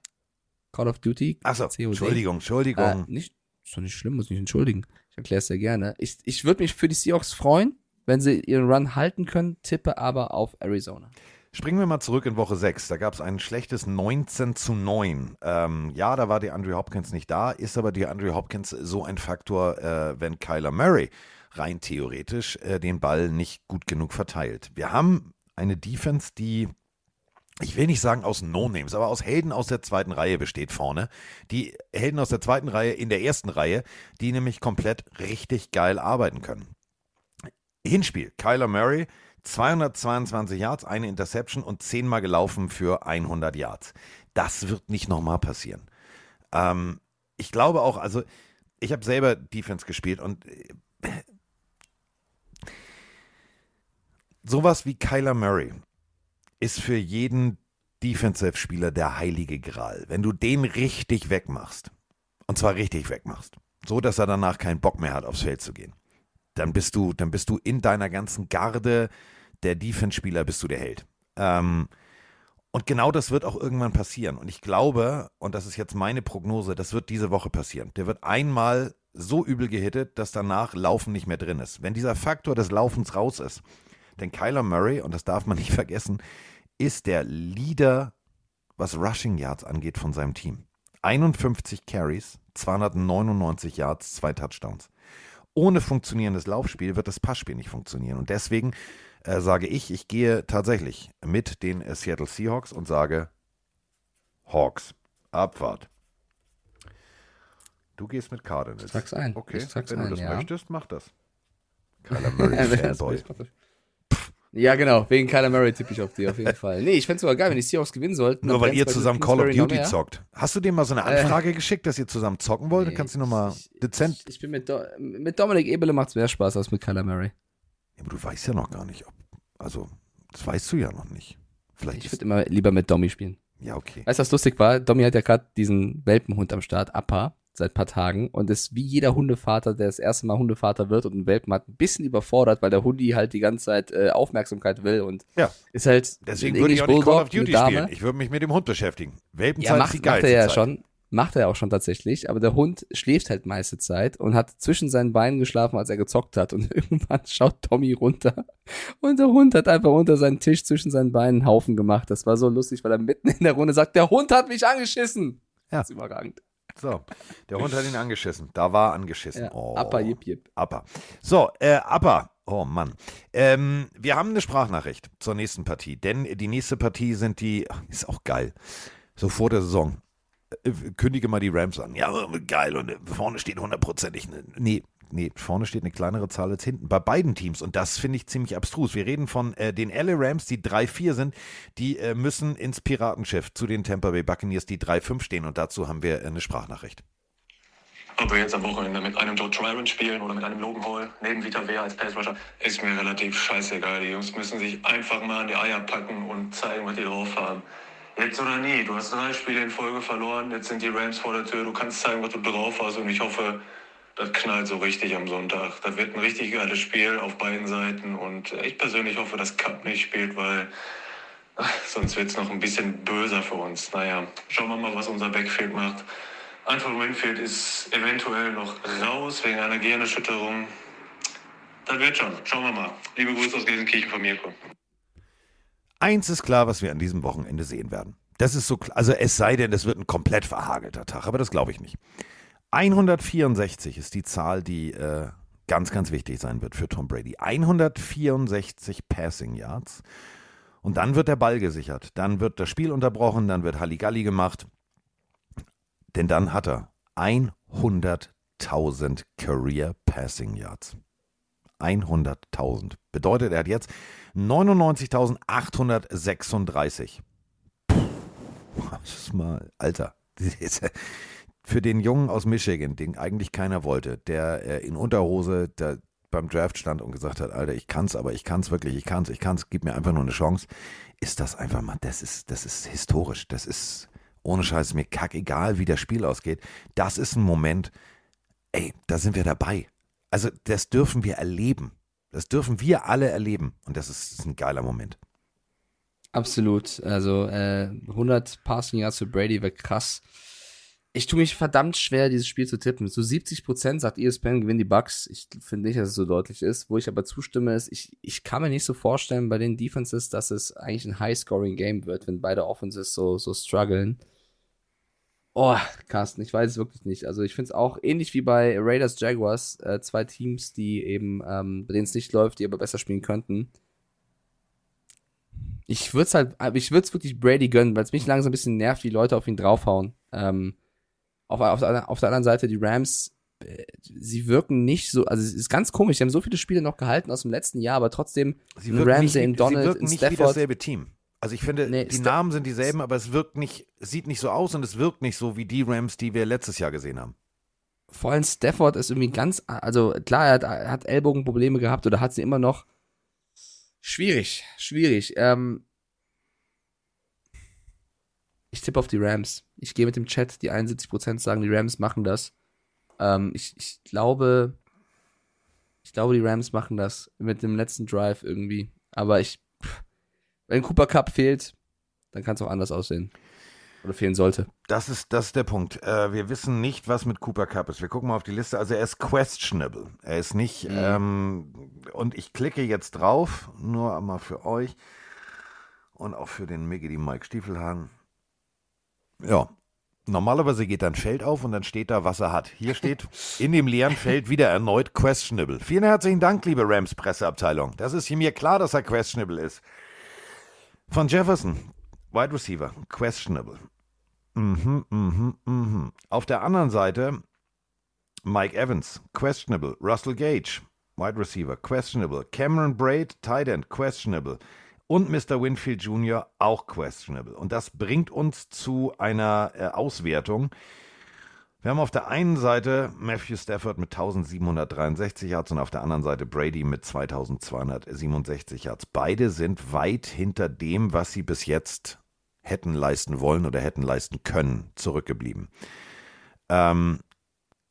Call of Duty. Achso, COD. Entschuldigung, Äh, Entschuldigung. nicht, ist doch nicht schlimm, muss mich entschuldigen. Ich erkläre es sehr gerne. Ich, ich würde mich für die Seahawks freuen, wenn sie ihren Run halten können, tippe aber auf Arizona. Springen wir mal zurück in Woche 6. Da gab es ein schlechtes 19 zu 9. Ähm, ja, da war die Andrew Hopkins nicht da, ist aber die Andrew Hopkins so ein Faktor, äh, wenn Kyler Murray rein theoretisch äh, den Ball nicht gut genug verteilt. Wir haben eine Defense, die ich will nicht sagen aus No-Names, aber aus Helden aus der zweiten Reihe besteht vorne. Die Helden aus der zweiten Reihe in der ersten Reihe, die nämlich komplett richtig geil arbeiten können. Hinspiel, Kyler Murray, 222 Yards, eine Interception und zehnmal gelaufen für 100 Yards. Das wird nicht nochmal passieren. Ähm, ich glaube auch, also ich habe selber Defense gespielt und äh, sowas wie Kyler Murray ist für jeden Defensive-Spieler der heilige Gral. Wenn du den richtig wegmachst, und zwar richtig wegmachst, so dass er danach keinen Bock mehr hat, aufs Feld zu gehen, dann bist du, dann bist du in deiner ganzen Garde der Defense-Spieler bist du der Held. Ähm, und genau das wird auch irgendwann passieren. Und ich glaube, und das ist jetzt meine Prognose, das wird diese Woche passieren. Der wird einmal so übel gehittet, dass danach Laufen nicht mehr drin ist. Wenn dieser Faktor des Laufens raus ist, denn Kyler Murray, und das darf man nicht vergessen, ist der Leader, was Rushing Yards angeht von seinem Team. 51 Carries, 299 Yards, zwei Touchdowns. Ohne funktionierendes Laufspiel wird das Passspiel nicht funktionieren. Und deswegen äh, sage ich, ich gehe tatsächlich mit den äh, Seattle Seahawks und sage Hawks, Abfahrt. Du gehst mit Cardinals. Ich trag's ein. Okay, Ich trag's wenn du ein, das ja. möchtest, mach das. Kyler Murray, Fanboy. Ja, genau. Wegen Kyler Murray tippe ich auf die, auf jeden Fall. Nee, ich fänd's sogar geil, wenn die Seahawks gewinnen sollten. Nur weil ihr zusammen Call of Duty zockt. Hast du dem mal so eine Äh. Anfrage geschickt, dass ihr zusammen zocken wollt? Nee, kannst du nochmal dezent. Ich, ich bin mit, Do mit Dominik Ebele macht's mehr Spaß als mit Kyler Murray. Ja, aber du weißt ja noch gar nicht, ob. Also, das weißt du ja noch nicht. Vielleicht Ich würde immer lieber mit Domi spielen. Ja, okay. Weißt du, was lustig war? Domi hat ja gerade diesen Welpenhund am Start, Appa, seit paar Tagen und ist wie jeder Hundevater, der das erste Mal Hundevater wird und einen Welpen hat, ein bisschen überfordert, weil der Hundi halt die ganze Zeit äh, Aufmerksamkeit will und Ja. ist halt Deswegen ein würde ich auch nicht Call of Duty spielen. Ich würde mich mit dem Hund beschäftigen. Welpenzeit Ja, ist macht, die macht er ja Zeit. schon. Macht er auch schon tatsächlich, aber der Hund schläft halt meiste Zeit und hat zwischen seinen Beinen geschlafen, als er gezockt hat. Und irgendwann schaut Tommy runter und der Hund hat einfach unter seinen Tisch zwischen seinen Beinen einen Haufen gemacht. Das war so lustig, weil er mitten in der Runde sagt, der Hund hat mich angeschissen. Ja. Das ist überragend. So, der Hund hat ihn angeschissen. Da war angeschissen. Ja, oh. Appa, jip, jip. Appa. So, äh, Appa. Oh Mann. Ähm, wir haben eine Sprachnachricht zur nächsten Partie, denn die nächste Partie sind die, ist auch geil. So vor der Saison. Äh, Kündige mal die Rams an. Ja, geil. Und vorne steht hundertprozentig. ne- Nee, nee, vorne steht eine kleinere Zahl als hinten. Bei beiden Teams. Und das finde ich ziemlich abstrus. Wir reden von äh, den LA Rams, die 3-4 sind. Die äh, müssen ins Piratenschiff zu den Tampa Bay Buccaneers, die 3-5 stehen. Und dazu haben wir äh, eine Sprachnachricht. Ob wir jetzt am Wochenende mit einem Joe Tryon spielen oder mit einem Logan Hall neben Vita Vea als Pass Rusher, ist mir relativ scheißegal. Die Jungs müssen sich einfach mal an die Eier packen und zeigen, was die drauf haben. Jetzt oder nie. Du hast drei Spiele in Folge verloren. Jetzt sind die Rams vor der Tür. Du kannst zeigen, was du drauf hast. Und ich hoffe, das knallt so richtig am Sonntag. Das wird ein richtig geiles Spiel auf beiden Seiten. Und ich persönlich hoffe, dass Cup nicht spielt, weil sonst wird es noch ein bisschen böser für uns. Naja, schauen wir mal, was unser Backfield macht. Anton Winfield ist eventuell noch raus wegen einer Gehirnerschütterung. Das wird schon. Schauen wir mal. Liebe Grüße aus Gelsenkirchen von Mirko. Eins ist klar, was wir an diesem Wochenende sehen werden. Das ist so. Also es sei denn, es wird ein komplett verhagelter Tag, aber das glaube ich nicht. 164 ist die Zahl, die äh, ganz, ganz wichtig sein wird für Tom Brady. 164 Passing Yards. Und dann wird der Ball gesichert. Dann wird das Spiel unterbrochen, dann wird Halligalli gemacht. Denn dann hat er 100.000 Career Passing Yards. 100.000. Bedeutet, er hat jetzt 99.836. Das ist mal, Alter. Für den Jungen aus Michigan, den eigentlich keiner wollte, der äh, in Unterhose der beim Draft stand und gesagt hat, Alter, ich kann's, aber ich kann's wirklich, ich kann's, ich kann's, gib mir einfach nur eine Chance, ist das einfach mal, das ist, das ist historisch, das ist ohne Scheiß mir kackegal, wie das Spiel ausgeht. Das ist ein Moment, ey, da sind wir dabei. Also das dürfen wir erleben. Das dürfen wir alle erleben. Und das ist, ist ein geiler Moment. Absolut. Also äh, 100 Passing Yards für Brady wäre krass. Ich tue mich verdammt schwer, dieses Spiel zu tippen. So 70 Prozent sagt ESPN gewinnen die Bucks. Ich finde nicht, dass es so deutlich ist. Wo ich aber zustimme, ist, ich, ich kann mir nicht so vorstellen bei den Defenses, dass es eigentlich ein High-Scoring-Game wird, wenn beide Offenses so, so strugglen. Oh, Carsten, ich weiß es wirklich nicht. Also ich finde es auch ähnlich wie bei Raiders Jaguars, äh, zwei Teams, die eben, ähm, bei denen es nicht läuft, die aber besser spielen könnten. Ich würde es halt, ich würde es wirklich Brady gönnen, weil es mich langsam ein bisschen nervt, wie Leute auf ihn draufhauen. Ähm, auf, auf, der, auf der anderen Seite, die Rams, äh, sie wirken nicht so, also es ist ganz komisch, sie haben so viele Spiele noch gehalten aus dem letzten Jahr, aber trotzdem, Sie Ramsey, wie- Donald, sie wirken nicht wie Stafford. dasselbe Team. Also ich finde, Nee, die Sta- Namen sind dieselben, aber es wirkt nicht, es sieht nicht so aus und es wirkt nicht so wie die Rams, die wir letztes Jahr gesehen haben. vor allem Stafford ist irgendwie ganz, also klar, er hat, er hat Ellbogenprobleme gehabt oder hat sie immer noch. Schwierig, schwierig. Ähm, ich tippe auf die Rams. Ich gehe mit dem Chat, die 71% sagen, die Rams machen das. Ähm, ich, ich glaube, ich glaube, die Rams machen das mit dem letzten Drive irgendwie. Aber ich, wenn Cooper Cup fehlt, dann kann es auch anders aussehen. Oder fehlen sollte. Das ist, das ist der Punkt. Äh, wir wissen nicht, was mit Cooper Cup ist. Wir gucken mal auf die Liste. Also er ist questionable. Er ist nicht, Mhm. ähm, und ich klicke jetzt drauf, nur einmal für euch und auch für den Mickey, die Mike Stiefelhagen. Ja. Normalerweise geht dann Feld auf und dann steht da, was er hat. Hier steht in dem leeren Feld wieder erneut questionable. Vielen herzlichen Dank, liebe Rams Presseabteilung. Das ist mir klar, dass er questionable ist. Von Jefferson, Wide Receiver, questionable. Mhm, mhm, mhm. Auf der anderen Seite Mike Evans, questionable. Russell Gage, Wide Receiver, questionable. Cameron Braid, Tight End, questionable. Und Mr. Winfield Jr. auch questionable. Und das bringt uns zu einer äh, Auswertung. Wir haben auf der einen Seite Matthew Stafford mit 1763 Yards und auf der anderen Seite Brady mit 2267 Yards. Beide sind weit hinter dem, was sie bis jetzt hätten leisten wollen oder hätten leisten können, zurückgeblieben. Ähm,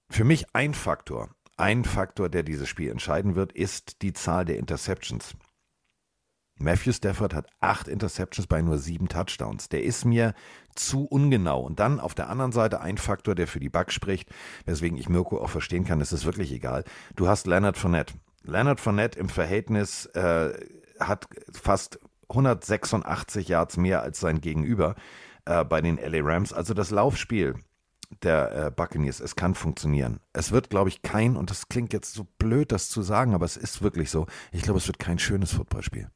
für mich ein Faktor, ein Faktor, der dieses Spiel entscheiden wird, ist die Zahl der Interceptions. Matthew Stafford hat acht Interceptions bei nur sieben Touchdowns. Der ist mir zu ungenau. Und dann auf der anderen Seite ein Faktor, der für die Bucks spricht, weswegen ich Mirko auch verstehen kann, es ist wirklich egal. Du hast Leonard Fournette. Leonard Fournette im Verhältnis äh, hat fast 186 Yards mehr als sein Gegenüber äh, bei den LA Rams. Also das Laufspiel der äh, Buccaneers, es kann funktionieren. Es wird, glaube ich, kein, und das klingt jetzt so blöd, das zu sagen, aber es ist wirklich so, ich glaube, es wird kein schönes Footballspiel.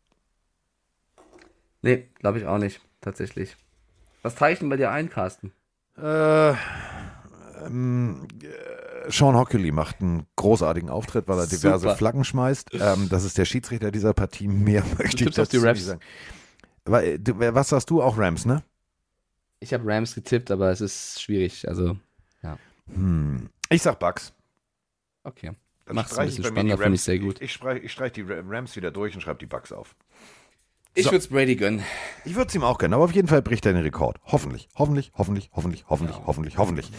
Nee, glaube ich auch nicht, tatsächlich. Was trage ich denn bei dir ein, Carsten? Äh, ähm, äh, Sean Hockley macht einen großartigen Auftritt, weil er diverse Super. Flaggen schmeißt. Ähm, das ist der Schiedsrichter dieser Partie. Mehr möchte ich dazu nicht sagen. Weil, du, was sagst du? Auch Rams, ne? Ich habe Rams getippt, aber es ist schwierig. Also, Hm. Ich sag Bucks. okay. Dann Macht's ein bisschen spannender, finde ich sehr gut. Ich, ich, streich, ich streich die Rams wieder durch und schreibe die Bucks auf. Ich So. würde es Brady gönnen. Ich würde es ihm auch gönnen, aber auf jeden Fall bricht er den Rekord. Hoffentlich, hoffentlich, hoffentlich, hoffentlich, hoffentlich, hoffentlich, hoffentlich.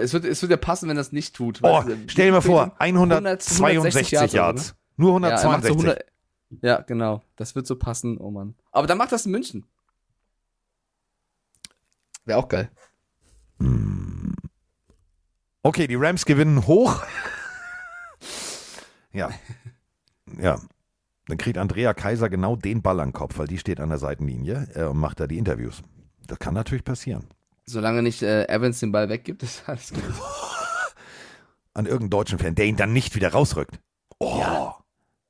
Es wird, es wird ja passen, wenn das nicht tut. Oh, Weißt du, stell dir mal vor, 162 162 Yards, Yards. Nur Ja, er macht so 162. 100, ja, genau. Das wird so passen. Oh Mann. Aber dann macht das in München. Wäre auch geil. Okay, die Rams gewinnen hoch. ja. Ja. Dann kriegt Andrea Kaiser genau den Ball an den Kopf, weil die steht an der Seitenlinie äh, und macht da die Interviews. Das kann natürlich passieren. Solange nicht äh, Evans den Ball weggibt, ist alles gut. An irgendeinen deutschen Fan, der ihn dann nicht wieder rausrückt. Oh.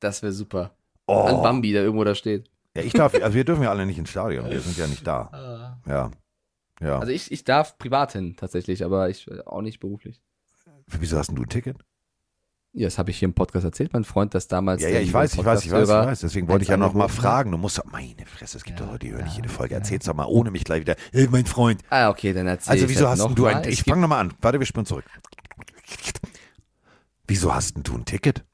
Das wäre super. oh. An Bambi, der irgendwo da steht. Ja, ich darf, also wir dürfen ja alle nicht ins Stadion, wir sind ja nicht da. Ja. Ja. Also ich, ich darf privat hin, tatsächlich, aber ich äh, auch nicht beruflich. Wieso hast denn du ein Ticket? Ja, das habe ich hier im Podcast erzählt, mein Freund, das damals. Ja, ja, ich weiß, ich weiß, ich weiß, ich weiß. Deswegen wollte ich ja noch mal fragen. Du musst doch, meine Fresse, es gibt Ja, doch Leute, die hören nicht jede Folge. Erzähl's doch mal ohne mich gleich wieder. Hey, mein Freund. Ah, okay, dann erzähl Also wieso hast du ein, ich fange nochmal an. Warte, wir spielen zurück. Wieso hast denn du ein Ticket?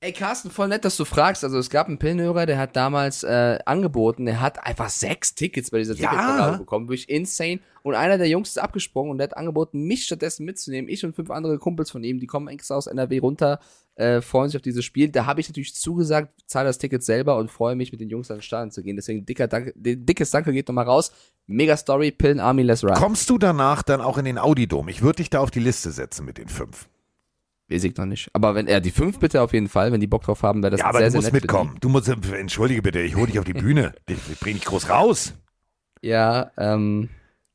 Ey, Carsten, voll nett, dass du fragst. Also es gab einen Pillenhörer, der hat damals äh, angeboten, der hat einfach sechs Tickets bei dieser Ja. Ticketvergabe bekommen, wirklich insane. Und einer der Jungs ist abgesprungen und der hat angeboten, mich stattdessen mitzunehmen. Ich und fünf andere Kumpels von ihm, die kommen extra aus NRW runter, äh, freuen sich auf dieses Spiel. Da habe ich natürlich zugesagt, zahle das Ticket selber und freue mich, mit den Jungs an den Stadion zu gehen. Deswegen dicker Dank, dickes Danke geht nochmal raus. Mega Story, Pillen Army, let's ride. Kommst du danach dann auch in den Audidom? Ich würde dich da auf die Liste setzen mit den fünf. Weiß ich noch nicht. Aber wenn er die fünf bitte auf jeden Fall, wenn die Bock drauf haben, wäre das ja, aber sehr, du sehr musst nett mitkommen. Du musst, entschuldige bitte, ich hole dich auf die Bühne. Ich, ich bring dich groß raus. Ja, ähm.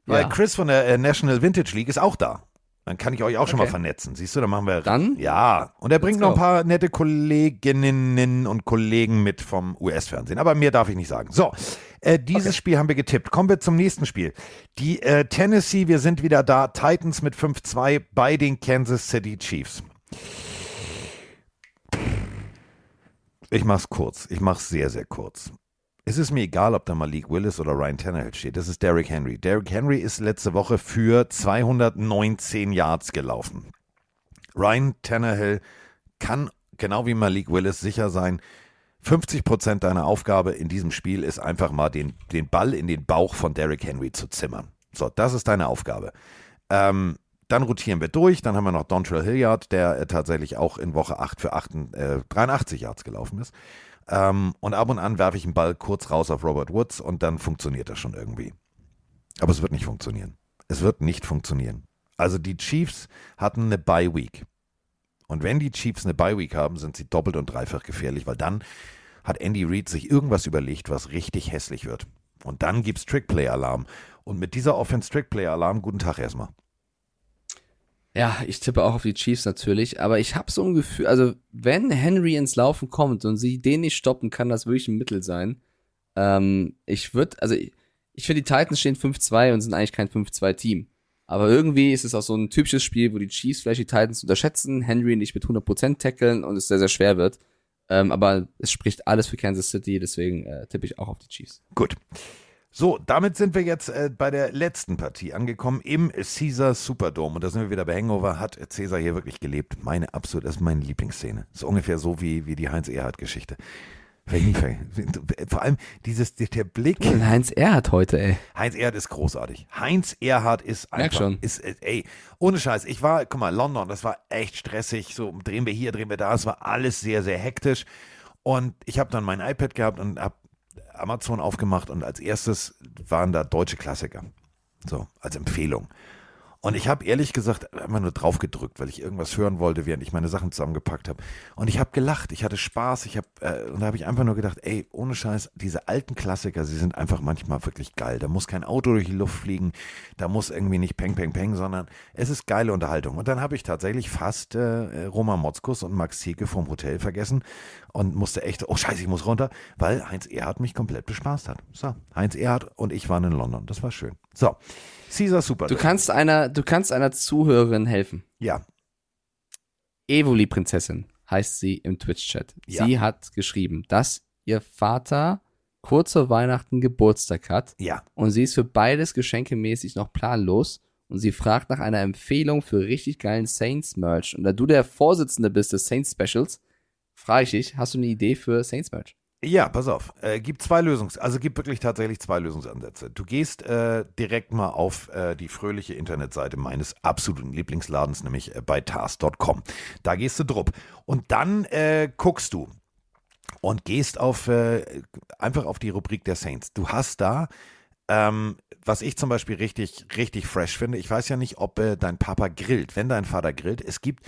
Weil ja. Chris von der äh, National Vintage League ist auch da. Dann kann ich euch auch schon mal Okay. vernetzen. Siehst du, dann machen wir. Dann? Ja. Und er bringt noch ein paar nette Kolleginnen und Kollegen mit vom US-Fernsehen. Aber mehr darf ich nicht sagen. So, äh, dieses Spiel haben wir getippt. Kommen wir zum nächsten Spiel. Die äh, Tennessee, wir sind wieder da. Titans mit 5-2 bei den Kansas City Chiefs. Ich mach's kurz. Ich mach's sehr, sehr kurz. Es ist mir egal, ob da Malik Willis oder Ryan Tannehill steht. Das ist Derrick Henry. Derrick Henry ist letzte Woche für 219 Yards gelaufen. Ryan Tannehill kann, genau wie Malik Willis, sicher sein, 50 Prozent deiner Aufgabe in diesem Spiel ist einfach mal den, den Ball in den Bauch von Derrick Henry zu zimmern. So, das ist deine Aufgabe. Ähm, dann rotieren wir durch. Dann haben wir noch Dontrell Hilliard, der äh, tatsächlich auch in Woche 8 für 8, äh, 83 Yards gelaufen ist. Ähm, und ab und an werfe ich einen Ball kurz raus auf Robert Woods und dann funktioniert das schon irgendwie. Aber es wird nicht funktionieren. Es wird nicht funktionieren. Also die Chiefs hatten eine Bye Week. Und wenn die Chiefs eine Bye Week haben, sind sie doppelt und dreifach gefährlich, weil dann hat Andy Reid sich irgendwas überlegt, was richtig hässlich wird. Und dann gibt's Trickplay-Alarm. Und mit dieser Offense Trickplay-Alarm, guten Tag erstmal. Ja, ich tippe auch auf die Chiefs natürlich, aber ich habe so ein Gefühl, also wenn Henry ins Laufen kommt und sie den nicht stoppen, kann das wirklich ein Mittel sein. Ähm, ich würde, also ich, ich finde, die Titans stehen 5-2 und sind eigentlich kein 5-2-Team. Aber irgendwie ist es auch so ein typisches Spiel, wo die Chiefs vielleicht die Titans unterschätzen, Henry nicht mit 100% tackeln und es sehr, sehr schwer wird. Ähm, aber es spricht alles für Kansas City, deswegen äh, tippe ich auch auf die Chiefs. Gut. So, damit sind wir jetzt äh, bei der letzten Partie angekommen im Caesar Superdome. Und da sind wir wieder bei Hangover. Hat Caesar hier wirklich gelebt? Meine absolut, das ist meine Lieblingsszene. Ist ungefähr so wie, wie die Heinz-Erhardt-Geschichte. Vor allem dieses, der Blick. Und Heinz Erhardt heute, ey. Heinz Erhardt ist großartig. Heinz Erhardt ist Merk einfach, schon. ist, äh, ey, ohne Scheiß. Ich war, guck mal, London, das war echt stressig. So, drehen wir hier, drehen wir da. Es war alles sehr, sehr hektisch. Und ich habe dann mein iPad gehabt und habe Amazon aufgemacht und als erstes waren da deutsche Klassiker. So, als Empfehlung. Und ich habe ehrlich gesagt einfach nur drauf gedrückt, weil ich irgendwas hören wollte, während ich meine Sachen zusammengepackt habe. Und ich habe gelacht, ich hatte Spaß, ich habe äh, und da habe ich einfach nur gedacht, ey, ohne Scheiß, diese alten Klassiker, sie sind einfach manchmal wirklich geil. Da muss kein Auto durch die Luft fliegen, da muss irgendwie nicht peng peng peng, sondern es ist geile Unterhaltung. Und dann habe ich tatsächlich fast äh, Roman Motzkus und Max Zieke vom Hotel vergessen und musste echt, oh Scheiße, ich muss runter, weil Heinz Erhardt mich komplett bespaßt hat. So, Heinz Erhardt und ich waren in London, das war schön. So, Caesar Super. Du kannst einer, du kannst einer Zuhörerin helfen. ja, Evoli-Prinzessin heißt sie im Twitch-Chat. Ja. Sie hat geschrieben, dass ihr Vater kurz vor Weihnachten Geburtstag hat ja. und sie ist für beides geschenkemäßig noch planlos und sie fragt nach einer Empfehlung für richtig geilen Saints-Merch. Und da du der Vorsitzende bist des Saints-Specials, frage ich dich, hast du eine Idee für Saints-Merch? Ja, pass auf. Äh, gibt zwei Lösungs, also gibt wirklich tatsächlich zwei Lösungsansätze. Du gehst äh, direkt mal auf äh, die fröhliche Internetseite meines absoluten Lieblingsladens, nämlich äh, bei tars.com. Da gehst du drupp. Und dann äh, guckst du und gehst auf äh, einfach auf die Rubrik der Saints. Du hast da ähm, was ich zum Beispiel richtig, richtig fresh finde, ich weiß ja nicht, ob äh, dein Papa grillt. Wenn dein Vater grillt, es gibt,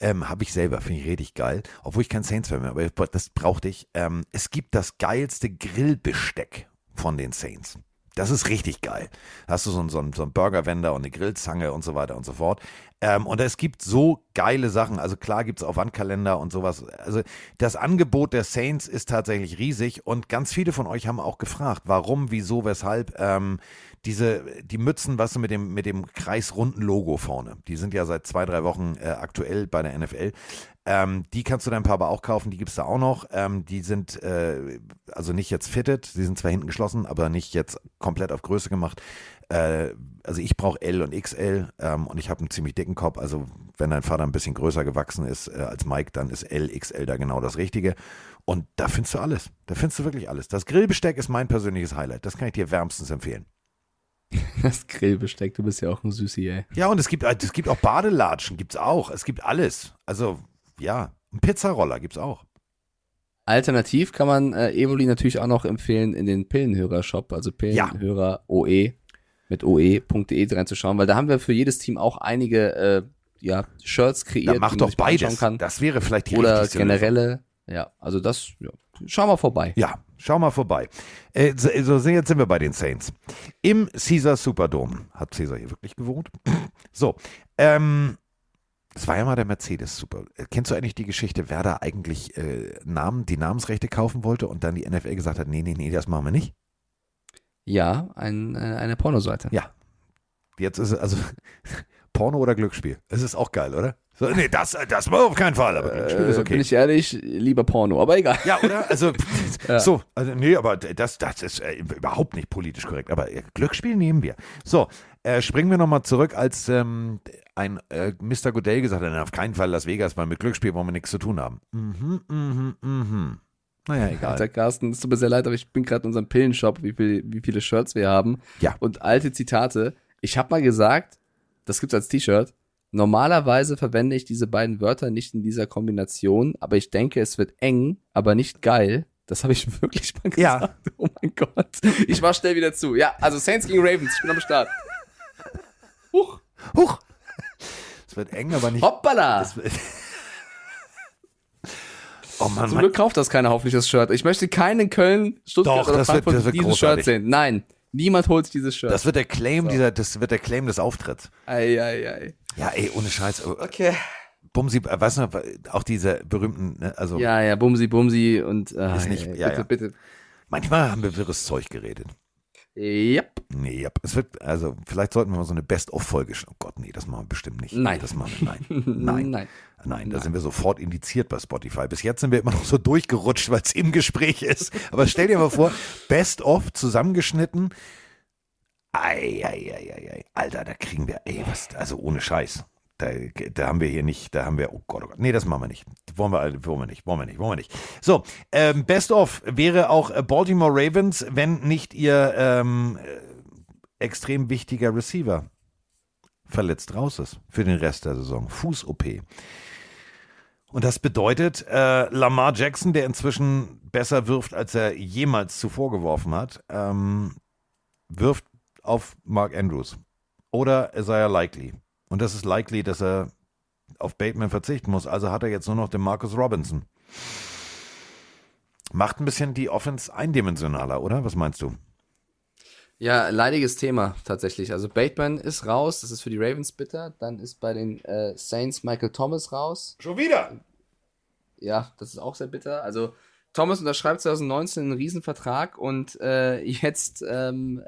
ähm, habe ich selber, finde ich richtig geil, obwohl ich kein Saints-Fan bin, aber das brauchte ich. Ähm, es gibt das geilste Grillbesteck von den Saints. Das ist richtig geil. Hast du so einen, so so einen Burgerwender und eine Grillzange und so weiter und so fort. Ähm, und es gibt so geile Sachen. Also klar gibt es auch Wandkalender und sowas. Also das Angebot der Saints ist tatsächlich riesig und ganz viele von euch haben auch gefragt, warum, wieso, weshalb. Ähm, diese, die Mützen, was du, mit dem, mit dem kreisrunden Logo vorne, die sind ja seit zwei, drei Wochen äh, aktuell bei der NFL. Ähm, die kannst du deinem Papa auch kaufen, die gibt's da auch noch. Ähm, die sind äh, also nicht jetzt fitted, sie sind zwar hinten geschlossen, aber nicht jetzt komplett auf Größe gemacht. Äh, also ich brauche L und XL ähm, und ich habe einen ziemlich dicken Kopf. Also wenn dein Vater ein bisschen größer gewachsen ist äh, als Mike, dann ist L, XL da genau das Richtige. Und da findest du alles. Da findest du wirklich alles. Das Grillbesteck ist mein persönliches Highlight. Das kann ich dir wärmstens empfehlen. Das Grillbesteck, du bist ja auch ein Süßi, ey. Ja, und es gibt, es gibt auch Badelatschen, gibt's auch. Es gibt alles. Also, ja, ein Pizzaroller gibt's auch. Alternativ kann man äh, Evoli natürlich auch noch empfehlen, in den Pillenhörer-Shop, also Pillenhörer OE mit oe.de reinzuschauen, weil da haben wir für jedes Team auch einige äh, ja, Shirts kreiert. Ja, mach die man doch beides. Kann. Das wäre vielleicht die Oder generelle, ja, also das, ja. schau mal vorbei. Ja, schau mal vorbei. Äh, so, so jetzt sind wir bei den Saints. Im Caesar Superdome. Hat Caesar hier wirklich gewohnt? So, ähm, das war ja mal der Mercedes Super. Äh, Kennst du eigentlich die Geschichte, wer da eigentlich äh, Namen, die Namensrechte kaufen wollte und dann die NFL gesagt hat, nee, nee, nee, das machen wir nicht? Ja, ein, äh, eine Pornoseite. Ja. Jetzt ist es, also, Porno oder Glücksspiel? Es ist auch geil, oder? So, nee, das, das war auf keinen Fall, aber Glücksspiel ist Äh, okay. Bin ich ehrlich, lieber Porno, aber egal. Ja, oder? Also, Ja. so, also, nee, aber das, das ist äh, überhaupt nicht politisch korrekt. Aber äh, Glücksspiel nehmen wir. So, äh, springen wir nochmal zurück, als ähm, ein äh, Mr. Goodell gesagt hat, "Na, auf keinen Fall Las Vegas, weil mit Glücksspiel wollen wir nichts zu tun haben. Mhm, mhm, mhm. Naja, egal. Alter Carsten, es tut mir sehr leid, aber ich bin gerade in unserem Pillenshop, wie, viel, wie viele Shirts wir haben. Ja. Und alte Zitate. Ich habe mal gesagt, das gibt's als T-Shirt. Normalerweise verwende ich diese beiden Wörter nicht in dieser Kombination, aber ich denke, es wird eng, aber nicht geil. Das habe ich wirklich mal Ja. gesagt. Oh mein Gott. Ich mach schnell wieder zu. Ja, also Saints gegen Ravens, ich bin am Start. Huch, Huch! Es wird eng, aber nicht. hoppala. Wird- oh Mann, Zum Mann. Glück kauft das keiner hoffentlich das Shirt. Ich möchte keinen in Köln, Stuttgart Doch, oder wird- Frankfurt das wird dieses großartig. Shirt sehen. Nein, niemand holt sich dieses Shirt. Das wird der Claim dieser, das wird der Claim des Auftritts. ei, ei, ei. Ja, ey, ohne Scheiß. Okay. Bumsi, äh, weißt du auch diese berühmten, ne, also Ja, ja, Bumsi, Bumsi und äh, Ist nicht- ey, ja, bitte, ja. bitte. manchmal haben wir wirres Zeug geredet. Yep. Nee, ja, es wird, also vielleicht sollten wir mal so eine Best-of-Folge Oh Gott, nee, das machen wir bestimmt nicht. Nein. Das machen wir, nein. Nein. Nein. Nein, da sind wir sofort indiziert bei Spotify. Bis jetzt sind wir immer noch so durchgerutscht, weil es im Gespräch ist. Aber stell dir mal vor, Best-of zusammengeschnitten. Ei, ei, ei, ei, ei. Alter, da kriegen wir, ey, was, also ohne Scheiß. Da, da haben wir hier nicht, da haben wir, oh Gott, oh Gott. Nee, das machen wir nicht. Wollen wir, wollen wir nicht, wollen wir nicht, wollen wir nicht. So, ähm, Best of wäre auch äh, Baltimore Ravens, wenn nicht ihr ähm, äh, extrem wichtiger Receiver verletzt raus ist für den Rest der Saison. Fuß-OP. Und das bedeutet, äh, Lamar Jackson, der inzwischen besser wirft, als er jemals zuvor geworfen hat, ähm, wirft auf Mark Andrews oder Isaiah Likely. Und das ist likely, dass er auf Bateman verzichten muss. Also hat er jetzt nur noch den Marcus Robinson. Macht ein bisschen die Offense eindimensionaler, oder? Was meinst du? Ja, leidiges Thema tatsächlich. Also Bateman ist raus, das ist für die Ravens bitter. Dann ist bei den äh, Saints Michael Thomas raus. Schon wieder? Ja, das ist auch sehr bitter. Also Thomas unterschreibt 2019 einen Riesenvertrag und äh, jetzt ähm,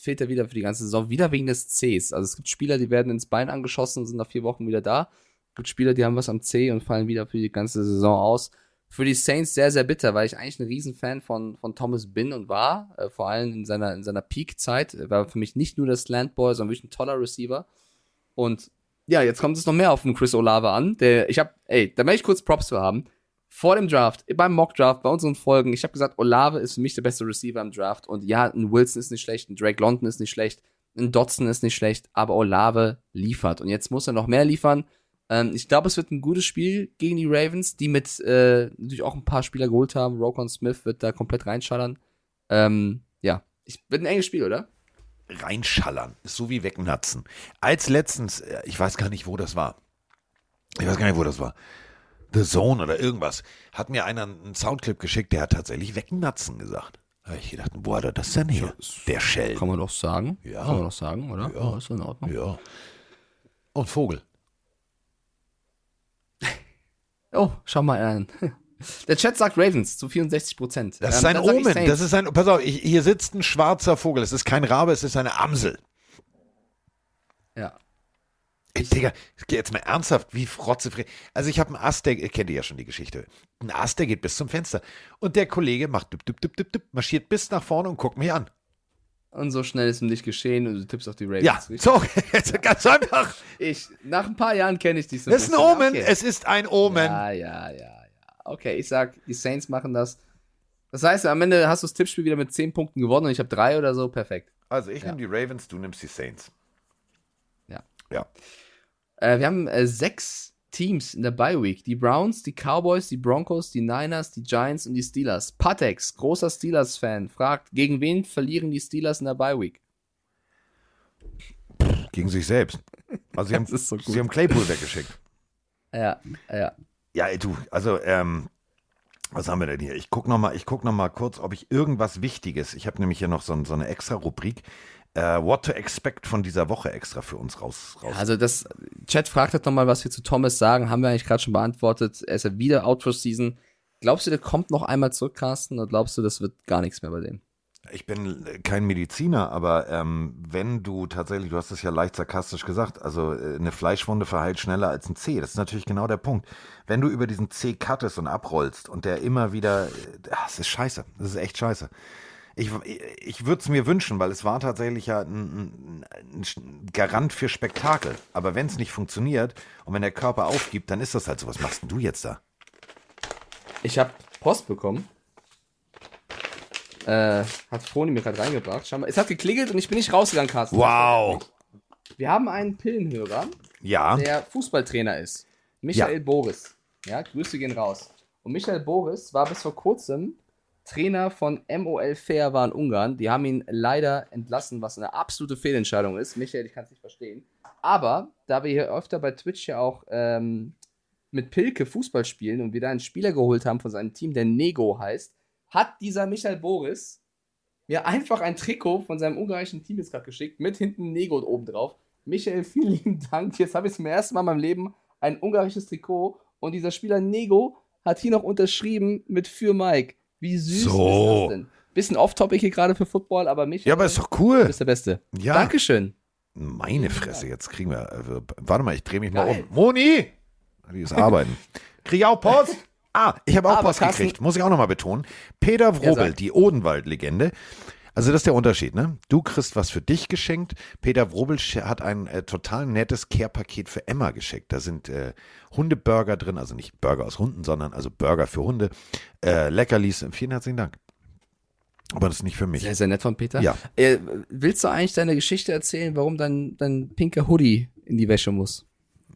fehlt er wieder für die ganze Saison, wieder wegen des Cs. Also es gibt Spieler, die werden ins Bein angeschossen und sind nach vier Wochen wieder da. Es gibt Spieler, die haben was am C und fallen wieder für die ganze Saison aus. Für die Saints sehr, sehr bitter, weil ich eigentlich ein Riesenfan von, von Thomas bin und war, äh, vor allem in seiner, in seiner Peak-Zeit. War für mich nicht nur das Landboy, sondern wirklich ein toller Receiver. Und ja, jetzt kommt es noch mehr auf den Chris Olave an. Der, ich habe, ey, da möchte ich kurz Props für haben. Vor dem Draft, beim Mock Draft, bei unseren Folgen, ich habe gesagt, Olave ist für mich der beste Receiver im Draft. Und ja, ein Wilson ist nicht schlecht, ein Drake London ist nicht schlecht, ein Dotson ist nicht schlecht, aber Olave liefert. Und jetzt muss er noch mehr liefern. Ähm, ich glaube, es wird ein gutes Spiel gegen die Ravens, die mit äh, natürlich auch ein paar Spieler geholt haben. Rokon Smith wird da komplett reinschallern. Ähm, ja, ich, wird ein enges Spiel, oder? Reinschallern. Ist so wie wegnatzen. Als letztens, äh, ich weiß gar nicht, wo das war. Ich weiß gar nicht, wo das war. The Zone oder irgendwas. Hat mir einer einen Soundclip geschickt, der hat tatsächlich wegnatzen gesagt. Da ich gedacht, wo hat er das denn her? Der Shell. Kann man doch sagen. Ja. Kann man doch sagen, oder? Ja. ist in Ordnung. Ja. Und Vogel. Oh, schau mal an. Der Chat sagt Ravens zu 64 Prozent. Das ist ein Omen. Das ist ein, pass auf, ich, hier sitzt ein schwarzer Vogel. Es ist kein Rabe, es ist eine Amsel. Ey, Digga, jetzt mal ernsthaft, wie frotzefrei. Also ich habe einen Ast, der, kennt ihr ja schon die Geschichte. Ein Ast, der geht bis zum Fenster. Und der Kollege macht düpp, düpp, düpp, düpp, düpp, marschiert bis nach vorne und guckt mich an. Und so schnell ist ihm nicht geschehen und du tippst auf die Ravens. Ja, richtig? so, ganz einfach. Ich, nach ein paar Jahren kenne ich dich so Das ist ein. Omen, Okay. es ist ein Omen. Ja, ja, ja, ja. Okay, ich sag, die Saints machen das. Das heißt, am Ende hast du das Tippspiel wieder mit 10 Punkten gewonnen und ich habe drei oder so. Perfekt. Also ich Ja. nehme die Ravens, du nimmst die Saints. Ja. Ja. Äh, wir haben äh, sechs Teams in der Bye Week. Die Browns, die Cowboys, die Broncos, die Niners, die Giants und die Steelers. Patex, großer Steelers-Fan, fragt, gegen wen verlieren die Steelers in der Bye Week? Gegen sich selbst. Also sie haben, so gut. sie haben Claypool weggeschickt. Ja, ja. Ja, ey, du, also, ähm, was haben wir denn hier? Ich guck noch mal, ich guck noch mal kurz, ob ich irgendwas Wichtiges, ich habe nämlich hier noch so, so eine extra Rubrik, äh, What to Expect von dieser Woche extra für uns raus. raus. Also das Chat fragt halt nochmal, was wir zu Thomas sagen. Haben wir eigentlich gerade schon beantwortet. Er ist ja wieder out for season. Glaubst du, der kommt noch einmal zurück, Carsten? Oder glaubst du, das wird gar nichts mehr bei dem? Ich bin kein Mediziner, aber ähm, wenn du tatsächlich, du hast es ja leicht sarkastisch gesagt, also äh, eine Fleischwunde verheilt schneller als ein C. Das ist natürlich genau der Punkt. Wenn du über diesen C cuttest und abrollst und der immer wieder, äh, das ist scheiße. Das ist echt scheiße. Ich, ich würde es mir wünschen, weil es war tatsächlich ja ein, ein, ein Garant für Spektakel. Aber wenn es nicht funktioniert und wenn der Körper aufgibt, dann ist das halt so. Was machst denn du jetzt da? Ich habe Post bekommen. Äh, hat Froni mir gerade reingebracht. Schau mal, es hat geklingelt und ich bin nicht rausgegangen, Carsten. Wow. Wir haben einen Pillenhörer, Ja. der Fußballtrainer ist. Michael Ja. Boris. Ja, Grüße gehen raus. Und Michael Boris war bis vor kurzem Trainer von MOL Fair war in Ungarn. Die haben ihn leider entlassen, was eine absolute Fehlentscheidung ist. Michael, ich kann es nicht verstehen. Aber da wir hier öfter bei Twitch ja auch ähm, mit Pilke Fußball spielen und wir da einen Spieler geholt haben von seinem Team, der Nego heißt, hat dieser Michael Boris mir einfach ein Trikot von seinem ungarischen Team jetzt gerade geschickt, mit hinten Nego oben drauf. Michael, vielen lieben Dank. Jetzt habe ich zum ersten Mal in meinem Leben ein ungarisches Trikot und dieser Spieler Nego hat hier noch unterschrieben mit für Mike. Wie süß So. ist das denn? Bisschen off-topic hier gerade für Football, aber Michael, Ja, aber ist doch du cool. bist der Beste. Ja. Dankeschön. Meine Fresse, jetzt kriegen wir. Also, warte mal, ich drehe mich mal Geil. um. Moni! Die ist arbeiten. Krieg ich auch Post? Ah, ich habe auch Aber Post Carsten- gekriegt, muss ich auch nochmal betonen. Peter Wrobel, sag. die Odenwald-Legende. Also das ist der Unterschied, ne? Du kriegst was für dich geschenkt. Peter Wrobel hat ein äh, total nettes Care-Paket für Emma geschickt. Da sind äh, Hundeburger drin, also nicht Burger aus Hunden, sondern also Burger für Hunde. Äh, Leckerlis. Vielen herzlichen Dank. Aber das ist nicht für mich. Sehr, sehr nett von Peter. Ja. Äh, willst du eigentlich deine Geschichte erzählen, warum dein, dein pinker Hoodie in die Wäsche muss?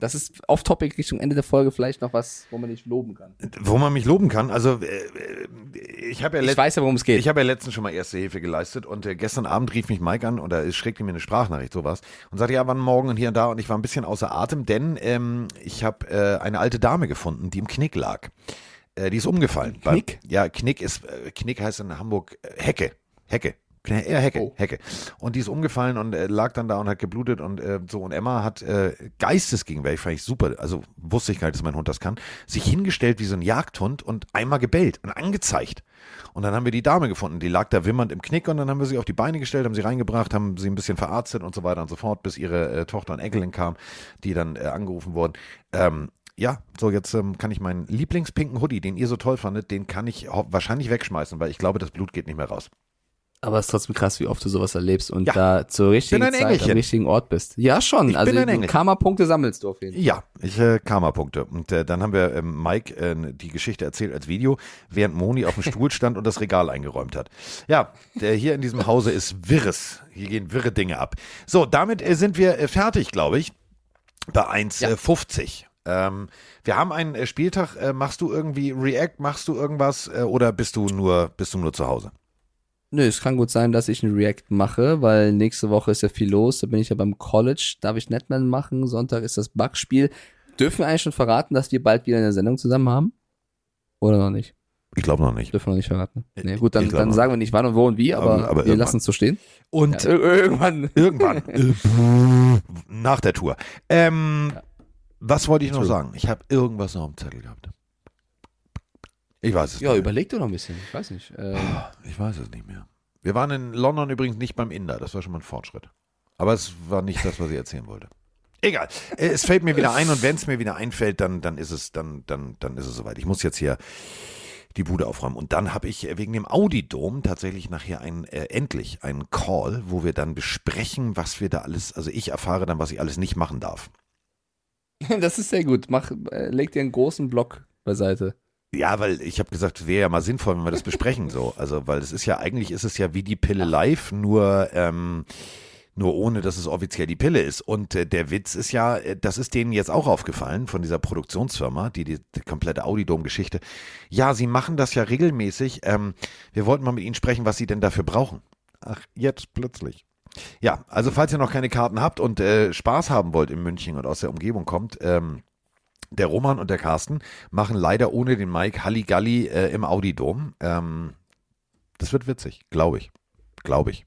Das ist off-topic Richtung Ende der Folge vielleicht noch was, wo man dich loben kann. Wo man mich loben kann. Also äh, äh, ich habe ja Ich weiß ja, worum es geht. Ich habe ja letztens schon mal erste Hilfe geleistet und äh, gestern Abend rief mich Mike an oder es schrägte mir eine Sprachnachricht, sowas, und sagte, ja, wann morgen und hier und da und ich war ein bisschen außer Atem, denn ähm, ich habe äh, eine alte Dame gefunden, die im Knick lag. Äh, die ist umgefallen. Knick? Bei, ja, Knick ist, äh, Knick heißt in Hamburg Hecke. Hecke. Äh, Hecke, Oh. Hecke. Und die ist umgefallen und äh, lag dann da und hat geblutet und äh, so. Und Emma hat äh, geistesgegenwärtig, fand ich super, also wusste ich gar nicht, dass mein Hund das kann, sich hingestellt wie so ein Jagdhund und einmal gebellt und angezeigt. Und dann haben wir die Dame gefunden, die lag da wimmernd im Knick und dann haben wir sie auf die Beine gestellt, haben sie reingebracht, haben sie ein bisschen verarztet und so weiter und so fort, bis ihre äh, Tochter und Enkelin kam, die dann äh, angerufen wurden. Ähm, ja, so jetzt ähm, kann ich meinen Lieblingspinken Hoodie, den ihr so toll fandet, den kann ich wahrscheinlich wegschmeißen, weil ich glaube, das Blut geht nicht mehr raus. Aber es ist trotzdem krass, wie oft du sowas erlebst und Ja. da zur richtigen Zeit am Engelchen. richtigen Ort bist. Ja, schon. Ich also du. Karma-Punkte sammelst du auf jeden Fall. Ja, ich äh, Karma-Punkte. Und äh, dann haben wir ähm, Mike äh, die Geschichte erzählt als Video, während Moni auf dem Stuhl stand und das Regal eingeräumt hat. Ja, der hier in diesem Hause ist Wirres. Hier gehen wirre Dinge ab. So, damit äh, sind wir äh, fertig, glaube ich, bei 1,50. Ähm, wir haben einen äh, Spieltag. Äh, machst du irgendwie React? Machst du irgendwas? Äh, oder bist du nur, bist du nur zu Hause? Nö, es kann gut sein, dass ich ein React mache, weil nächste Woche ist ja viel los. Da bin ich ja beim College. Darf ich Netman machen? Sonntag ist das Bugspiel. Dürfen wir eigentlich schon verraten, dass wir bald wieder eine Sendung zusammen haben? Oder noch nicht? Ich glaube noch nicht. Dürfen wir noch nicht verraten. Nee, gut, dann, dann sagen wir nicht wann und wo und wie, aber, Aber- aber wir irgendwann. lassen es so stehen. Und Ja, ir- irgendwann. Irgendwann. Nach der Tour. Ähm, Was wollte ich noch sagen? Ich habe irgendwas noch am Zettel gehabt. Ich weiß es Ja, nicht. mehr. überleg doch noch ein bisschen. Ich weiß nicht. Ähm, Ich weiß es nicht mehr. Wir waren in London übrigens nicht beim Inder. Das war schon mal ein Fortschritt. Aber es war nicht das, was ich erzählen wollte. Egal. Es fällt mir wieder ein und wenn es mir wieder einfällt, dann, dann ist es, dann, dann, dann ist es soweit. Ich muss jetzt hier die Bude aufräumen. Und dann habe ich äh, wegen dem Audi-Dom tatsächlich nachher ein, äh, endlich einen Call, wo wir dann besprechen, was wir da alles, also ich erfahre dann, was ich alles nicht machen darf. das ist sehr gut. Mach, äh, leg dir einen großen Block beiseite. Ja, weil ich habe gesagt, wäre ja mal sinnvoll, wenn wir das besprechen so. Also, weil es ist ja, eigentlich ist es ja wie die Pille live, nur, ähm, nur ohne, dass es offiziell die Pille ist. Und äh, der Witz ist ja, äh, das ist denen jetzt auch aufgefallen von dieser Produktionsfirma, die die, die komplette Audidom-Geschichte. Ja, sie machen das ja regelmäßig. Ähm, wir wollten mal mit ihnen sprechen, was sie denn dafür brauchen. Ach, jetzt plötzlich. Ja, also falls ihr noch keine Karten habt und äh, Spaß haben wollt in München und aus der Umgebung kommt, ähm, der Roman und der Carsten machen leider ohne den Mike Halligalli äh, im Audi-Dom. Ähm, das wird witzig, glaube ich. Glaube ich.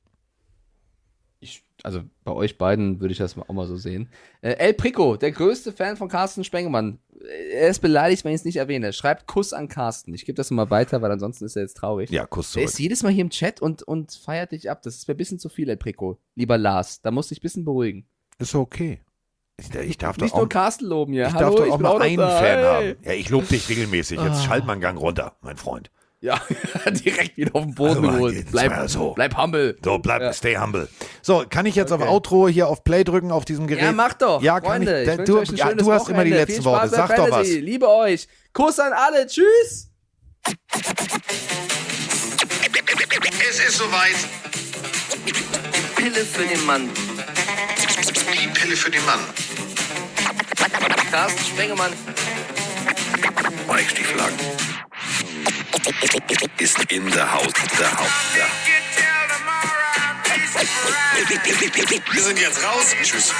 Ich, also bei euch beiden würde ich das auch mal so sehen. Äh, El Prico, der größte Fan von Carsten Spengemann. Äh, Er ist beleidigt, wenn ich es nicht erwähne. Schreibt Kuss an Carsten. Ich gebe das mal weiter, weil ansonsten ist er jetzt traurig. Ja, Kuss zurück. ist jedes Mal hier im Chat und, und feiert dich ab. Das ist mir ein bisschen zu viel, El Prico. Lieber Lars, da musst du dich ein bisschen beruhigen. Ist okay. Ich, ich darf doch Nicht auch, nur Carsten loben hier. ich Hallo, darf doch ich auch mal noch einen da. Fan Hey. haben. Ja, ich lobe dich regelmäßig. Jetzt Ah. schalt mal einen Gang runter, mein Freund. Ja, direkt wieder auf den Boden Also, geholt. Bleib, so. bleib humble. So, bleib, Ja. stay humble. So, kann ich jetzt auf Okay. Outro hier auf Play drücken auf diesem Gerät? Ja, mach doch. Ja, kann Freunde, ich. ich wünsche du, euch ein ja, du hast immer die Wochenende. letzten Worte. Sag doch was. Liebe euch. Kuss an alle. Tschüss. Es ist soweit. Pille für den Mann. Die Pille für den Mann. Carsten Spengemann. Mike Stieflagen. Ist in der Haus. Der Haus. Der. Wir sind jetzt raus. Tschüss.